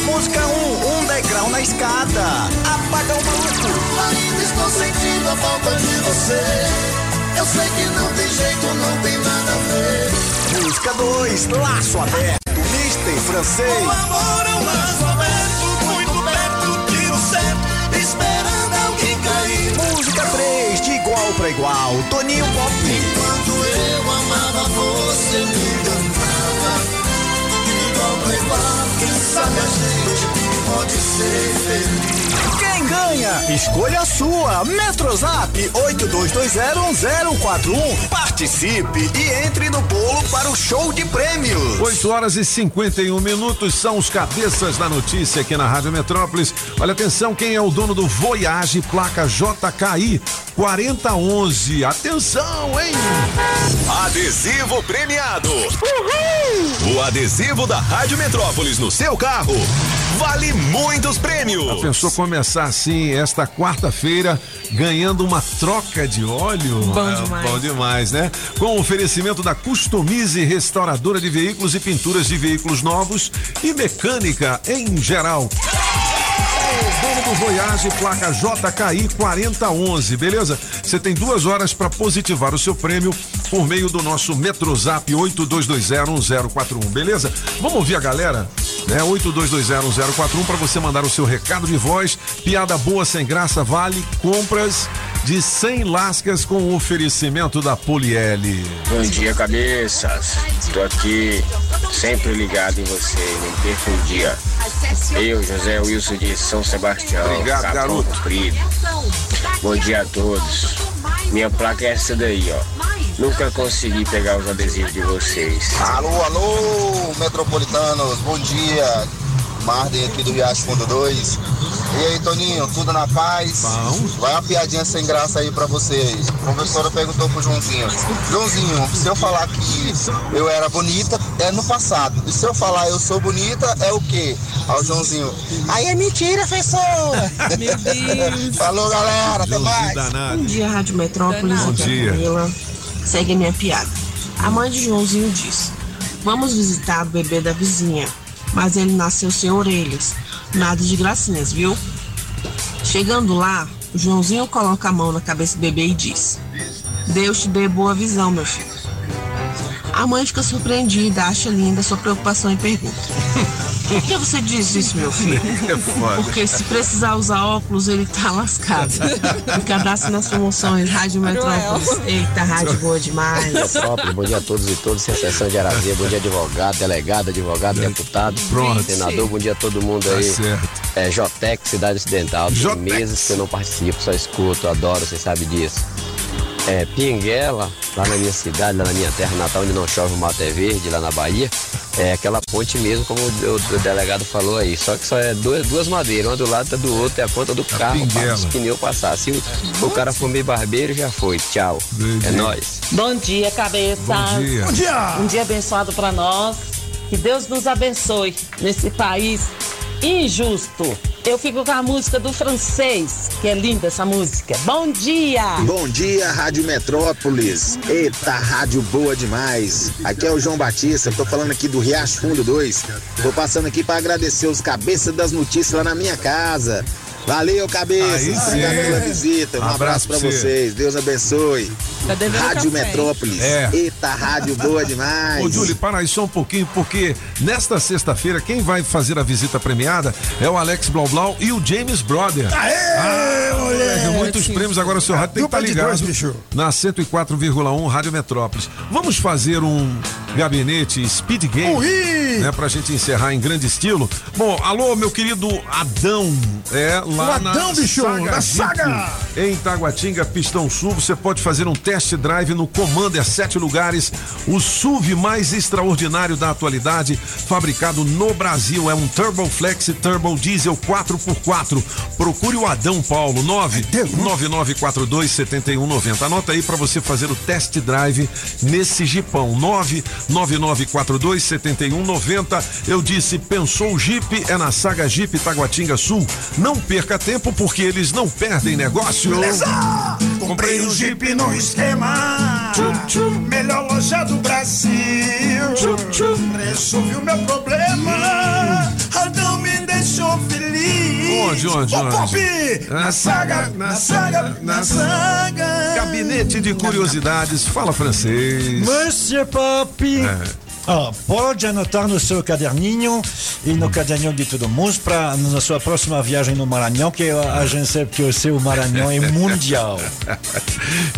Música 1, um, um degrau na escada. Apaga o maluco. Ainda estou sentindo a falta de você. Eu sei que não tem jeito, não tem nada a ver. Música 2, laço aberto. Mister francês. O amor é um laço aberto, muito perto de você, esperando alguém cair. Música 3, de igual pra igual. Toninho Pop. Enquanto eu amava você, me encantava. De igual pra igual, quem sabe a gente pode ser feliz. Quem ganha? Escolha a sua. Metrozap 82201041. Participe e entre no bolo para o show de prêmios. 8 horas e 51 minutos são os cabeças da notícia aqui na Rádio Metrópolis. Olha atenção, quem é o dono do Voyage, placa JKI 4011. Atenção, hein? Adesivo premiado. O adesivo da Rádio Metrópolis no seu carro vale muitos prêmios. Pensou começar assim esta quarta-feira ganhando uma troca de óleo? Bom É, demais. Bom demais, né? Com o oferecimento da Customize Restauradora de Veículos e Pinturas de Veículos Novos e Mecânica em geral. O dono do Voyage, placa JKI 4011, beleza? Você tem duas horas para positivar o seu prêmio por meio do nosso Metrozap 82201041, beleza? Vamos ouvir a galera? Né? 82201041 para você mandar o seu recado de voz. Piada boa sem graça vale compras de 100 lascas com oferecimento da Poliele. Bom dia, cabeças. Tô aqui sempre ligado em você, não perca um dia. Eu, José Wilson de São Sebastião. Obrigado, Capão garoto. Comprido. Bom dia a todos. Minha placa é essa daí, ó. Nunca consegui pegar os adesivos de vocês. Alô, alô, metropolitanos, bom dia. Marden aqui do Riacho Fundo 2. E aí, Toninho, tudo na paz? Vai uma piadinha sem graça aí pra vocês. A professora perguntou pro Joãozinho: Joãozinho, se eu falar que eu era bonita, é no passado. E se eu falar eu sou bonita, é o quê? Ao Joãozinho: Aí é mentira, professor! *laughs* Meu Deus. Falou, galera, até mais. Bom dia, Rádio Metrópolis. Bom dia. Camila. Segue a minha piada. A mãe de Joãozinho diz: Vamos visitar o bebê da vizinha, mas ele nasceu sem orelhas. Nada de gracinhas, viu? Chegando lá, o Joãozinho coloca a mão na cabeça do bebê e diz: Deus te dê boa visão, meu filho. A mãe fica surpreendida, acha linda sua preocupação e pergunta: Por que você diz isso, meu filho? *laughs* É foda. Porque se precisar usar óculos, ele tá lascado. Me cadastre nas promoções, Rádio Metrópolis. Eita, rádio boa demais. Bom dia a todos e todas, sem exceção de Arazia, bom dia advogado, delegado, advogado, deputado, Pronto. senador, bom dia a todo mundo Tá aí. certo. É Jotec, Cidade Ocidental, tem meses que eu não participo, só escuto, adoro, você sabe disso. É, Pinguela, lá na minha cidade, lá na minha terra natal, onde não chove, o mato é verde, lá na Bahia. É aquela ponte mesmo, como o, o delegado falou aí. Só que só é duas, duas madeiras, uma do lado do outro, é a ponta do carro pinguela. para os pneus passar. Se o, o cara for meio barbeiro, já foi. Tchau. É nóis. Bom dia, cabeça. Bom dia. Bom dia. Um dia abençoado para nós. Que Deus nos abençoe nesse país injusto. Eu fico com a música do francês, que é linda essa música. Bom dia! Bom dia, Rádio Metrópolis. Eita, rádio boa demais. Aqui é o João Batista, tô falando aqui do Riacho Fundo 2. Tô passando aqui para agradecer os cabeças das notícias lá na minha casa. Valeu, cabeça. Aí sim. Obrigado pela visita. Um Abraço abraço pra você. vocês. Deus abençoe. Tá Rádio café. Metrópolis. É. Eita, rádio boa demais. Ô, Júlio, para aí só um pouquinho, porque nesta sexta-feira, quem vai fazer a visita premiada é o Alex Blau Blau e o James Brother. Aê, Ah, moleque, muitos prêmios, agora o seu rádio tem que estar de ligado dois, bicho. na 104,1 Rádio Metrópolis. Vamos fazer um gabinete speed game, Ui! né, pra gente encerrar em grande estilo. Bom, alô, meu querido Adão, é lá O Adão, na bicho, Saga da Jeep, Saga. em Taguatinga, Pistão Sul, você pode fazer um test drive no Commander sete lugares, o SUV mais extraordinário da atualidade, fabricado no Brasil, é um Turbo Flex Turbo Diesel 4x4. Procure o Adão Paulo 99942 7190. Anota aí para você fazer o test drive nesse Jeepão 99942 7190. Eu disse, pensou o Jeep é na Saga Jeep Taguatinga Sul. Não perca tempo porque eles não perdem negócio. Beleza! Comprei um Jeep no esquema. Melhor loja do Brasil. Resolvi o meu problema. Adão me deixou feliz. Onde, onde, Ô, onde? Pop! Na saga, na saga, na saga. Gabinete de curiosidades, fala francês. Monsieur Pop. É. Ah, pode anotar no seu caderninho e no caderninho de todo mundo para na sua próxima viagem no Maranhão, que a gente sabe que o seu Maranhão é mundial. *laughs*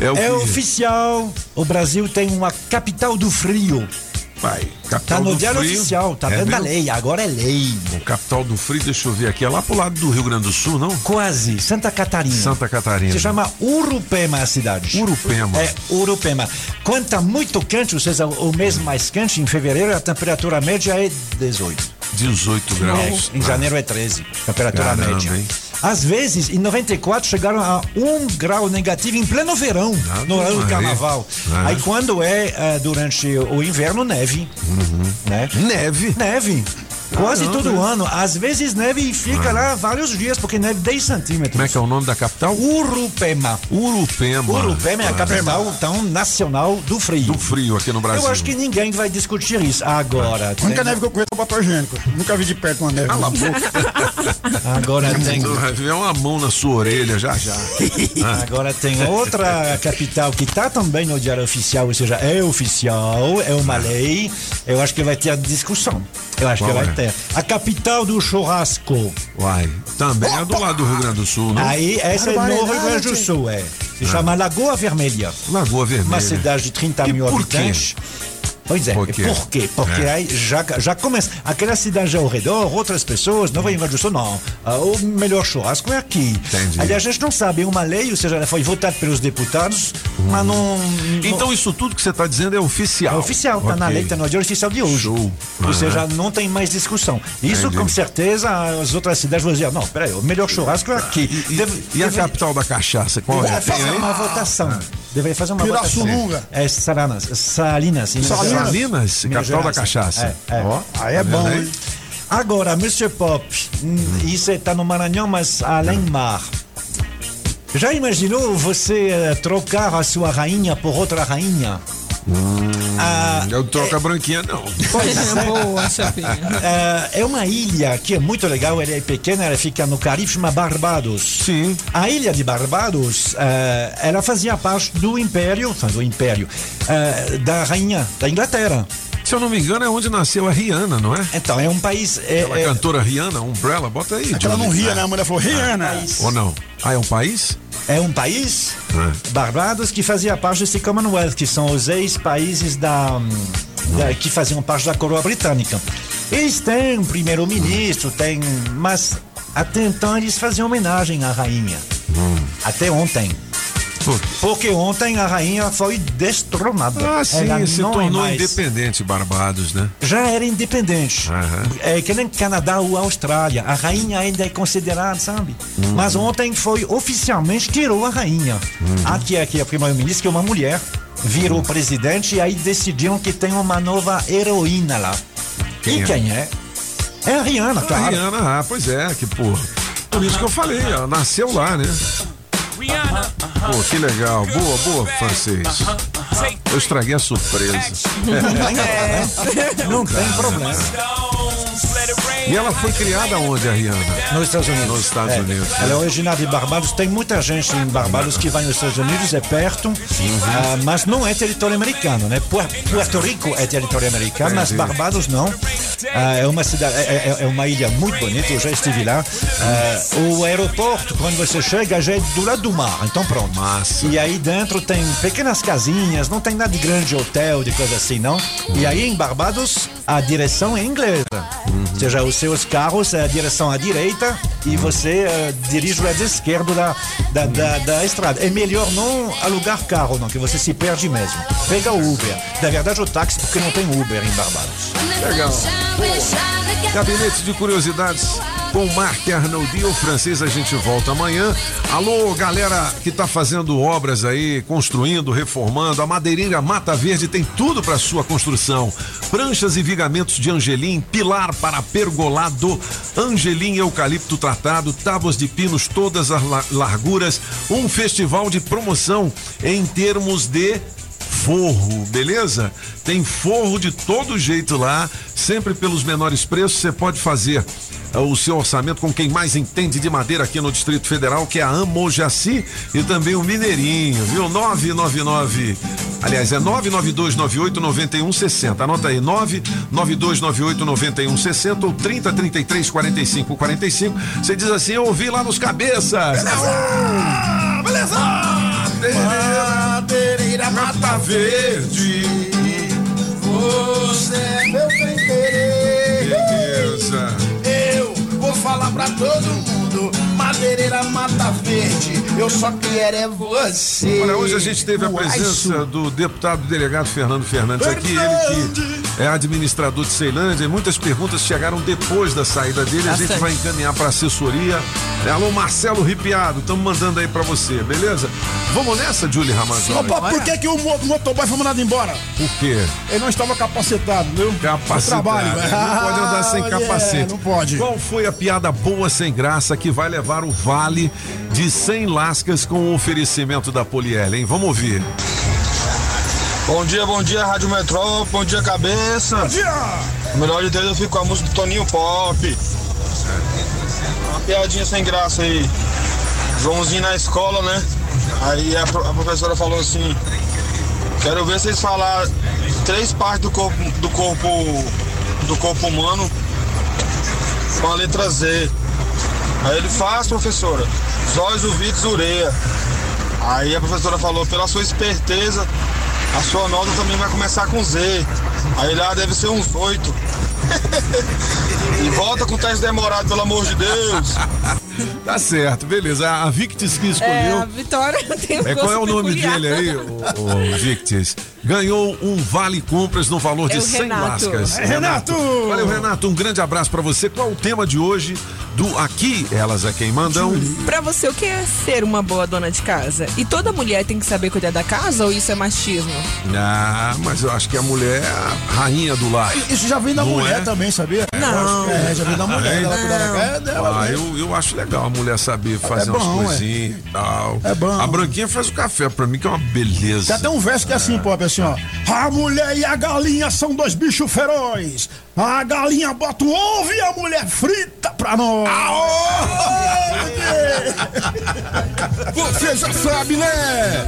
É, o É oficial, o Brasil tem uma capital do frio. Pai, Tá capital no do diário frio. oficial, tá É vendo a mesmo? lei, agora é lei. O capital do frio, deixa eu ver aqui, é lá pro lado do Rio Grande do Sul, não? Quase, Santa Catarina. Santa Catarina. Se chama Urupema a cidade. Urupema. É, Urupema. Quando tá muito quente, ou seja, o mês mais quente, em fevereiro, a temperatura média é 18. 18 graus. É, em janeiro é 13, temperatura Caramba, média. hein? Às vezes, em 94, chegaram a um grau negativo em pleno verão, no ano do carnaval. Ah. Aí quando é eh, durante o inverno, neve. Né? Neve? Neve. Quase Caramba, todo ano. Às vezes neve e fica Ah. lá vários dias, porque neve 10 centímetros. Como é que é o nome da capital? Urupema. Urupema. Urupema é a capital então, nacional do frio. Do frio aqui no Brasil. Eu acho que ninguém vai discutir isso agora. A única neve que eu conheço é o papel higiênico. Nunca vi de perto uma neve. Cala a boca. *laughs* Agora tem. Vai ver uma mão na sua orelha já já. Ah. *laughs* Agora tem outra capital que está também no diário oficial, ou seja, é oficial, é uma lei. Eu acho que vai ter discussão. Eu acho Qual que vai é? ter. A capital do churrasco. Uai, também é do lado do Rio Grande do Sul, não? Aí, essa é no Rio Grande do Sul, é. Se chama Lagoa Vermelha. Lagoa Vermelha. Uma cidade de 30 E mil por quê? Pois é, Por quê? por quê? Porque É. aí já, já começa. Aquela cidade ao redor, outras pessoas, não vai invadir não. Ah, o melhor churrasco é aqui. Entendi. Aí a gente não sabe, é uma lei, ou seja, ela foi votada pelos deputados, mas não. Então isso tudo que você está dizendo é oficial. É oficial, tá na Ok. lei, tá no diário oficial de hoje. Show. Ou Aham. seja, não tem mais discussão. Isso Entendi. com certeza as outras cidades vão dizer, não, peraí, o melhor churrasco é aqui. Deve- E a deve- capital da cachaça, qual é? Fazer aí? uma votação. Deveria fazer uma. Pirassununga. É Salinas, Salinas. Salinas? Salinas, capital da cachaça. É, é. Ó, Aí é tá bom, hein? Agora, Monsieur Pop, hum, isso está no Maranhão, mas além mar. Já imaginou você eh, trocar a sua rainha por outra rainha? Ah, Eu troco a branquinha, não. Boa, chapinha. *laughs* É, é uma ilha que é muito legal, ela é pequena, ela fica no Caribe, chama Barbados. Sim. A ilha de Barbados, eh, ela fazia parte do Império, do Império, eh, da rainha da Inglaterra. Se eu não me engano, é onde nasceu a Rihanna, não é? Então, é um país... É, Aquela é- cantora Rihanna, Umbrella, bota aí. Aquela Johnny. não ria, né? A mulher falou, Rihanna. Ou não? Ah, é um país? é um país, Barbados, que fazia parte desse Commonwealth, que são os ex-países da, hum, da- que faziam parte da coroa britânica. Eles têm um primeiro-ministro, tem, mas até então eles faziam homenagem à rainha. Até ontem. Porque ontem a rainha foi destronada. Ah, sim, Ela se é tornou independente Barbados, né? já era independente. É que nem Canadá ou Austrália. A rainha ainda é considerada, sabe? Uhum. Mas ontem foi oficialmente tirou a rainha. Aqui, aqui, a primeira-ministra, que é uma mulher, virou presidente e aí decidiram que tem uma nova heroína lá. Quem e é? quem é? É a Rihanna, A claro. Rihanna, ah, pois é, que porra. Por isso que eu falei, ela nasceu lá, né? Pô, que legal. Boa, boa, francês. Eu estraguei a surpresa. É. *laughs* Não tem problema. E ela foi criada onde, a Rihanna? Nos Estados Unidos. Nos Estados É. Unidos. Ela é originária de Barbados. Tem muita gente em Barbados que vai nos Estados Unidos, é perto, ah, mas não é território americano, né? Puer- Puerto Rico é território americano, mas Entendi. Barbados não. Ah, é uma cidade, é, é- é uma ilha muito bonita. Eu já estive lá. Ah, o aeroporto, quando você chega, já é do lado do mar. Então pronto. E aí dentro tem pequenas casinhas, não tem nada de grande hotel, de coisa assim, não. E aí em Barbados a direção é inglesa. Ou seja, os seus carros, a direção à direita e você eh, dirige o lado esquerdo da, da, da, da estrada. É melhor não alugar carro, não, que você se perde mesmo. Pega o Uber. Na verdade, o táxi, porque não tem Uber em Barbados. Legal. Gabinete de Curiosidades com Marc Arnoldi, o francês, a gente volta amanhã. Alô, galera que tá fazendo obras aí, construindo, reformando. A madeireira Mata Verde tem tudo para sua construção. Pranchas e vigamentos de angelim, pilar para pergolado, angelim eucalipto tratado, tábuas de pinos todas as la- larguras. Um festival de promoção em termos de forro, beleza? Tem forro de todo jeito lá, sempre pelos menores preços. Você pode fazer ah, o seu orçamento com quem mais entende de madeira aqui no Distrito Federal, que é a Amojaci e também o Mineirinho, viu? 999. Aliás, é 992989160. Anota aí, 992989160 ou 3033 45 45. Você diz assim: Eu ouvi lá nos cabeças. Beleza! Madeireira Mata Verde. Você é meu bem querer. Beleza. Eu vou falar pra todo mundo. Madeireira Mata Verde. Eu só quero é você. Olha, hoje a gente teve a presença do deputado delegado Fernando Fernandes aqui, ele que é administrador de Ceilândia, e muitas perguntas chegaram depois da saída dele, a gente Bastante. vai encaminhar para assessoria. É, Alô, Marcelo Ripiado, estamos mandando aí para você, beleza? Vamos nessa, Julie Ramazzotti? Opa, por que, que o mo- motoboy foi mandado embora? Por quê? Ele não estava capacitado, viu? Capacitado. Trabalho. Não pode andar sem Ah, *laughs* capacete. é, não pode. Qual foi a piada boa sem graça que vai levar o vale de 100 lascas com o oferecimento da Poliel, hein? Vamos ouvir. Bom dia, bom dia, Rádio Metrópole, bom dia, cabeça. Bom dia! O melhor de Deus eu fico com a música do Toninho Pop. Uma piadinha sem graça aí. Joãozinho na escola, né? Aí a professora falou assim: Quero ver vocês falar três partes do corpo do corpo do corpo humano com a letra Z. Aí ele faz, professora, zóis, ouvidos, ureia. Aí a professora falou, pela sua esperteza, a sua nota também vai começar com Z. Aí lá deve ser uns oito. *laughs* e volta com o teste demorado, pelo amor de Deus. *laughs* Tá certo, beleza. A Victis que É, a escolheu. Vitória *laughs* tem um É, qual é o nome peculiar. dele aí, o, o Victis? Ganhou um vale compras no valor de É o 100 Renato. lascas. É, Renato! Valeu, Renato. Um grande abraço pra você. Qual o tema de hoje do Aqui Elas é Quem Mandam? Pra você, o que é ser uma boa dona de casa? E toda mulher tem que saber cuidar da casa ou isso é machismo? Ah, mas eu acho que a mulher é a rainha do lar. Isso já vem da Não mulher é? também, sabia? Não. É, já vem da mulher. Ela cuidar da casa é dela. Ah, eu, eu acho legal a mulher saber fazer bom, umas é. coisinhas e tal. É bom. A Branquinha faz o café pra mim, que é uma beleza. Tem até um verso que é assim, pop, assim, ó. A mulher e a galinha são dois bichos ferozes. A galinha bota o ovo e a mulher frita pra nós. Você já sabe, né?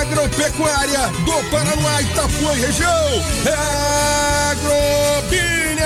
Agropecuária do Paraná, Itapuã e região. É Agrobinha.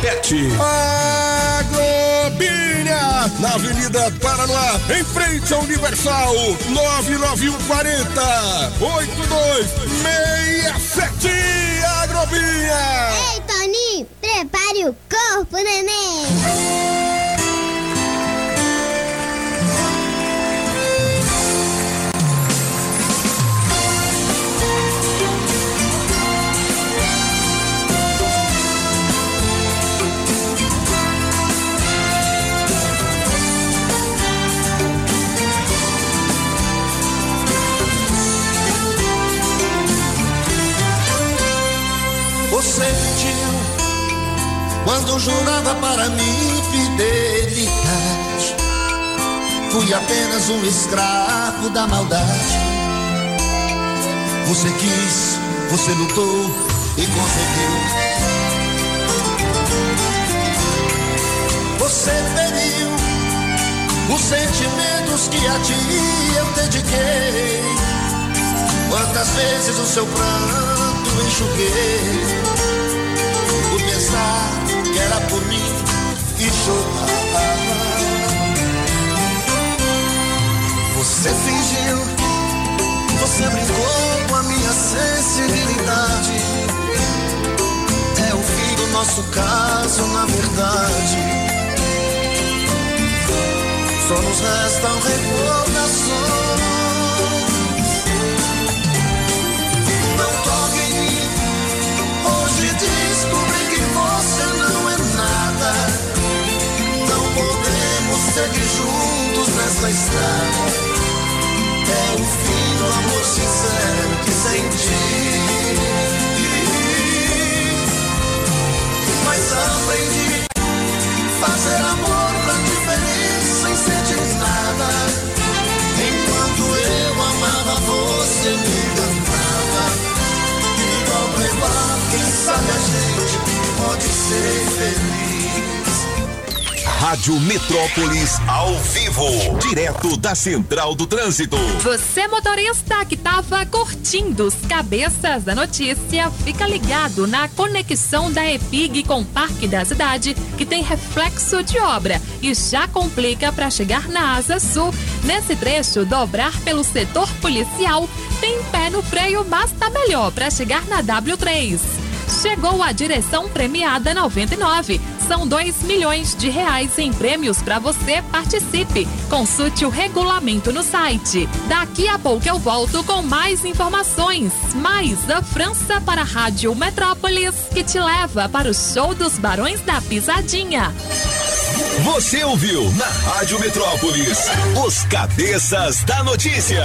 PET. Agrobinha, na Avenida Paraná, em frente ao Universal, 99140 8267 Agrobinha. Ei, Toninho, prepare o corpo, neném. Quando jurava para mim fidelidade. Fui apenas um escravo da maldade. Você quis, você lutou e conseguiu. Você feriu os sentimentos que a ti eu dediquei. Quantas vezes o seu pranto enxuguei Por pensar era por mim que chorava Você fingiu, você brincou com a minha sensibilidade. É o fim do nosso caso, na verdade. Só nos restam recordações seguir juntos nessa estrada. É o fim do amor sincero que senti. Mas aprendi fazer amor pra diferença sem sentir nada. Enquanto eu amava, você me encantava. Igual pra igual, quem sabe a gente pode ser feliz. Rádio Metrópolis ao vivo, direto da Central do Trânsito. Você motorista que estava curtindo os cabeças da notícia, fica ligado na conexão da EPIG com o Parque da Cidade, que tem reflexo de obra e já complica para chegar na Asa Sul. Nesse trecho, dobrar pelo setor policial tem pé no freio, mas tá melhor para chegar na W3. Chegou a direção premiada 99. São 2 milhões de reais em prêmios para você. Participe. Consulte o regulamento no site. Daqui a pouco eu volto com mais informações. Mais da França para a Rádio Metrópolis, que te leva para o show dos Barões da Pisadinha. Você ouviu na Rádio Metrópolis os cabeças da notícia.